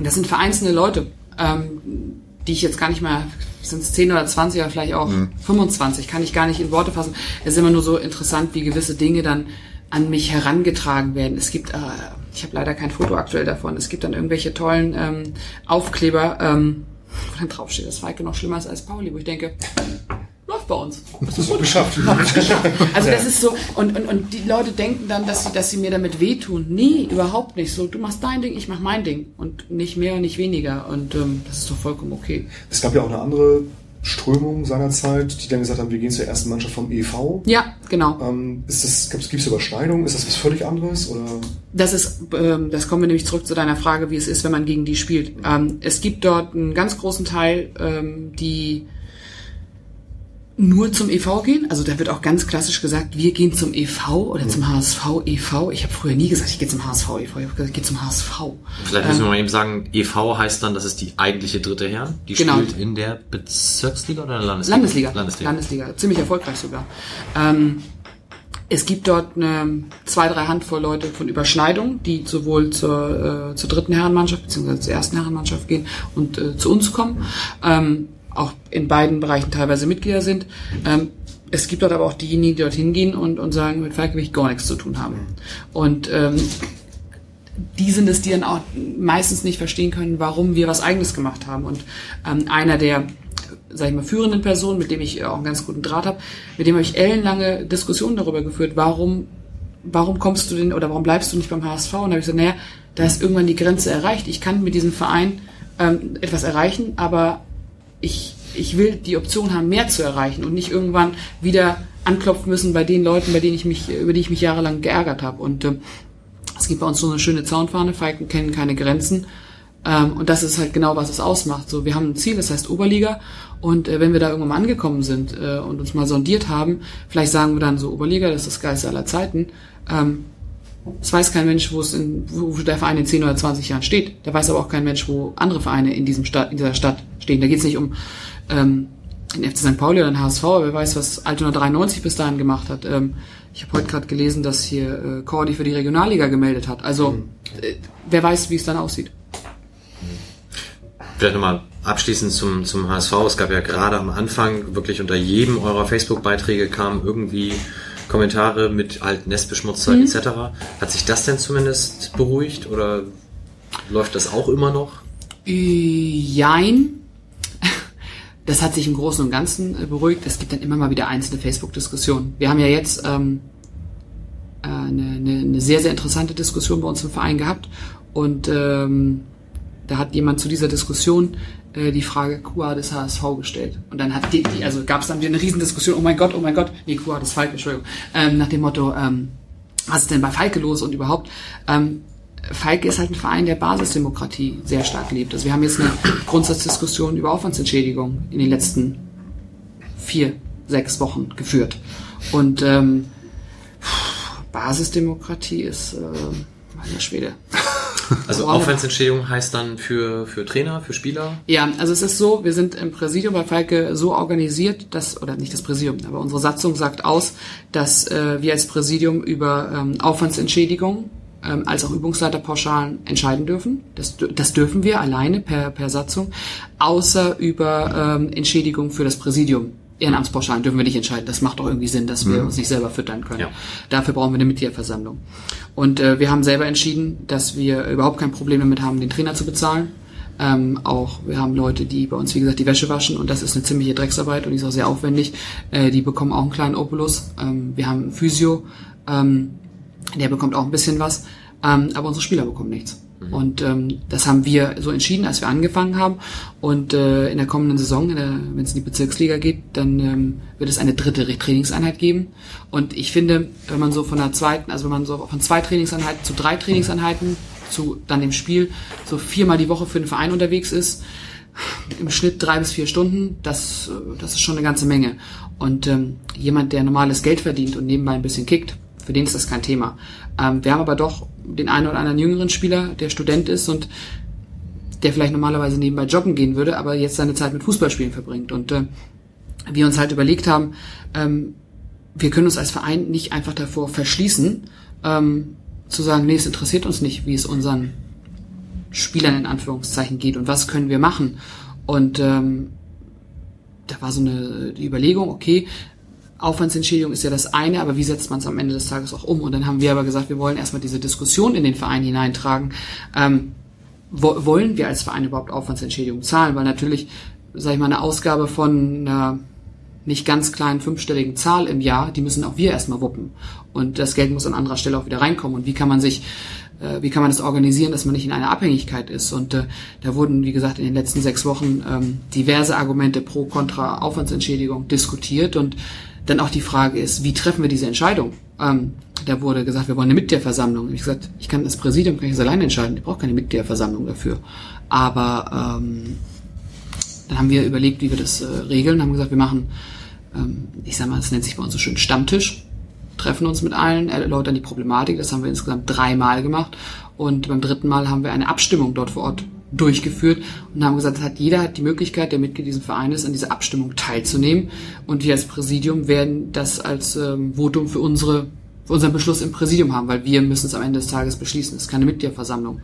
E: das sind vereinzelte Leute, ähm, die ich jetzt gar nicht mehr, sind es 10 oder 20 oder vielleicht auch 25, kann ich gar nicht in Worte fassen. Es ist immer nur so interessant, wie gewisse Dinge dann an mich herangetragen werden. Es gibt, äh, ich habe leider kein Foto aktuell davon, es gibt dann irgendwelche tollen ähm, Aufkleber, ähm, wo dann draufsteht, dass Falke noch schlimmer ist als Pauli, wo ich denke, läuft bei uns.
C: Das ist so geschafft.
E: Also das ist so, und, und, und die Leute denken dann, dass sie, dass sie mir damit wehtun. Nee, überhaupt nicht. So, du machst dein Ding, ich mach mein Ding. Und nicht mehr und nicht weniger. Und ähm, das ist doch vollkommen okay.
C: Es gab ja auch eine andere Strömung seinerzeit, die dann gesagt haben, wir gehen zur ersten Mannschaft vom EV.
E: Ja, genau.
C: Ähm, ist das, gibt es Überschneidungen? Ist das was völlig anderes? Oder?
E: Das ist, ähm, das kommen wir nämlich zurück zu deiner Frage, wie es ist, wenn man gegen die spielt. Ähm, es gibt dort einen ganz großen Teil, ähm, die nur zum EV gehen. Also da wird auch ganz klassisch gesagt, wir gehen zum EV oder zum HSV EV. Ich habe früher nie gesagt, ich gehe zum HSV EV. Ich habe gesagt, ich gehe zum HSV.
A: Vielleicht müssen wir mal eben sagen, EV heißt dann, das ist die eigentliche dritte Herren. Die
E: Genau.
A: spielt in der Bezirksliga oder in der Landesliga?
E: Landesliga.
A: Landesliga.
E: Landesliga. Ziemlich erfolgreich sogar. Ähm, es gibt dort eine, zwei, drei Handvoll Leute von Überschneidung, die sowohl zur, äh, zur dritten Herrenmannschaft bzw. zur ersten Herrenmannschaft gehen und äh, zu uns kommen. Ähm, auch in beiden Bereichen teilweise Mitglieder sind. Ähm, es gibt dort aber auch diejenigen, die dorthin gehen und, und sagen, mit ich gar nichts zu tun haben. Und ähm, die sind es, die dann auch meistens nicht verstehen können, warum wir was Eigenes gemacht haben. Und ähm, einer der, sag ich mal, führenden Personen, mit dem ich äh, auch einen ganz guten Draht habe, mit dem habe ich ellenlange Diskussionen darüber geführt, warum, warum kommst du denn oder warum bleibst du nicht beim HSV? Und da habe ich gesagt, naja, da ist irgendwann die Grenze erreicht. Ich kann mit diesem Verein ähm, etwas erreichen, aber ich, ich will die Option haben, mehr zu erreichen und nicht irgendwann wieder anklopfen müssen bei den Leuten, bei denen ich mich, über die ich mich jahrelang geärgert habe. Und ähm, es gibt bei uns so eine schöne Zaunfahne, Falken kennen keine Grenzen. Ähm, und das ist halt genau, was es ausmacht. So, wir haben ein Ziel, das heißt Oberliga. Und äh, wenn wir da irgendwann mal angekommen sind äh, und uns mal sondiert haben, vielleicht sagen wir dann so, Oberliga, das ist das Geilste aller Zeiten. Ähm, es weiß kein Mensch, wo es in, wo der Verein in 10 oder 20 Jahren steht. Da weiß aber auch kein Mensch, wo andere Vereine in diesem Stadt, in dieser Stadt stehen. Da geht es nicht um ähm, den FC St. Pauli oder den HSV, aber wer weiß, was Altona 93 bis dahin gemacht hat. Ähm, ich habe heute gerade gelesen, dass hier äh, Cordy für die Regionalliga gemeldet hat. Also äh, wer weiß, wie es dann aussieht.
A: Vielleicht nochmal abschließend zum, zum HSV. Es gab ja gerade am Anfang wirklich unter jedem eurer Facebook-Beiträge kamen irgendwie Kommentare mit halt Nestbeschmutzer etc. Hat sich das denn zumindest beruhigt oder läuft das auch immer noch?
E: Äh, Jein. Das hat sich im Großen und Ganzen äh, beruhigt. Es gibt dann immer mal wieder einzelne Facebook-Diskussionen. Wir haben ja jetzt ähm, äh, eine, eine, eine sehr, sehr interessante Diskussion bei uns im Verein gehabt. Und ähm, da hat jemand zu dieser Diskussion äh, die Frage QA des HSV gestellt. Und dann hat die, die also gab es dann wieder eine Riesendiskussion, oh mein Gott, oh mein Gott, nee, QA des Falke, Entschuldigung, ähm, nach dem Motto, ähm, was ist denn bei Falke los und überhaupt. Ähm, Falke ist halt ein Verein, der Basisdemokratie sehr stark lebt. Also wir haben jetzt eine Grundsatzdiskussion über Aufwandsentschädigung in den letzten vier, sechs Wochen geführt. Und ähm, Basisdemokratie ist, äh, meine Schwede.
A: Also. Aufwandsentschädigung heißt dann für, für Trainer, für Spieler?
E: Ja, also es ist so, wir sind im Präsidium bei Falke so organisiert, dass, oder nicht das Präsidium, aber unsere Satzung sagt aus, dass äh, wir als Präsidium über ähm, Aufwandsentschädigung ähm, als auch Übungsleiterpauschalen entscheiden dürfen. Das, das dürfen wir alleine per, per Satzung, außer über ähm, Entschädigung für das Präsidium. Ehrenamtspauschalen dürfen wir nicht entscheiden. Das macht doch irgendwie Sinn, dass wir uns nicht selber füttern können.
A: Ja.
E: Dafür brauchen wir eine Mitgliederversammlung. Und äh, wir haben selber entschieden, dass wir überhaupt kein Problem damit haben, den Trainer zu bezahlen. Ähm, auch wir haben Leute, die bei uns, wie gesagt, die Wäsche waschen und das ist eine ziemliche Drecksarbeit und die ist auch sehr aufwendig. Äh, die bekommen auch einen kleinen Opulus. Ähm, wir haben einen Physio, ähm, der bekommt auch ein bisschen was, ähm, aber unsere Spieler bekommen nichts. Und ähm, das haben wir so entschieden, als wir angefangen haben. Und äh, in der kommenden Saison, wenn es in die Bezirksliga geht, dann ähm, wird es eine dritte Trainingseinheit geben. Und ich finde, wenn man so von der zweiten, also wenn man so von zwei Trainingseinheiten zu drei Trainingseinheiten zu dann dem Spiel so viermal die Woche für den Verein unterwegs ist, im Schnitt drei bis vier Stunden, das, äh, das ist schon eine ganze Menge. Und ähm, jemand, der normales Geld verdient und nebenbei ein bisschen kickt, für den ist das kein Thema. Ähm, wir haben aber doch den einen oder anderen jüngeren Spieler, der Student ist und der vielleicht normalerweise nebenbei joggen gehen würde, aber jetzt seine Zeit mit Fußballspielen verbringt. Und äh, wir uns halt überlegt haben, ähm, wir können uns als Verein nicht einfach davor verschließen, ähm, zu sagen, nee, es interessiert uns nicht, wie es unseren Spielern in Anführungszeichen geht und was können wir machen. Und ähm, da war so eine die Überlegung, okay, Aufwandsentschädigung ist ja das eine, aber wie setzt man es am Ende des Tages auch um? Und dann haben wir aber gesagt, wir wollen erstmal diese Diskussion in den Verein hineintragen. Ähm, wo, wollen wir als Verein überhaupt Aufwandsentschädigung zahlen? Weil natürlich, sage ich mal, eine Ausgabe von einer nicht ganz kleinen fünfstelligen Zahl im Jahr, die müssen auch wir erstmal wuppen. Und das Geld muss an anderer Stelle auch wieder reinkommen. Und wie kann man sich, äh, wie kann man das organisieren, dass man nicht in einer Abhängigkeit ist? Und äh, da wurden, wie gesagt, in den letzten sechs Wochen ähm, diverse Argumente pro, contra Aufwandsentschädigung diskutiert. Und dann auch die Frage ist, wie treffen wir diese Entscheidung? Ähm, da wurde gesagt, wir wollen eine Mitgliederversammlung. Ich gesagt, ich kann das Präsidium kann ich das alleine entscheiden. Ich brauche keine Mitgliederversammlung dafür. Aber ähm, dann haben wir überlegt, wie wir das äh, regeln, haben gesagt, wir machen ähm, ich sag mal, das nennt sich bei uns so schön Stammtisch, treffen uns mit allen, erläutern die Problematik. Das haben wir insgesamt dreimal gemacht. Und beim dritten Mal haben wir eine Abstimmung dort vor Ort durchgeführt und haben gesagt, hat jeder hat die Möglichkeit, der Mitglied dieses Vereines, an dieser Abstimmung teilzunehmen. Und wir als Präsidium werden das als ähm, Votum für unsere für unseren Beschluss im Präsidium haben, weil wir müssen es am Ende des Tages beschließen. Es ist keine Mitgliederversammlung.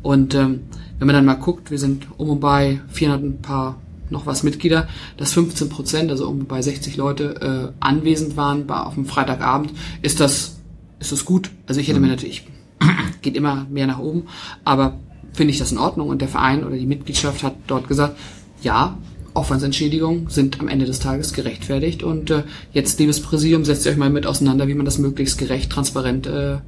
E: Und ähm, wenn man dann mal guckt, wir sind um und bei 400 ein paar noch was Mitglieder, dass 15 Prozent, also um bei 60 Leute äh, anwesend waren bei, auf dem Freitagabend, ist das ist das gut. Also ich hätte mir natürlich geht immer mehr nach oben, aber finde ich das in Ordnung und der Verein oder die Mitgliedschaft hat dort gesagt, ja, Aufwandsentschädigungen sind am Ende des Tages gerechtfertigt und äh, jetzt, liebes Präsidium, setzt ihr euch mal mit auseinander, wie man das möglichst gerecht, transparent äh,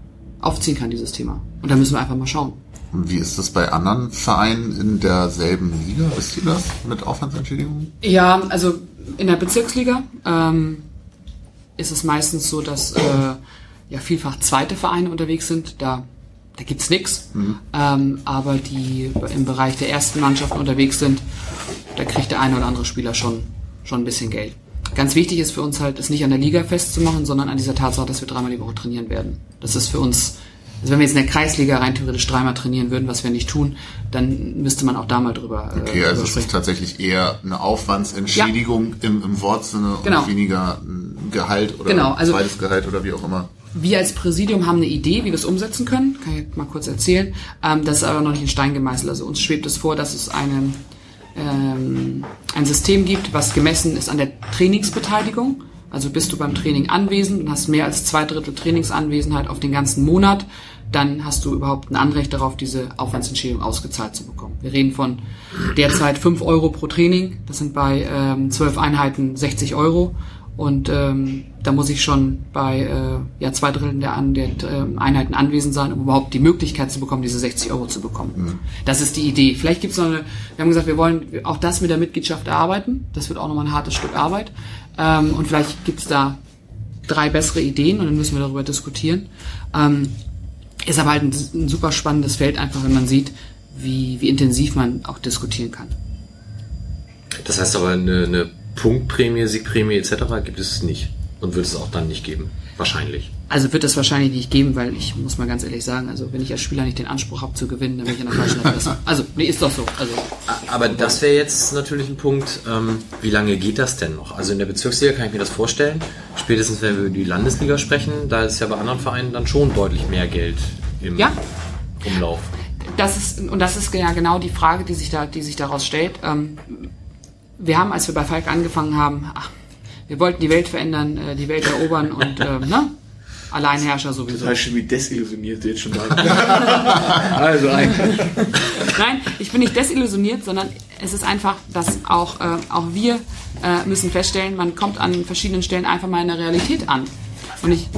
E: aufziehen kann, dieses Thema. Und da müssen wir einfach mal schauen.
B: Und wie ist das bei anderen Vereinen in derselben Liga? Wisst ihr das mit Aufwandsentschädigungen?
E: Ja, also in der Bezirksliga ähm, ist es meistens so, dass äh, ja vielfach zweite Vereine unterwegs sind. Da da gibt's nix. Ähm, aber die im Bereich der ersten Mannschaften unterwegs sind, da kriegt der eine oder andere Spieler schon, schon ein bisschen Geld. Ganz wichtig ist für uns halt, es nicht an der Liga festzumachen, sondern an dieser Tatsache, dass wir dreimal die Woche trainieren werden. Das ist für uns, also wenn wir jetzt in der Kreisliga rein theoretisch dreimal trainieren würden, was wir nicht tun, dann müsste man auch da mal drüber, äh,
B: Okay, also es ist tatsächlich eher eine Aufwandsentschädigung im, im Wortsinne
E: Genau.
B: und weniger ein Gehalt oder
E: Genau, also-
B: zweites Gehalt oder wie auch immer.
E: Wir als Präsidium haben eine Idee, wie wir es umsetzen können. Kann ich mal kurz erzählen. Ähm, das ist aber noch nicht in Stein gemeißelt. Also uns schwebt es vor, dass es eine, ähm, ein System gibt, was gemessen ist an der Trainingsbeteiligung. Also bist du beim Training anwesend und hast mehr als zwei Drittel Trainingsanwesenheit auf den ganzen Monat, dann hast du überhaupt ein Anrecht darauf, diese Aufwandsentschädigung ausgezahlt zu bekommen. Wir reden von derzeit 5 Euro pro Training. Das sind bei ähm, 12 Einheiten 60 Euro. Und ähm, da muss ich schon bei äh, ja, zwei Dritteln der, an, der ähm, Einheiten anwesend sein, um überhaupt die Möglichkeit zu bekommen, diese 60 Euro zu bekommen. Das ist die Idee. Vielleicht gibt es noch eine, wir haben gesagt, wir wollen auch das mit der Mitgliedschaft erarbeiten. Das wird auch nochmal ein hartes Stück Arbeit. Ähm, und vielleicht gibt es da drei bessere Ideen und dann müssen wir darüber diskutieren. Ähm, ist aber halt ein, ein super spannendes Feld, einfach wenn man sieht, wie, wie intensiv man auch diskutieren kann.
A: Das heißt aber, eine, eine Punktprämie, Siegprämie etc. gibt es nicht. Und wird es auch dann nicht geben. Wahrscheinlich.
E: Also wird das wahrscheinlich nicht geben, weil ich muss mal ganz ehrlich sagen, also wenn ich als Spieler nicht den Anspruch habe zu gewinnen, dann bin ich an der falschen Adresse. Also, nee, ist doch so. Also,
A: Aber das wäre jetzt natürlich ein Punkt, ähm, wie lange geht das denn noch? Also in der Bezirksliga kann ich mir das vorstellen. Spätestens wenn wir über die Landesliga sprechen, da ist ja bei anderen Vereinen dann schon deutlich mehr Geld im
E: Ja.
A: Umlauf.
E: das ist, und das ist ja genau die Frage, die sich da, die sich daraus stellt. Ähm, wir haben, als wir bei Falk angefangen haben, ach, wir wollten die Welt verändern, äh, die Welt erobern und, ähm, ne? Alleinherrscher sowieso.
D: Total schön, wie desillusioniert du jetzt schon da Also eigentlich.
E: Nein, ich bin nicht desillusioniert, sondern es ist einfach, dass auch, äh, auch wir äh, müssen feststellen, man kommt an verschiedenen Stellen einfach mal in der Realität an. Und ich,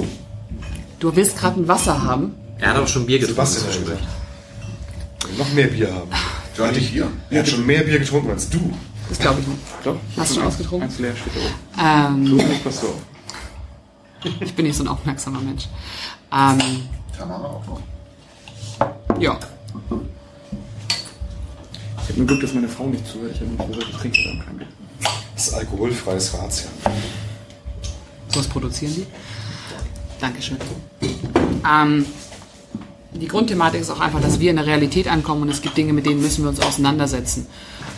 E: du willst gerade ein Wasser haben.
A: Er hat auch schon Bier getrunken.
F: Sebastian hat
A: zwischendurch.
F: gesagt. Noch mehr Bier haben.
B: Johnny Bier.
F: Er hat schon mehr Bier getrunken als du.
E: Das glaube ich nicht.
D: Doch,
E: Hast du schon ausgetrunken?
D: Eins leer steht da oben.
E: Ähm,
D: So nicht was so.
E: ich bin nicht so ein aufmerksamer Mensch. Ähm,
B: Tamara auch noch.
E: ja,
D: Ich habe nur Glück, dass meine Frau nicht zuhört. Ich habe nicht gesagt, ich trinke dann kein Bier.
F: Das ist alkoholfreies Ratsja.
E: sowas produzieren die. Dankeschön. Ähm, die Grundthematik ist auch einfach, dass wir in der Realität ankommen und es gibt Dinge, mit denen müssen wir uns auseinandersetzen.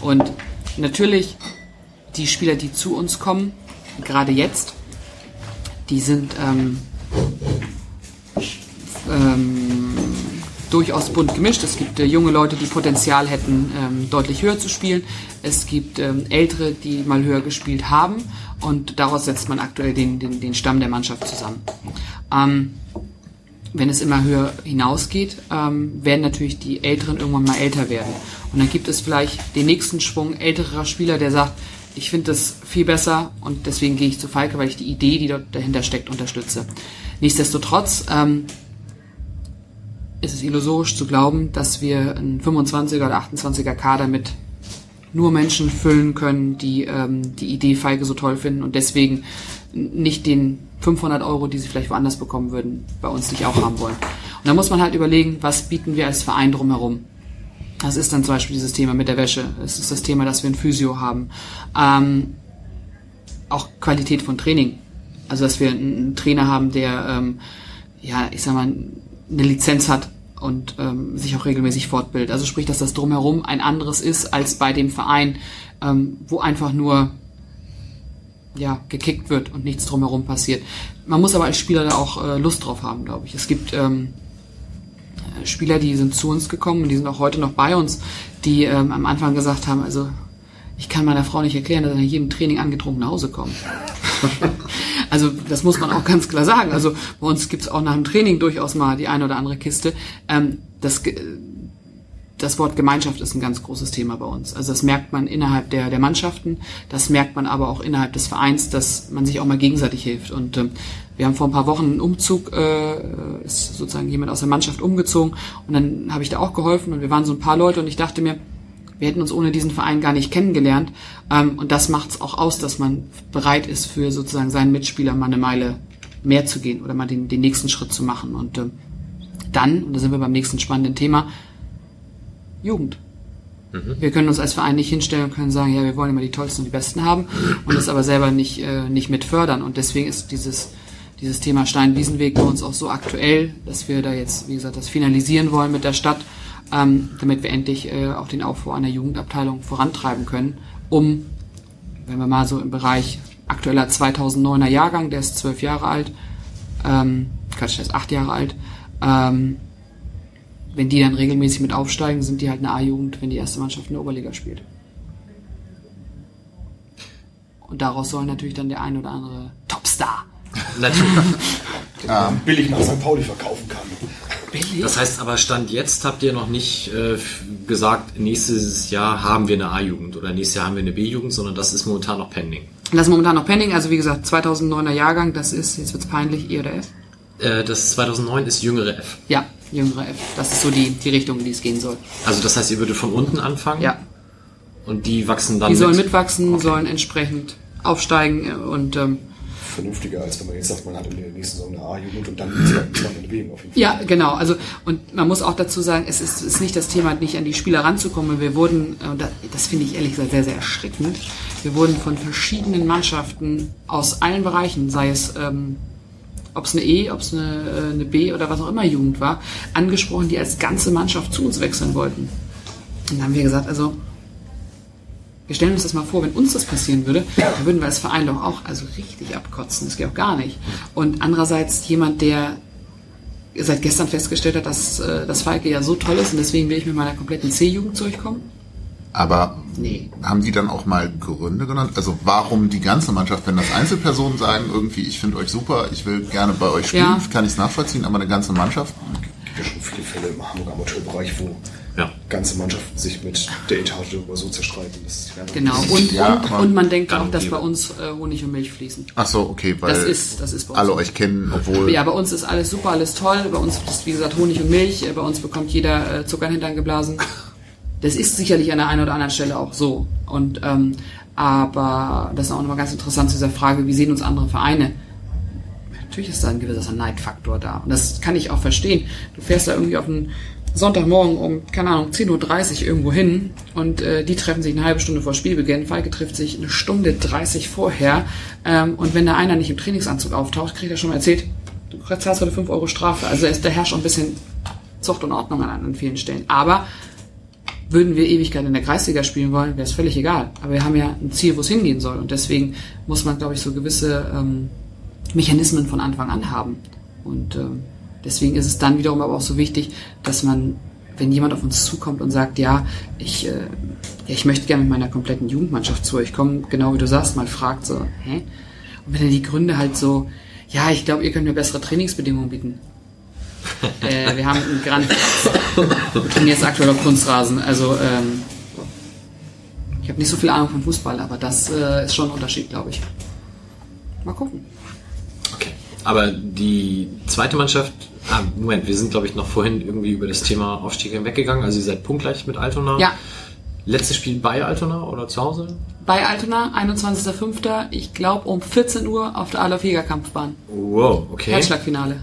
E: Und natürlich, die Spieler, die zu uns kommen, gerade jetzt, die sind ähm, ähm, durchaus bunt gemischt. Es gibt äh, junge Leute, die Potenzial hätten, ähm, deutlich höher zu spielen. Es gibt ähm, ältere, die mal höher gespielt haben. Und daraus setzt man aktuell den, den, den Stamm der Mannschaft zusammen. Ähm, wenn es immer höher hinausgeht, ähm, werden natürlich die Älteren irgendwann mal älter werden. Und dann gibt es vielleicht den nächsten Schwung älterer Spieler, der sagt, ich finde das viel besser und deswegen gehe ich zu Falke, weil ich die Idee, die dort dahinter steckt, unterstütze. Nichtsdestotrotz ähm, ist es illusorisch zu glauben, dass wir einen 25er oder 28er Kader mit nur Menschen füllen können, die ähm, die Idee Feige so toll finden und deswegen nicht den 500 Euro, die sie vielleicht woanders bekommen würden, bei uns nicht auch haben wollen. Und da muss man halt überlegen, was bieten wir als Verein drumherum. Das ist dann zum Beispiel dieses Thema mit der Wäsche. Es ist das Thema, dass wir ein Physio haben. Ähm, auch Qualität von Training. Also dass wir einen, Trainer haben, der, ähm, ja, ich sag mal, eine Lizenz hat und ähm, sich auch regelmäßig fortbildet. Also sprich, dass das drumherum ein anderes ist als bei dem Verein, ähm, wo einfach nur ja, gekickt wird und nichts drumherum passiert. Man muss aber als Spieler da auch äh, Lust drauf haben, glaube ich. Es gibt ähm, äh, Spieler, die sind zu uns gekommen und die sind auch heute noch bei uns, die ähm, am Anfang gesagt haben, also ich kann meiner Frau nicht erklären, dass er nach jedem Training angetrunken nach Hause kommt. also das muss man auch ganz klar sagen. Also bei uns gibt's auch nach dem Training durchaus mal die eine oder andere Kiste. Ähm, das, das Wort Gemeinschaft ist ein ganz großes Thema bei uns. Also das merkt man innerhalb der, der Mannschaften, das merkt man aber auch innerhalb des Vereins, dass man sich auch mal gegenseitig hilft. Und ähm, wir haben vor ein paar Wochen einen Umzug, äh, ist sozusagen jemand aus der Mannschaft umgezogen und dann habe ich da auch geholfen und wir waren so ein paar Leute und ich dachte mir, wir hätten uns ohne diesen Verein gar nicht kennengelernt. Ähm, und das macht es auch aus, dass man bereit ist, für sozusagen seinen Mitspieler mal eine Meile mehr zu gehen oder mal den, den nächsten Schritt zu machen. Und ähm, dann, und da sind wir beim nächsten spannenden Thema, Jugend. Wir können uns als Verein nicht hinstellen und können sagen, ja, wir wollen immer die Tollsten und die Besten haben und das aber selber nicht, äh, nicht mit fördern. Und deswegen ist dieses, dieses Thema Stein-Wiesenweg bei uns auch so aktuell, dass wir da jetzt, wie gesagt, das finalisieren wollen mit der Stadt, ähm, damit wir endlich äh, auch den Aufbau einer Jugendabteilung vorantreiben können, um, wenn wir mal so im Bereich aktueller 2009er Jahrgang, der ist zwölf Jahre alt, ähm, Quatsch, der ist acht Jahre alt, ähm, wenn die dann regelmäßig mit aufsteigen, sind die halt eine A-Jugend, wenn die erste Mannschaft in der Oberliga spielt. Und daraus soll natürlich dann der ein oder andere Topstar.
A: Natürlich.
C: billig nach St. Pauli verkaufen kann.
E: Billig.
A: Das heißt aber, Stand jetzt habt ihr noch nicht äh, gesagt, nächstes Jahr haben wir eine A-Jugend oder nächstes Jahr haben wir eine B-Jugend, sondern das ist momentan noch pending.
E: das ist momentan noch pending, also wie gesagt, 2009er Jahrgang, das ist, jetzt wird's peinlich, E oder F?
A: Äh, das 2009 ist jüngere F.
E: Ja, jüngere F. Das ist so die, die Richtung, in die es gehen soll.
A: Also das heißt, ihr würdet von unten anfangen
E: Ja.
A: und die wachsen dann
E: Die sollen
A: mit.
E: mitwachsen, sollen entsprechend aufsteigen äh, und ähm,
C: Vernünftiger, als wenn man jetzt sagt, man hat in der nächsten Saison eine A-Jugend und dann zweiten zwei in auf jeden Fall.
E: Ja, genau. Also und man muss auch dazu sagen, es ist, ist nicht das Thema, nicht an die Spieler ranzukommen. Wir wurden, äh, das finde ich ehrlich gesagt sehr, sehr erschreckend. Wir wurden von verschiedenen Mannschaften aus allen Bereichen, sei es ähm, ob es eine E, ob es eine, äh, eine B oder was auch immer Jugend war, angesprochen, die als ganze Mannschaft zu uns wechseln wollten. Und dann haben wir gesagt, also wir stellen uns das mal vor, wenn uns das passieren würde, dann würden wir als Verein doch auch also richtig abkotzen. Das geht auch gar nicht. Und andererseits jemand, der seit gestern festgestellt hat, dass äh, das Falke ja so toll ist und deswegen will ich mit meiner kompletten C-Jugend zurückkommen.
B: Aber
E: Nee.
B: haben die dann auch mal Gründe genannt? Also warum die ganze Mannschaft, wenn das Einzelpersonen sagen, irgendwie, ich finde euch super, ich will gerne bei euch spielen,
E: Ja.
B: kann ich es nachvollziehen, aber eine ganze Mannschaft?
C: Es gibt ja schon viele Fälle im Hamburger Amateurbereich, wo
A: Ja.
C: ganze Mannschaften sich mit der Etage darüber so zerstreiten. Das
E: Genau. Und,
B: Ja,
E: und, und man denkt auch, dass bei uns äh, Honig und Milch fließen.
B: Ach so, okay, weil
E: Das ist, das ist bei uns.
B: alle
E: so.
B: euch kennen, obwohl
E: Ja, bei uns ist alles super, alles toll. Bei uns ist, wie gesagt, Honig und Milch. Äh, Bei uns bekommt jeder äh, Zucker in den Hintern geblasen. Das ist sicherlich an der einen oder anderen Stelle auch so. Und, ähm, aber das ist auch nochmal ganz interessant zu dieser Frage, wie sehen uns andere Vereine? Natürlich ist da ein gewisser Neidfaktor da. Und das kann ich auch verstehen. Du fährst da irgendwie auf einen Sonntagmorgen um, keine Ahnung, 10.30 Uhr irgendwo hin und äh, die treffen sich eine halbe Stunde vor Spielbeginn. Falke trifft sich eine Stunde 30 vorher. Ähm, und wenn da einer nicht im Trainingsanzug auftaucht, kriegt er schon mal erzählt, du zahlst heute 5 Euro Strafe. Also da herrscht auch ein bisschen Zucht und Ordnung an, an vielen Stellen. Aber würden wir Ewigkeit in der Kreisliga spielen wollen, wäre es völlig egal. Aber wir haben ja ein Ziel, wo es hingehen soll. Und deswegen muss man, glaube ich, so gewisse ähm, Mechanismen von Anfang an haben. Und ähm, deswegen ist es dann wiederum aber auch so wichtig, dass man, wenn jemand auf uns zukommt und sagt, ja, ich, äh, ja, ich möchte gerne mit meiner kompletten Jugendmannschaft zu euch kommen, genau wie du sagst, mal fragt so, hä? Und wenn er die Gründe halt so, ja, ich glaube, ihr könnt mir bessere Trainingsbedingungen bieten. äh, wir haben einen Grandplatz. Du trainierst aktuell auf Kunstrasen. Also ähm, ich habe nicht so viel Ahnung vom Fußball, aber das äh, ist schon ein Unterschied, glaube ich. Mal gucken.
A: Okay. Aber die zweite Mannschaft, ah, Moment, wir sind glaube ich noch vorhin irgendwie über das Thema Aufstieg hinweggegangen. Also ihr seid punktgleich mit Altona.
E: Ja,
A: Letztes Spiel bei Altona oder zu Hause?
E: bei Altona, 21.05., ich glaube um 14 Uhr auf der Adolf Jäger Kampfbahn.
A: Wow, okay.
E: Herzschlagfinale.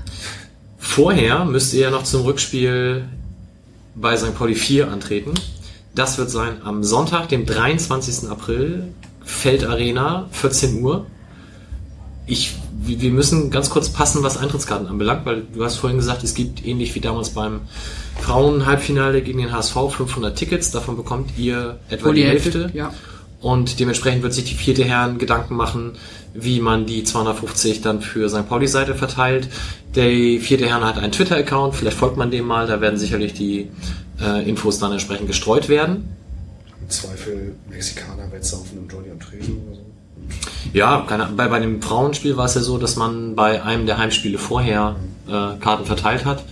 A: Vorher müsst ihr ja noch zum Rückspiel bei St. Pauli 4 antreten. Das wird sein am Sonntag, dem 23. April, Feldarena, 14 Uhr. Ich, wir wir müssen ganz kurz passen, was Eintrittskarten anbelangt, weil du hast vorhin gesagt, es gibt ähnlich wie damals beim Frauen-Halbfinale gegen den HSV 500 Tickets. Davon bekommt ihr etwa
E: Wohl
A: die Hälfte.
E: Ja.
A: Und dementsprechend wird sich die vierte Herren Gedanken machen, wie man die 250 dann für St. Pauli-Seite verteilt. Der vierte Herren hat einen Twitter-Account, vielleicht folgt man dem mal, da werden sicherlich die äh, Infos dann entsprechend gestreut werden.
C: Im Zweifel Mexikaner wettsaufen im Jolly am Tresen oder so.
A: Ja, keine, bei, bei dem Frauenspiel war es ja so, dass man bei einem der Heimspiele vorher äh, Karten verteilt hat.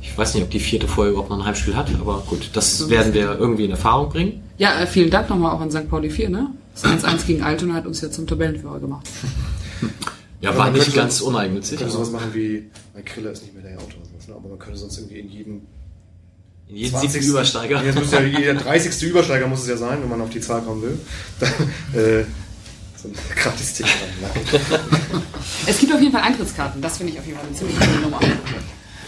A: Ich weiß nicht, ob die vierte vorher überhaupt noch ein Heimspiel hat, aber gut, das werden wir irgendwie in Erfahrung bringen.
E: Ja, äh, vielen Dank nochmal auch an St. Pauli 4, ne? Das 1-1 gegen Altona hat uns ja zum Tabellenführer gemacht.
A: Ja,
C: Aber
A: war
C: man
A: nicht
C: könnte-
A: ganz
C: Man
A: uneigennützig.
C: könnte sowas machen wie, mein Kriller ist nicht mehr der Autor, ne? aber man könnte sonst irgendwie in jedem
A: In jedem siebten Übersteiger.
C: Nee, Jetzt muss ja jeder 30. Übersteiger muss es ja sein, wenn man auf die Zahl kommen will. Da, äh, so ein Gratis-Ticket. rein.
E: Es gibt auf jeden Fall Eintrittskarten, das finde ich auf jeden Fall eine ziemlich coole Nummer.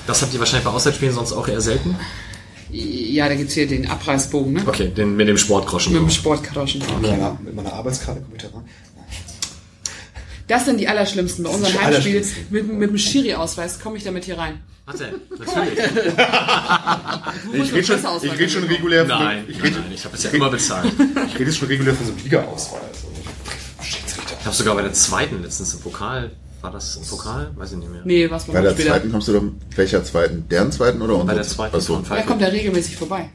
A: Das habt ihr wahrscheinlich bei Auswärtsspielen sonst auch eher selten.
E: Ja, da gibt's hier den Abreißbogen, ne?
A: Okay, den, mit dem Sportgroschen.
E: Mit dem Sportkaroschen.
C: Mit meiner, mit meiner Arbeitskarte komme ich da rein.
E: Das sind die allerschlimmsten. Bei Heimspielen
C: allerschlimmsten.
E: mit, mit dem Schiri-Ausweis komme ich damit hier rein.
A: Er, natürlich.
E: Musst
C: rede schon, ich rede schon regulär von,
A: Nein,
C: ich
A: nein,
C: rede,
A: nein, ich habe es ja immer bezahlt.
C: ich rede schon regulär von so einem Liga-Ausweis. Schiedsrichter.
A: Ich habe sogar bei der zweiten letztens im Pokal. War das im Pokal? Weiß ich nicht mehr.
E: Nee, was
B: Bei der
E: später.
B: zweiten kommst du doch, welcher zweiten? Deren zweiten oder unserer?
A: Bei der zweiten
B: Achso.
E: Da kommt er regelmäßig vorbei.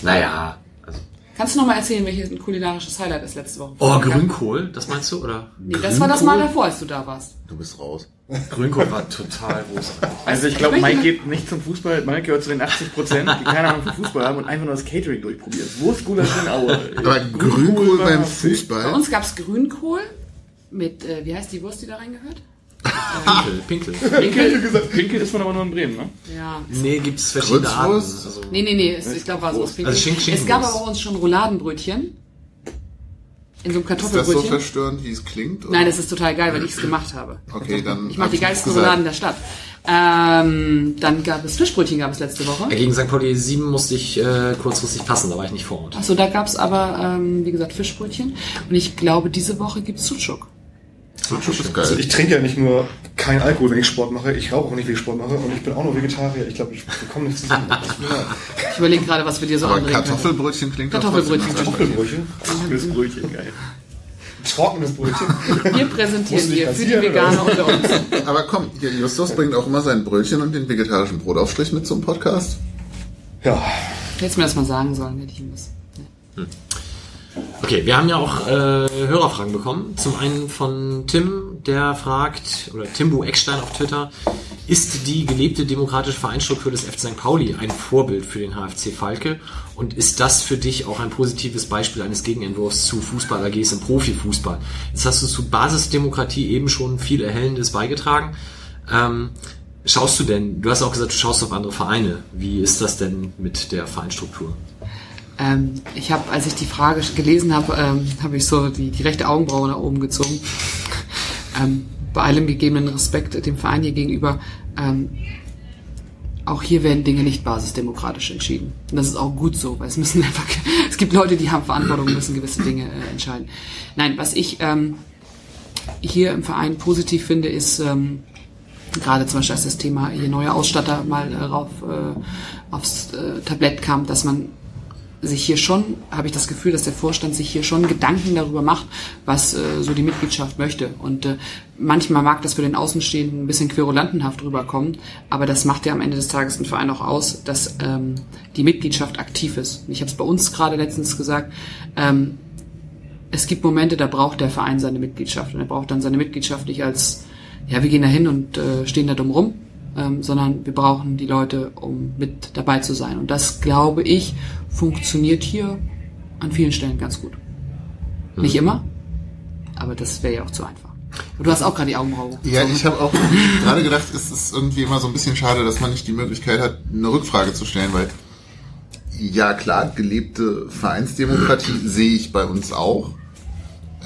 A: Naja. Also.
E: Kannst du noch mal erzählen, welches ein kulinarisches Highlight ist letzte Woche?
A: Oh, Grünkohl, das meinst du? Oder?
E: Nee, das war das Mal davor, als du da warst.
B: Du bist raus.
A: Grünkohl war total großartig.
D: Also ich glaube, Mike geht nicht zum Fußball, Mike gehört zu den 80 Prozent, die keine Ahnung vom Fußball haben und einfach nur das Catering durchprobiert. Wurstgulasch in Aue.
B: Aber Grünkohl
D: war-
B: beim
E: Bei
B: Fußball?
E: uns gab's Grünkohl mit, äh, wie heißt die Wurst, die da reingehört?
A: Pinkel, Pinkel.
D: Pinkel, Pinkel ist man aber nur in Bremen, ne?
E: Ja.
A: Nee, gibt's verschiedene Arten.
B: Grützwurst?
A: Also,
E: Nee, nee, nee, es, ich glaube, war so aus Pinkel.
A: Also Schinken-
E: es gab aber bei uns schon Rouladenbrötchen. In so einem
B: Ist das so
E: Kartoffelbrötchen.
B: verstörend, wie es klingt? oder?
E: Nein, das ist total geil, weil ich es gemacht habe.
B: Okay, dann.
E: Ich mache die geilsten. Rouladen der Stadt. Ähm, dann gab es Fischbrötchen, gab es letzte Woche.
A: gegen St. Pauli 7 musste ich äh, kurzfristig passen, da war ich nicht vor Ort.
E: Achso, da gab's aber, ähm, wie gesagt, Fischbrötchen. Und ich glaube, diese Woche gibt's Sucuk.
B: Sucuk ist
C: Also
B: geil.
C: ich trinke ja nicht nur keinen Alkohol, wenn ich Sport mache, ich rauche auch nicht, wenn ich Sport mache und ich bin auch noch Vegetarier. Ich glaube, ich, wir kommen nicht zusammen.
E: Ich überlege gerade, was wir dir so
B: Aber
E: können.
B: Kartoffelbrötchen klingt doch
E: Kartoffelbrötchen.
C: Kartoffelbrötchen,
D: Das Brötchen, geil.
C: trockenes Brötchen.
E: Wir präsentieren
C: du
E: dir für die Veganer unter uns.
B: Aber komm, Justus bringt auch immer sein Brötchen und den vegetarischen Brotaufstrich mit zum Podcast.
C: Ja,
E: Hättest mir das mal sagen sollen, hätte ich ihm das.
A: Okay, wir haben ja auch äh, Hörerfragen bekommen. Zum einen von Tim, der fragt, oder Timbu Eckstein auf Twitter, ist die gelebte demokratische Vereinsstruktur des FC St. Pauli ein Vorbild für den HFC Falke? Und ist das für dich auch ein positives Beispiel eines Gegenentwurfs zu Fußball-AGs im Profifußball? Jetzt hast du zu Basisdemokratie eben schon viel Erhellendes beigetragen. Ähm, schaust du denn, du hast auch gesagt, du schaust auf andere Vereine. Wie ist das denn mit der Vereinsstruktur?
E: Ähm, ich habe, als ich die Frage gelesen habe, ähm, habe ich so die, die rechte Augenbraue nach oben gezogen. ähm, bei allem gegebenen Respekt dem Verein hier gegenüber. Ähm, auch hier werden Dinge nicht basisdemokratisch entschieden. Und das ist auch gut so, weil es müssen einfach, es gibt Leute, die haben Verantwortung, müssen gewisse Dinge äh, entscheiden. Nein, was ich ähm, hier im Verein positiv finde, ist ähm, gerade zum Beispiel als das Thema hier neue Ausstatter mal äh, rauf, äh, aufs äh, Tablett kam, dass man sich hier schon, habe ich das Gefühl, dass der Vorstand sich hier schon Gedanken darüber macht, was äh, so die Mitgliedschaft möchte. Und äh, manchmal mag das für den Außenstehenden ein bisschen querulantenhaft rüberkommen, aber das macht ja am Ende des Tages den Verein auch aus, dass ähm, die Mitgliedschaft aktiv ist. Ich habe es bei uns gerade letztens gesagt, ähm, es gibt Momente, da braucht der Verein seine Mitgliedschaft und er braucht dann seine Mitgliedschaft nicht als, ja, wir gehen da hin und äh, stehen da dumm rum, ähm, sondern wir brauchen die Leute, um mit dabei zu sein. Und das, glaube ich, funktioniert hier an vielen Stellen ganz gut. Nicht immer, aber das wäre ja auch zu einfach. Und du hast auch gerade die Augenbraue.
B: Ja, ich habe auch gerade gedacht, es ist irgendwie immer so ein bisschen schade, dass man nicht die Möglichkeit hat, eine Rückfrage zu stellen, weil ja klar, gelebte Vereinsdemokratie sehe ich bei uns auch.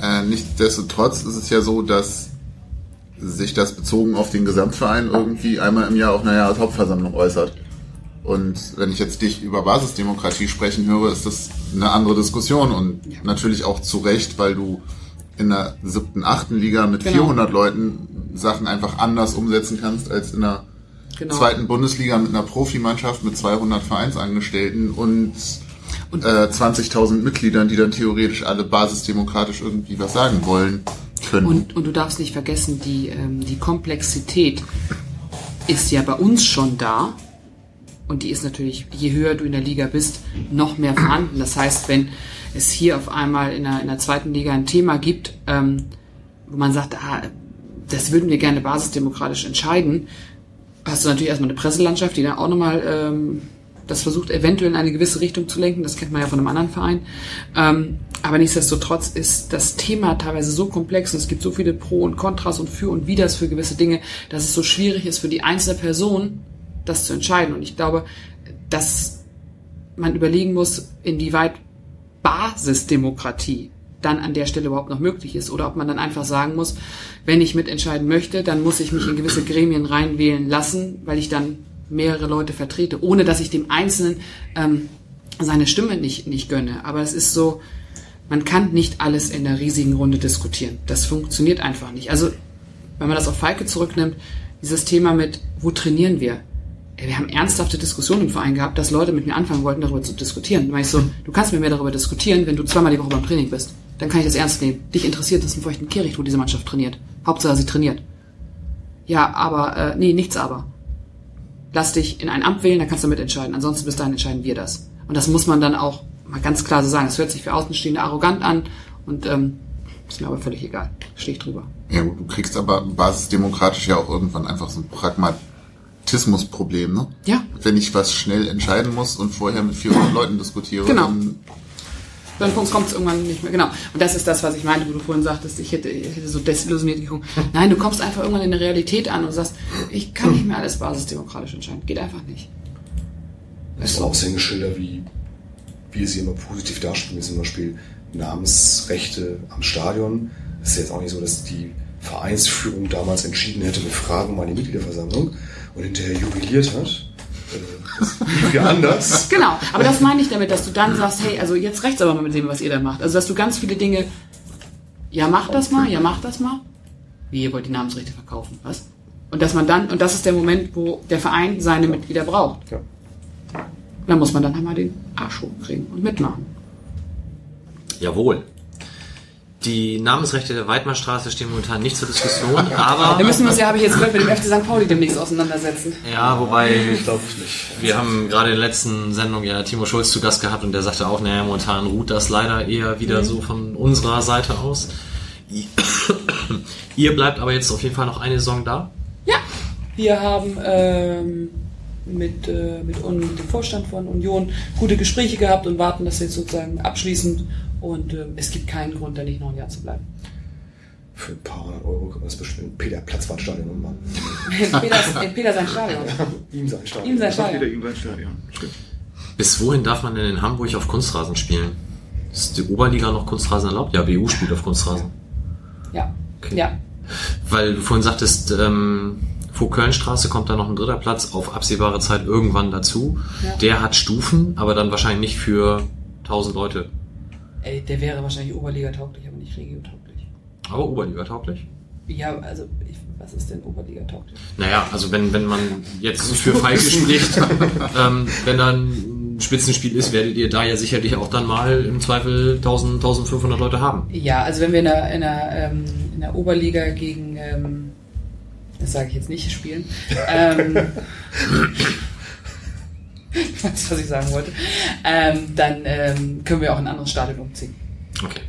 B: Äh, nichtsdestotrotz ist es ja so, dass sich das bezogen auf den Gesamtverein irgendwie einmal im Jahr auf einer Jahreshauptversammlung äußert. Und wenn ich jetzt dich über Basisdemokratie sprechen höre, ist das eine andere Diskussion und
E: Ja.
B: natürlich auch zu Recht, weil du in der siebten, achten Liga mit
E: Genau.
B: 400 Leuten Sachen einfach anders umsetzen kannst als in der
E: Genau.
B: zweiten Bundesliga mit einer Profimannschaft mit 200 Vereinsangestellten und,
E: Und-
B: äh, 20.000 Mitgliedern, die dann theoretisch alle basisdemokratisch irgendwie was sagen wollen können.
E: Und, und du darfst nicht vergessen, die, ähm, die Komplexität ist ja bei uns schon da. Und die ist natürlich, je höher du in der Liga bist, noch mehr vorhanden. Das heißt, wenn es hier auf einmal in der, in der zweiten Liga ein Thema gibt, ähm, wo man sagt, ah, das würden wir gerne basisdemokratisch entscheiden, hast du natürlich erstmal eine Presselandschaft, die dann auch nochmal ähm, das versucht, eventuell in eine gewisse Richtung zu lenken. Das kennt man ja von einem anderen Verein. Ähm, aber nichtsdestotrotz ist das Thema teilweise so komplex und es gibt so viele Pro und Kontras und Für und Widers für gewisse Dinge, dass es so schwierig ist für die einzelne Person, das zu entscheiden. Und ich glaube, dass man überlegen muss, inwieweit Basisdemokratie dann an der Stelle überhaupt noch möglich ist oder ob man dann einfach sagen muss, wenn ich mitentscheiden möchte, dann muss ich mich in gewisse Gremien reinwählen lassen, weil ich dann mehrere Leute vertrete, ohne dass ich dem Einzelnen ähm, seine Stimme nicht, nicht gönne. Aber es ist so, man kann nicht alles in der riesigen Runde diskutieren. Das funktioniert einfach nicht. Also, wenn man das auf Falke zurücknimmt, dieses Thema mit, wo trainieren wir? Wir haben ernsthafte Diskussionen im Verein gehabt, dass Leute mit mir anfangen wollten, darüber zu diskutieren. Da war ich so, du kannst mit mir darüber diskutieren, wenn du zweimal die Woche beim Training bist. Dann kann ich das ernst nehmen. Dich interessiert es im feuchten Kehricht, wo diese Mannschaft trainiert. Hauptsache, sie trainiert. Ja, aber, äh, nee, nichts aber. Lass dich in ein Amt wählen, dann kannst du mitentscheiden. Ansonsten bis dahin entscheiden wir das. Und das muss man dann auch mal ganz klar so sagen. Es hört sich für Außenstehende arrogant an und ähm, ist mir aber völlig egal. Stehe ich drüber.
B: Ja, gut, du kriegst aber basisdemokratisch ja auch irgendwann einfach so ein Pragmatismusproblem, ne?
E: Ja.
B: Wenn ich was schnell entscheiden muss und vorher mit 400 Leuten diskutiere,
E: Genau.
B: dann
E: Dann kommt es irgendwann nicht mehr. Genau. Und das ist das, was ich meinte, wo du vorhin sagtest, ich hätte, ich hätte so desillusioniert geguckt. Nein, du kommst einfach irgendwann in der Realität an und sagst, ich kann nicht mehr alles basisdemokratisch entscheiden. Geht einfach nicht.
C: Das sind Aushängeschilder, wie wir sie immer positiv darstellen, wie zum Beispiel Namensrechte am Stadion. Es ist jetzt auch nicht so, dass die Vereinsführung damals entschieden hätte, wir fragen mal die Mitgliederversammlung und hinterher jubiliert hat. Äh, Das lief ja anders.
E: Genau, aber das meine ich damit, dass du dann sagst, hey, also jetzt rechts aber mal mit dem, was ihr da macht. Also dass du ganz viele Dinge, ja mach das mal, ja mach das mal. Wie ihr wollt die Namensrechte verkaufen, was? Und dass man dann, und das ist der Moment, wo der Verein seine Mitglieder braucht.
C: Ja.
E: Dann muss man dann einmal den Arsch hochkriegen und mitmachen.
A: Jawohl. Die Namensrechte der Weidmarstraße stehen momentan nicht zur Diskussion, aber
E: Da müssen wir uns ja, habe ich jetzt gehört, mit dem FC St. Pauli demnächst auseinandersetzen.
A: ja, wobei
C: Glaube ich nicht.
A: wir haben gerade in der letzten Sendung ja Timo Schulz zu Gast gehabt und der sagte auch, naja, momentan ruht das leider eher wieder so von unserer Seite aus. Ihr bleibt aber jetzt auf jeden Fall noch eine Saison da.
E: Ja, wir haben ähm, mit, äh, mit dem Vorstand von Union gute Gespräche gehabt und warten das jetzt sozusagen abschließend. Und ähm, es gibt keinen Grund, da nicht noch ein Jahr zu bleiben.
C: Für ein paar hundert Euro kann man das bestimmt. Peter Platzwartstadion umbauen.
E: Peter, in Peter sein Stadion.
C: Ihm sein Stadion.
E: Ihm sein Stadion.
D: ihm sein Stadion. Stimmt.
A: Bis wohin darf man denn in Hamburg auf Kunstrasen spielen? Ist die Oberliga noch Kunstrasen erlaubt? Ja, BU spielt auf Kunstrasen.
E: Ja.
A: Okay.
E: Ja.
A: Weil du vorhin sagtest, ähm, vor Kölnstraße kommt da noch ein dritter Platz auf absehbare Zeit irgendwann dazu.
E: Ja.
A: Der hat Stufen, aber dann wahrscheinlich nicht für 1000 Leute.
E: Ey, der wäre wahrscheinlich Oberliga tauglich, aber nicht Regio tauglich.
A: Aber Oberliga tauglich.
E: Ja, also ich, was ist denn Oberliga tauglich?
A: Naja, also wenn, wenn man jetzt für Falke spricht, ähm, wenn dann ein Spitzenspiel ist, werdet ihr da ja sicherlich auch dann mal im Zweifel 1000, 1500 Leute haben.
E: Ja, also wenn wir in der, in der, ähm, in der Oberliga gegen, ähm, das sage ich jetzt nicht, spielen, ähm, ich weiß, was ich sagen wollte, ähm, dann ähm, können wir auch in ein anderes Stadion umziehen.
A: Okay.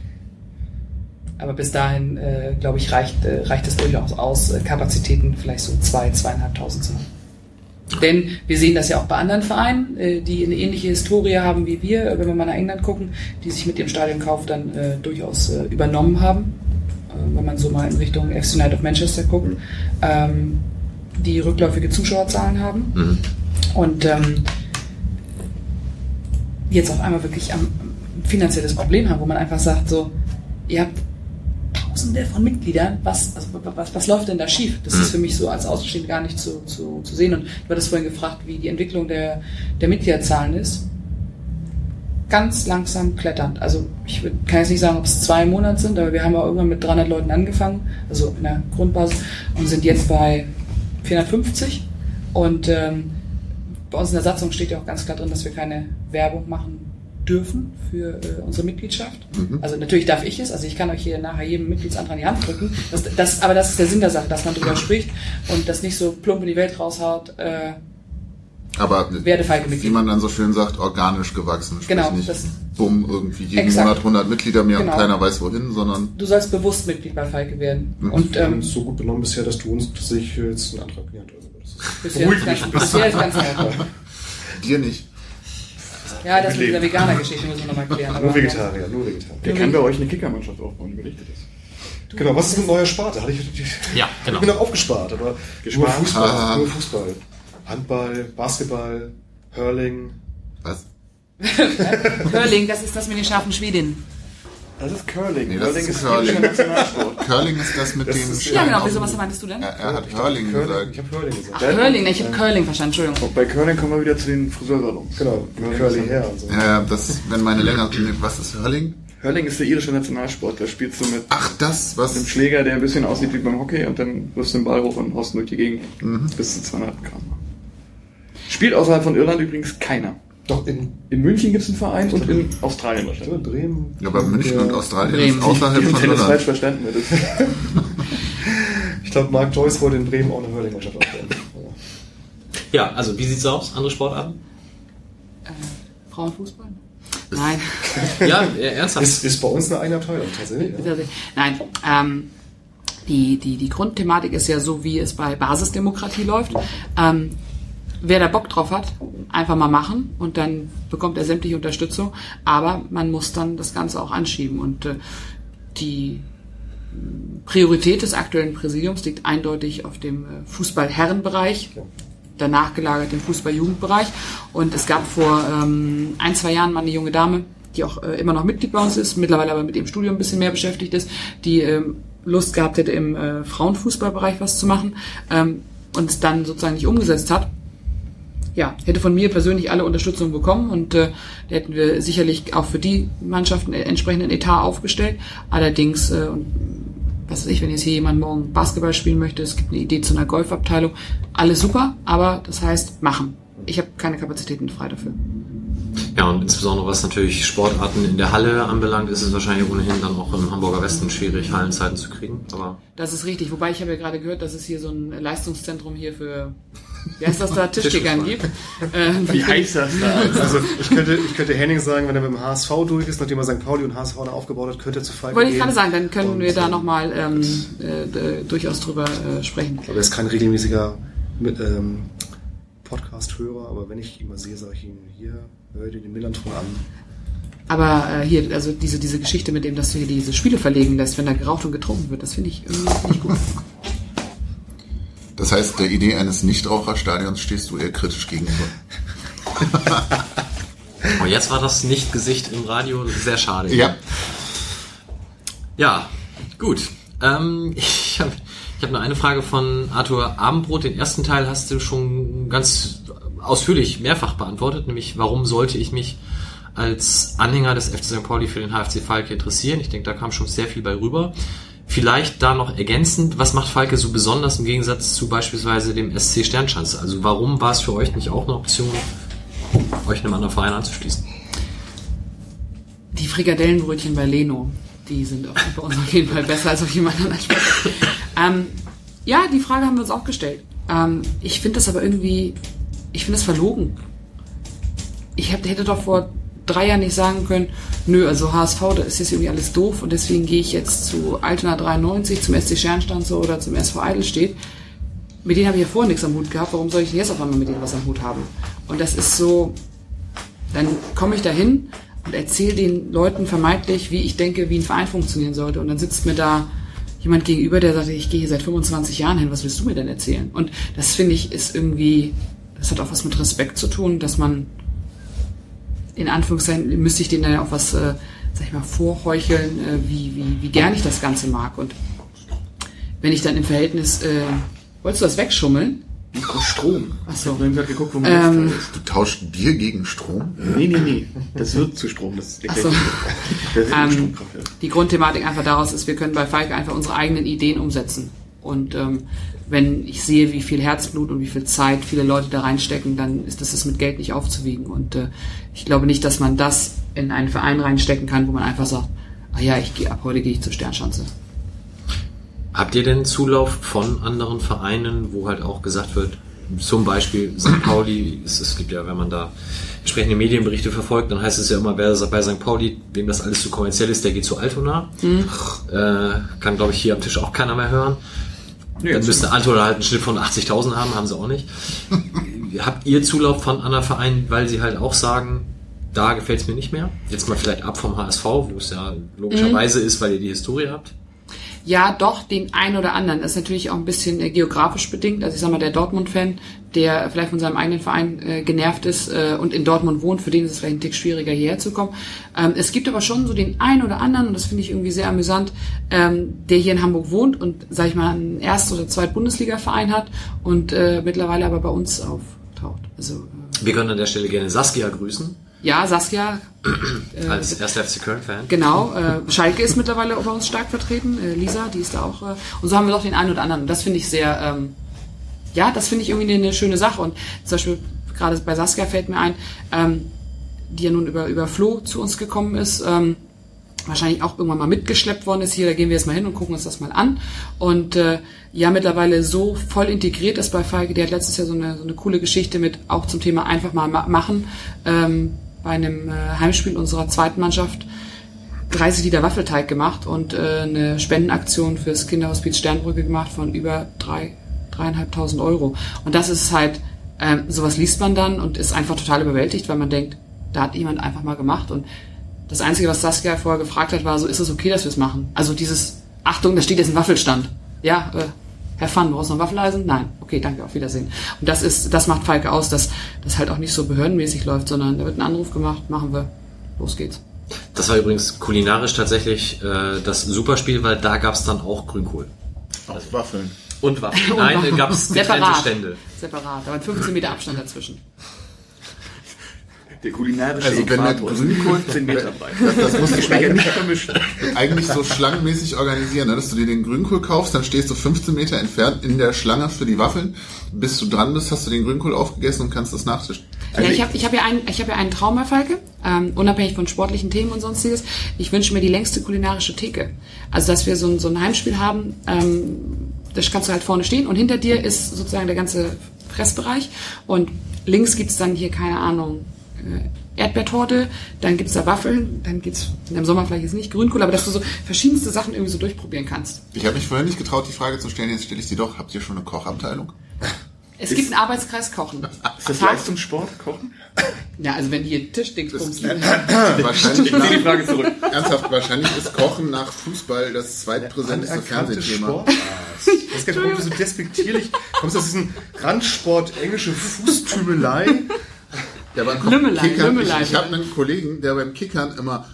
E: Aber bis dahin, äh, glaube ich, reicht, äh, reicht es durchaus aus, äh, Kapazitäten vielleicht so zwei, zweieinhalbtausend zu haben. Denn wir sehen das ja auch bei anderen Vereinen, äh, die eine ähnliche Historie haben wie wir, äh, wenn wir mal nach England gucken, die sich mit ihrem Stadionkauf dann äh, durchaus übernommen haben. Wenn man so mal in Richtung FC United of Manchester guckt, ähm, die rückläufige Zuschauerzahlen haben.
A: Mhm.
E: Und ähm, jetzt auf einmal wirklich ein finanzielles Problem haben, wo man einfach sagt, so, ihr habt Tausende von Mitgliedern, was, also, was, was läuft denn da schief? Das ist für mich so als Außenstehender gar nicht zu, zu, zu sehen. Und du hattest vorhin gefragt, wie die Entwicklung der, der Mitgliederzahlen ist. Ganz langsam kletternd. Also ich würd, kann jetzt nicht sagen, ob es zwei Monate sind, aber wir haben ja irgendwann mit 300 Leuten angefangen, also in der Grundbasis, und sind jetzt bei 450. Und ähm, bei uns in der Satzung steht ja auch ganz klar drin, dass wir keine Werbung machen dürfen für äh, unsere Mitgliedschaft. Also natürlich darf ich es, also ich kann euch hier nachher jedem Mitgliedsantrag in die Hand drücken. Das, das, aber das ist der Sinn der Sache, dass man darüber spricht und das nicht so plump in die Welt raushaut. Äh,
B: Aber
E: Werde
B: wie
E: Mitglied.
B: man dann so schön sagt, organisch gewachsen. Sprich
E: Genau,
B: nicht
E: das-
B: bumm, irgendwie jeden
E: Exakt.
B: Monat 100 Mitglieder mehr
E: Genau.
B: und keiner weiß wohin, sondern
E: du sollst bewusst Mitglied bei Falke werden.
B: Mhm.
E: Und
C: Wir haben
E: ähm,
C: uns so gut benommen bisher, dass du uns tatsächlich jetzt einen Antrag genannt hast.
E: Bisher, ist ganz, bisher ist ganz
B: dir nicht.
E: Ja, das mit dieser Veganer-Geschichte müssen wir nochmal klären. aber-
C: Nur Vegetarier, nur Vegetarier.
D: Wer kann bei euch eine Kickermannschaft aufbauen? Überlegt ihr das?
C: Genau, was ist mit neuer Sparte? Hatte ich,
A: Ja, genau.
C: ich bin noch aufgespart, aber nur
D: Gespart?
C: Fußball,
B: Ah.
C: nur Fußball. Handball, Basketball, Hurling.
B: Was?
E: Hörling, das ist das mit den scharfen Schwedinnen.
D: Das ist Curling.
B: Nee, das
D: Curling
B: ist
D: ist
B: Curling.
D: irischer Nationalsport.
B: Curling ist das mit
C: Das
B: den
C: ist-
E: Ja, genau. Wieso,
B: dem-
E: was meinst du denn?
B: Er, er hat Hurling
C: Curling,
B: gesagt.
C: ich habe Hurling gesagt.
E: Ach, Hörling, ich habe Curling verstanden, Entschuldigung.
D: Und bei Curling kommen wir wieder zu den Friseursalons.
C: Genau, mit Curly Hair und so.
B: Ja, das, wenn meine länger, was ist Hurling?
D: Hurling ist der irische Nationalsport. Da spielst du mit
B: Ach, das, was,
D: einem Schläger, der ein bisschen aussieht wie beim Hockey und dann wirfst du den Ball hoch und haust durch die Gegend.
B: Mhm.
D: Bis zu 200 Gramm. Spielt außerhalb von Irland übrigens keiner.
C: Doch, in,
D: In München gibt es einen Verein und in Australien wahrscheinlich.
C: in Bremen.
B: ja, aber München und Australien
E: Bremen.
B: ist außerhalb von
D: Tennis falsch verstanden wird.
C: Ich glaube, Mark Joyce wollte in Bremen auch eine Hurling-Mannschaft aufbauen.
A: Ja, also wie sieht's aus? Andere Sportarten?
E: Äh, Frauenfußball? Nein.
A: Ja, ernsthaft.
C: Ist, ist bei uns eine eigene Abteilung, tatsächlich. Ja.
E: Nein, ähm, die, die, die Grundthematik ist ja so, wie es bei Basisdemokratie läuft. Ähm, wer da Bock drauf hat, einfach mal machen und dann bekommt er sämtliche Unterstützung. Aber man muss dann das Ganze auch anschieben. Und äh, die Priorität des aktuellen Präsidiums liegt eindeutig auf dem äh, Fußballherrenbereich, danach gelagert im Fußballjugendbereich. Und es gab vor ähm, ein, zwei Jahren mal eine junge Dame, die auch äh, immer noch Mitglied bei uns ist, mittlerweile aber mit dem Studium ein bisschen mehr beschäftigt ist, die ähm, Lust gehabt hätte, im äh, Frauenfußballbereich was zu machen ähm, und es dann sozusagen nicht umgesetzt hat. Ja, hätte von mir persönlich alle Unterstützung bekommen und äh, hätten wir sicherlich auch für die Mannschaften äh, entsprechenden Etat aufgestellt. Allerdings, äh, was weiß ich, wenn jetzt hier jemand morgen Basketball spielen möchte, es gibt eine Idee zu einer Golfabteilung, alles super, aber das heißt machen. Ich habe keine Kapazitäten frei dafür.
A: Ja, und insbesondere was natürlich Sportarten in der Halle anbelangt, ist es wahrscheinlich ohnehin dann auch im Hamburger Westen schwierig, Hallenzeiten zu kriegen. Aber
E: Das ist richtig. Wobei ich habe ja gerade gehört, dass es hier so ein Leistungszentrum hier für, wie heißt das da, Tischkickern gibt. Äh,
D: Wie heißt das da?
C: Also ich könnte, ich könnte Henning sagen, wenn er mit dem HSV durch ist, nachdem er St. Pauli und HSV da aufgebaut hat, könnte er zu Falke
E: Wollte ich gerade sagen, dann können
C: Und,
E: wir da
C: ähm,
E: nochmal ähm, äh, durchaus drüber äh, sprechen.
C: Aber er ist kein regelmäßiger mit, ähm, Podcast-Hörer, aber wenn ich ihn mal sehe, sage ich ihm, hier, hör dir den Millanton an.
E: Aber äh, hier, also diese, diese Geschichte mit dem, dass du hier diese Spiele verlegen lässt, wenn da geraucht und getrunken wird, das finde ich irgendwie nicht gut.
B: Das heißt, der Idee eines Nichtraucherstadions stehst du eher kritisch gegenüber.
A: oh, jetzt war das Nicht-Gesicht im Radio sehr schade.
B: Ja.
A: Ja, gut. Ähm, ich habe ich hab noch eine Frage von Arthur Abendbrot. Den ersten Teil hast du schon ganz ausführlich mehrfach beantwortet, nämlich warum sollte ich mich als Anhänger des FC St. Pauli für den HFC Falke interessieren. Ich denke, da kam schon sehr viel bei rüber. Vielleicht da noch ergänzend, was macht Falke so besonders im Gegensatz zu beispielsweise dem SC Sternschanze? Also warum war es für euch nicht auch eine Option, euch einem anderen Verein anzuschließen?
E: Die Frikadellenbrötchen bei Leno, die sind auch bei uns auf jeden Fall besser als auf jemand anderen. ähm, ja, die Frage haben wir uns auch gestellt. Ähm, ich finde das aber irgendwie, ich finde das verlogen. Ich hab, hätte doch vor drei Jahren nicht sagen können, nö, also HSV, da ist jetzt irgendwie alles doof und deswegen gehe ich jetzt zu Altona 93, zum SC Sternstanze oder zum SV Eidelstedt. Mit denen habe ich ja vorher nichts am Hut gehabt, warum soll ich denn jetzt auf einmal mit denen was am Hut haben? Und das ist so, dann komme ich da hin und erzähle den Leuten vermeintlich, wie ich denke, wie ein Verein funktionieren sollte. Und dann sitzt mir da jemand gegenüber, der sagt, ich gehe hier seit 25 Jahren hin, was willst du mir denn erzählen? Und das finde ich ist irgendwie, das hat auch was mit Respekt zu tun, dass man in Anführungszeichen müsste ich denen dann auch was äh, sag ich mal, vorheucheln, äh, wie, wie, wie gern ich das Ganze mag. Und wenn ich dann im Verhältnis, äh, wolltest du das wegschummeln?
D: Strom.
E: Ach
D: Ich
E: so.
D: habe gerade geguckt, wo mein
E: Ähm,
D: ist.
B: Du tauschst Bier gegen Strom?
D: Nee, nee, nee. Das wird zu Strom. Das
E: Ach so.
D: Das ist
E: Ähm, die Grundthematik einfach daraus ist, wir können bei Falke einfach unsere eigenen Ideen umsetzen. Und ähm, wenn ich sehe, wie viel Herzblut und wie viel Zeit viele Leute da reinstecken, dann ist das, das mit Geld nicht aufzuwiegen. Und äh, ich glaube nicht, dass man das in einen Verein reinstecken kann, wo man einfach sagt, ah ja, ich gehe ab heute gehe ich zur Sternschanze.
A: Habt ihr denn Zulauf von anderen Vereinen, wo halt auch gesagt wird, zum Beispiel St. Pauli, es, gibt ja, wenn man da entsprechende Medienberichte verfolgt, dann heißt es ja immer, wer bei St. Pauli, wem das alles zu kommerziell ist, der geht zu Altona. Äh, kann, glaube ich, hier am Tisch auch keiner mehr hören. Dann müsste Altona halt einen Schnitt von 80.000 haben, haben sie auch nicht. Habt ihr Zulauf von anderen Vereinen, weil sie halt auch sagen, da gefällt es mir nicht mehr? Jetzt mal vielleicht ab vom HSV, wo es ja logischerweise ist, weil ihr die Historie habt.
E: Ja, doch, den einen oder anderen. Das ist natürlich auch ein bisschen äh, geografisch bedingt. Also ich sag mal, der Dortmund-Fan, der vielleicht von seinem eigenen Verein äh, genervt ist äh, und in Dortmund wohnt, für den ist es vielleicht ein Tick schwieriger, hierher zu kommen. Ähm, es gibt aber schon so den einen oder anderen, und das finde ich irgendwie sehr amüsant, ähm, der hier in Hamburg wohnt und, sag ich mal, einen Erst- oder Zweit-Bundesliga-Verein hat und äh, mittlerweile aber bei uns auftaucht. Also äh,
A: Wir können an der Stelle gerne Saskia grüßen,
E: ja, Saskia,
A: als 1. FC Köln-Fan.
E: Genau, äh, Schalke ist mittlerweile bei uns stark vertreten. Äh, Lisa, die ist da auch. Äh, und so haben wir doch den einen oder anderen. Und das finde ich sehr, ähm, ja, das finde ich irgendwie eine, eine schöne Sache. Und zum Beispiel gerade bei Saskia fällt mir ein, ähm, die ja nun über, über Flo zu uns gekommen ist. Ähm, wahrscheinlich auch irgendwann mal mitgeschleppt worden ist hier, da gehen wir jetzt mal hin und gucken uns das mal an. Und äh, ja, mittlerweile so voll integriert ist bei Falke, die hat letztes Jahr so eine, so eine coole Geschichte mit auch zum Thema einfach mal ma machen. Ähm, bei einem äh, Heimspiel unserer zweiten Mannschaft 30 Liter Waffelteig gemacht und äh, eine Spendenaktion fürs Kinderhospiz Sternbrücke gemacht von über drei, dreieinhalbtausend Euro. Und das ist halt, ähm, sowas liest man dann und ist einfach total überwältigt, weil man denkt, da hat jemand einfach mal gemacht. Und das Einzige, was Saskia vorher gefragt hat, war so, ist es okay, dass wir es machen? Also dieses, Achtung, da steht jetzt ein Waffelstand. Ja, äh, Herr Pfann, brauchst du noch Waffeleisen? Nein. Okay, danke, auf Wiedersehen. Und das ist, das macht Falke aus, dass das halt auch nicht so behördenmäßig läuft, sondern da wird ein Anruf gemacht, machen wir, los geht's.
A: Das war übrigens kulinarisch tatsächlich äh, das Superspiel, weil da gab es dann auch Grünkohl.
B: Auf Waffeln.
A: Und Waffeln. Nein, da gab es getrennte
E: Separat.
A: Stände.
E: Separat, da waren 15 Meter Abstand dazwischen.
D: Der kulinarische
B: Also wenn der
D: Äquator ist
B: Grünkohl,
D: 15 Meter breit.
B: das, das musst du eigentlich,
D: nicht vermischt.
B: eigentlich so schlangenmäßig organisieren, ne? dass du dir den Grünkohl kaufst, dann stehst du 15 Meter entfernt in der Schlange für die Waffeln. Bis du dran bist, hast du den Grünkohl aufgegessen und kannst das nachzischen.
E: Ja, ich habe ich hab ja, einen, ich hab ja einen Traum, Herr Falke, ähm, unabhängig von sportlichen Themen und sonstiges. Ich wünsche mir die längste kulinarische Theke. Also, dass wir so ein, so ein Heimspiel haben, ähm, da kannst du halt vorne stehen und hinter dir ist sozusagen der ganze Fressbereich und links gibt's dann hier, keine Ahnung, Erdbeertorte, dann gibt's da Waffeln, dann geht's im Sommer vielleicht jetzt nicht Grünkohl, aber dass du so verschiedenste Sachen irgendwie so durchprobieren kannst.
B: Ich habe mich vorher nicht getraut, die Frage zu stellen, jetzt stelle ich sie doch. Habt ihr schon eine Kochabteilung?
E: Es gibt einen Arbeitskreis Kochen.
D: Ist das Leistungssport? Kochen?
E: Ja, also wenn hier Tischdingsbums
B: wahrscheinlich
D: Ich ziehe die Frage zurück.
B: Ernsthaft, wahrscheinlich ist Kochen nach Fußball das zweitpräsenteste Fernsehthema.
F: Sportart. Das ist warum du so despektierlich kommst aus diesem Randsport, englische Fußtümelei.
B: Ja, beim Ko-
E: Lümmelei,
B: Kickern,
E: Lümmelei.
B: ich, ich habe einen Kollegen, der beim Kickern immer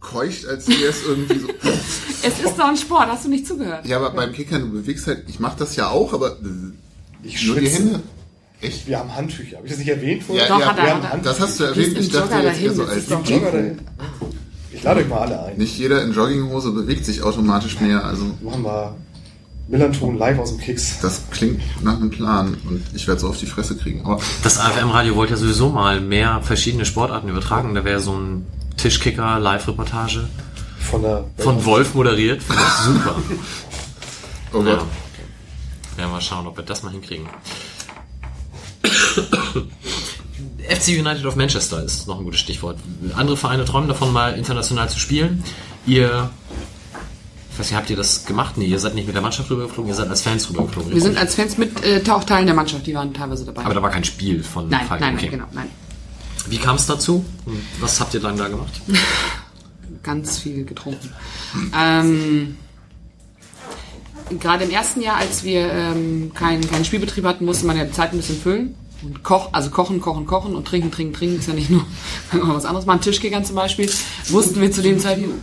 B: keucht, als wäre es irgendwie so.
E: Es ist doch ein Sport, hast du nicht zugehört?
B: Ja, aber beim Kickern, du bewegst halt, ich mache das ja auch, aber
F: Ich
B: nur die
F: schwitze.
B: Hände. Echt?
F: Wir haben Handtücher. Habe ich das nicht erwähnt vorher?
B: Ja,
E: Doch,
B: ja,
E: hat er,
B: wir
E: hat
B: haben-
E: er.
B: das hast du erwähnt. Ich dachte
E: Jogger
B: jetzt eher so als
F: Die Jogger dahin. Ich lade euch mal alle ein.
B: Nicht jeder in Jogginghose bewegt sich automatisch mehr. Also
F: Machen wir Millanton live aus dem Kicks.
B: das klingt nach einem Plan und ich werde so auf die Fresse kriegen. Aber
A: Das AFM-Radio wollte ja sowieso mal mehr verschiedene Sportarten übertragen. Da wäre so ein Tischkicker, Live-Reportage
F: Von der
A: von Wolf moderiert. Finde ich super.
B: oh
A: Ja.
B: Gott.
A: Ja, mal schauen, ob wir das mal hinkriegen. FC United of Manchester ist noch ein gutes Stichwort. Andere Vereine träumen davon, mal international zu spielen. Ihr, nicht, habt ihr das gemacht? Nee, ihr seid nicht mit der Mannschaft rübergeflogen, ihr seid als Fans rübergeflogen.
E: Wir sind als Fans mit äh, Tauchteilen der Mannschaft, die waren teilweise dabei.
A: Aber da war kein Spiel von
E: nein,
A: Falk.
E: nein,
A: okay.
E: nein, genau, nein.
A: Wie kam es dazu? Und was habt ihr dann da gemacht?
E: Ganz viel getrunken. Ähm, Gerade im ersten Jahr, als wir ähm, keinen keinen Spielbetrieb hatten, musste man ja die Zeit ein bisschen füllen. Und koch, also kochen, kochen, kochen und trinken, trinken, trinken ist ja nicht nur auch was anderes machen. Tischkickern zum Beispiel wussten wir zu dem Zeitpunkt.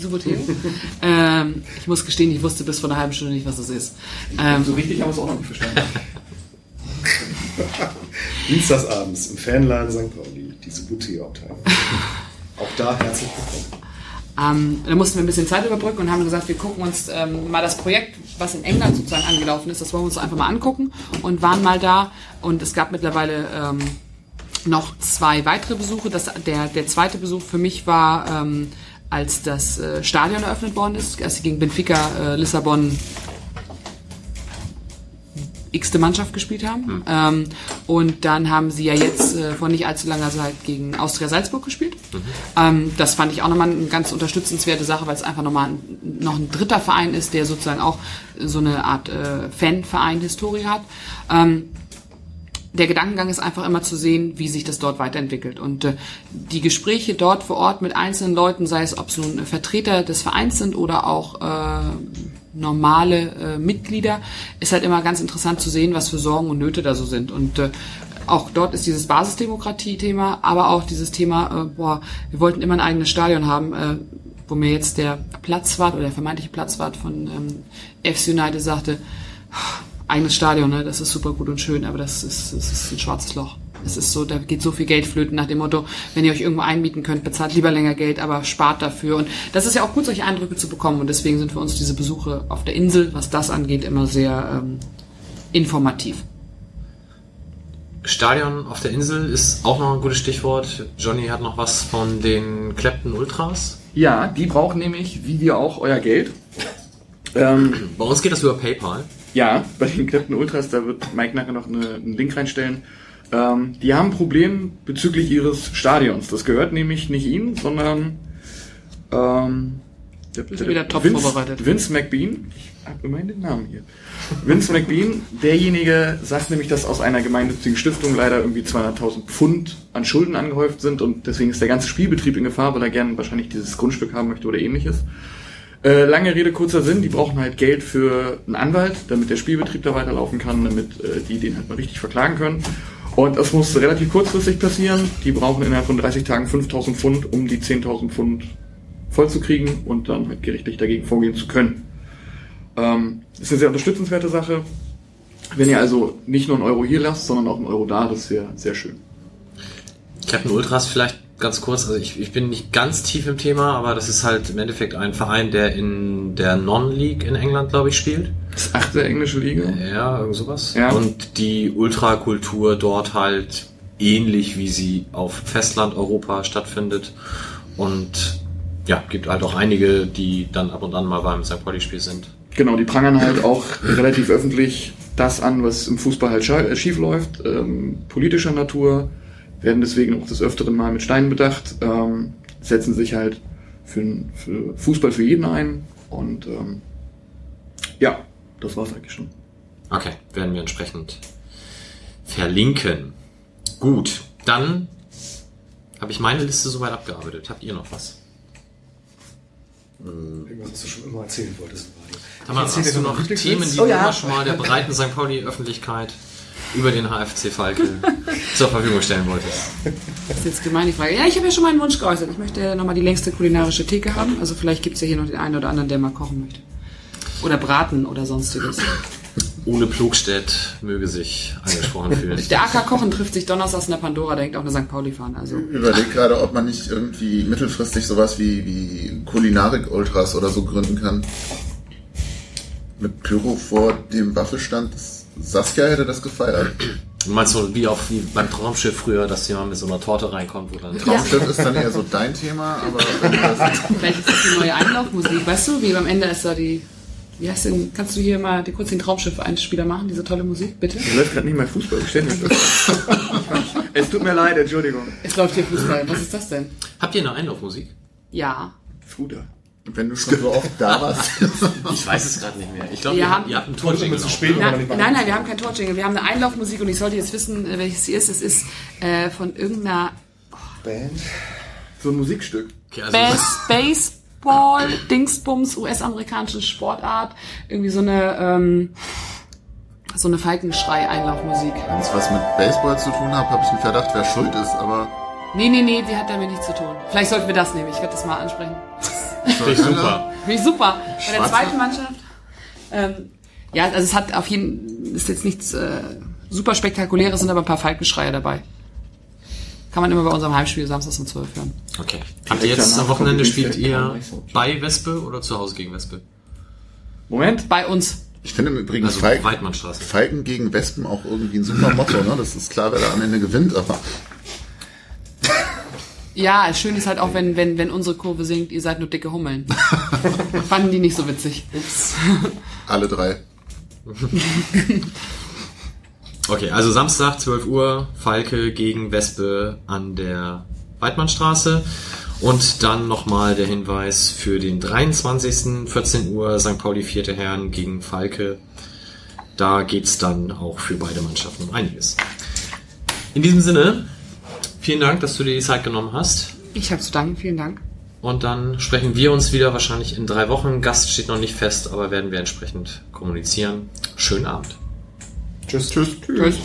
E: Suboteo. ähm, ich muss gestehen, ich wusste bis vor einer halben Stunde nicht, was das ist. Ähm,
D: So richtig haben wir es auch noch nicht verstanden.
C: Dienstagsabends im Fanladen St. Pauli, die Subuteo-Abteilung. Auch da herzlich willkommen.
E: Ähm, da mussten wir ein bisschen Zeit überbrücken und haben gesagt, wir gucken uns ähm, mal das Projekt, was in England sozusagen angelaufen ist, das wollen wir uns einfach mal angucken und waren mal da. Und es gab mittlerweile ähm, noch zwei weitere Besuche. Das, der, der zweite Besuch für mich war, ähm, als das äh, Stadion eröffnet worden ist, als sie gegen Benfica äh, Lissabon x-te Mannschaft gespielt haben. Ähm, und dann haben sie ja jetzt äh, vor nicht allzu langer Zeit gegen Austria Salzburg gespielt. Ähm, das fand ich auch nochmal eine ganz unterstützenswerte Sache, weil es einfach nochmal ein, noch ein dritter Verein ist, der sozusagen auch so eine Art äh, Fanverein-Historie hat. Ähm, der Gedankengang ist einfach immer zu sehen, wie sich das dort weiterentwickelt. Und äh, die Gespräche dort vor Ort mit einzelnen Leuten, sei es ob es nun Vertreter des Vereins sind oder auch äh, normale äh, Mitglieder, ist halt immer ganz interessant zu sehen, was für Sorgen und Nöte da so sind. Und äh, auch dort ist dieses Basisdemokratie-Thema, aber auch dieses Thema, äh, boah, wir wollten immer ein eigenes Stadion haben, äh, wo mir jetzt der Platzwart oder der vermeintliche Platzwart von ähm, FC United sagte, eigenes Stadion, ne, das ist super gut und schön, aber das ist, das ist ein schwarzes Loch. Es ist so, da geht so viel Geld flöten nach dem Motto, wenn ihr euch irgendwo einmieten könnt, bezahlt lieber länger Geld, aber spart dafür. Und das ist ja auch gut, solche Eindrücke zu bekommen. Und deswegen sind für uns diese Besuche auf der Insel, was das angeht, immer sehr ähm, informativ.
A: Stadion auf der Insel ist auch noch ein gutes Stichwort. Johnny hat noch was von den Clapton Ultras.
D: Ja, die brauchen nämlich, wie wir auch, euer Geld. Ähm,
A: Bei uns geht das über PayPal.
D: Ja, bei den Captain Ultras, da wird Mike nachher noch eine, einen Link reinstellen. Ähm, die haben ein Problem bezüglich ihres Stadions. Das gehört nämlich nicht ihnen, sondern ähm, der,
E: du wieder top
D: Vince,
E: vorbereitet.
D: Vince McBean, ich habe immerhin den Namen hier. Vince McBean, derjenige sagt nämlich, dass aus einer gemeinnützigen Stiftung leider irgendwie 200.000 Pfund an Schulden angehäuft sind und deswegen ist der ganze Spielbetrieb in Gefahr, weil er gerne wahrscheinlich dieses Grundstück haben möchte oder ähnliches. Äh, lange Rede, kurzer Sinn, die brauchen halt Geld für einen Anwalt, damit der Spielbetrieb da weiterlaufen kann, damit äh, die den halt mal richtig verklagen können. Und das muss relativ kurzfristig passieren. Die brauchen innerhalb von 30 Tagen 5000 Pfund, um die 10.000 Pfund vollzukriegen und dann halt gerichtlich dagegen vorgehen zu können. Ähm, ist eine sehr unterstützenswerte Sache. Wenn ihr also nicht nur einen Euro hier lasst, sondern auch einen Euro da, das wäre sehr schön.
A: Captain Ultras vielleicht ganz kurz. Also ich, ich bin nicht ganz tief im Thema, aber das ist halt im Endeffekt ein Verein, der in der Non-League in England, glaube ich, spielt.
D: Das achte englische Liga.
A: Ja, irgend sowas.
D: Ja.
A: Und die Ultrakultur dort halt ähnlich wie sie auf Festland Europa stattfindet. Und ja, gibt halt auch einige, die dann ab und an mal beim St. Pauli-Spiel sind.
D: Genau, die prangern halt auch relativ öffentlich das an, was im Fußball halt äh, schief läuft, ähm, politischer Natur, werden deswegen auch des Öfteren mal mit Steinen bedacht, ähm, setzen sich halt für, für Fußball für jeden ein und ähm, ja, das war's eigentlich schon.
A: Okay, werden wir entsprechend verlinken. Gut, dann habe ich meine Liste soweit abgearbeitet. Habt ihr noch was?
C: Irgendwas, was du schon immer erzählen wolltest.
A: Tamara, hast du noch? Themen, die
C: Oh
A: du
C: ja.
A: immer schon mal der breiten St. Pauli-Öffentlichkeit über den HFC Falke zur Verfügung stellen wolltest?
E: Das ist jetzt gemein, die Frage. Ja, ich habe ja schon meinen Wunsch geäußert. Ich möchte nochmal die längste kulinarische Theke haben. Also vielleicht gibt's ja hier noch den einen oder anderen, der mal kochen möchte. Oder braten oder sonstiges.
A: Ole Plogstedt möge sich angesprochen fühlen.
E: Der AK Kochen trifft sich donnerstags in der Pandora, denkt auch eine St. Pauli-Fahne. Also
B: Ich überlege gerade, ob man nicht irgendwie mittelfristig sowas wie, wie Kulinarik-Ultras oder so gründen kann. Mit Pyro vor dem Waffelstand. Das- Saskia hätte das gefeiert.
A: Du meinst so wie auf wie beim Traumschiff früher, dass jemand mit so einer Torte reinkommt, wo dann
B: Traumschiff ist dann eher so dein Thema, aber
E: vielleicht ist das die neue Einlaufmusik. Weißt du, wie am Ende ist da die... Wie heißt denn, kannst du hier mal die kurz den Traumschiff-Einspieler machen, diese tolle Musik, bitte?
D: Mir läuft gerade nicht mehr Fußball, ich stell mir das. Es tut mir leid, Entschuldigung.
E: Es läuft hier Fußball. Was ist das denn?
A: Habt ihr eine Einlaufmusik?
E: Ja.
D: Fuder.
B: Wenn du schon so oft da warst.
A: Ich weiß es gerade nicht mehr. Ich glaube,
E: Wir
A: ihr,
E: haben-
A: ihr habt einen Torjingle
C: mal
E: nein, nein, wir haben kein Torjingle. Wir haben eine Einlaufmusik und ich sollte jetzt wissen, äh, welches sie ist. Es ist äh, von irgendeiner
C: Band.
D: So ein Musikstück.
A: Okay, also
E: Bas Baseball, Dingsbums, US-amerikanische Sportart. Irgendwie so eine, ähm, so eine Falkenschrei-Einlaufmusik.
B: Wenn es was mit Baseball zu tun hat, habe ich einen Verdacht, wer schuld ist, aber
E: Nee, nee, nee, die hat damit nichts zu tun. Vielleicht sollten wir das nehmen. Ich werde das mal ansprechen.
A: Finde ich super.
E: Finde ich super. Bei der zweiten Mannschaft. Ähm, ja, also es hat auf jeden ist jetzt nichts äh, super spektakuläres, sind aber ein paar Falkenschreier dabei. Kann man immer bei unserem Heimspiel samstags um 12 hören.
A: Okay. Habt ihr jetzt am Wochenende spielt ihr bei Wespe oder zu Hause gegen Wespe?
D: Moment.
E: Bei uns.
B: ich finde im Übrigen
A: Also
B: Falken. Falken gegen Wespen auch irgendwie ein super Motto. Ne? Das ist klar, wer da am Ende gewinnt, aber
E: Ja, schön ist halt auch, wenn, wenn, wenn unsere Kurve singt, ihr seid nur dicke Hummeln. Fanden die nicht so witzig.
B: alle drei.
A: Okay, also Samstag, 12 Uhr, Falke gegen Wespe an der Weidmannstraße. Und dann nochmal der Hinweis für den 23. 14 Uhr St. Pauli vierte Herren gegen Falke. Da geht's dann auch für beide Mannschaften um einiges. In diesem Sinne, vielen Dank, dass du dir die Zeit genommen hast.
E: Ich habe zu danken, vielen Dank.
A: Und dann sprechen wir uns wieder wahrscheinlich in drei Wochen. Gast steht noch nicht fest, aber werden wir entsprechend kommunizieren. Schönen Abend.
C: Tschüss. Tschüss.
E: Tschüss.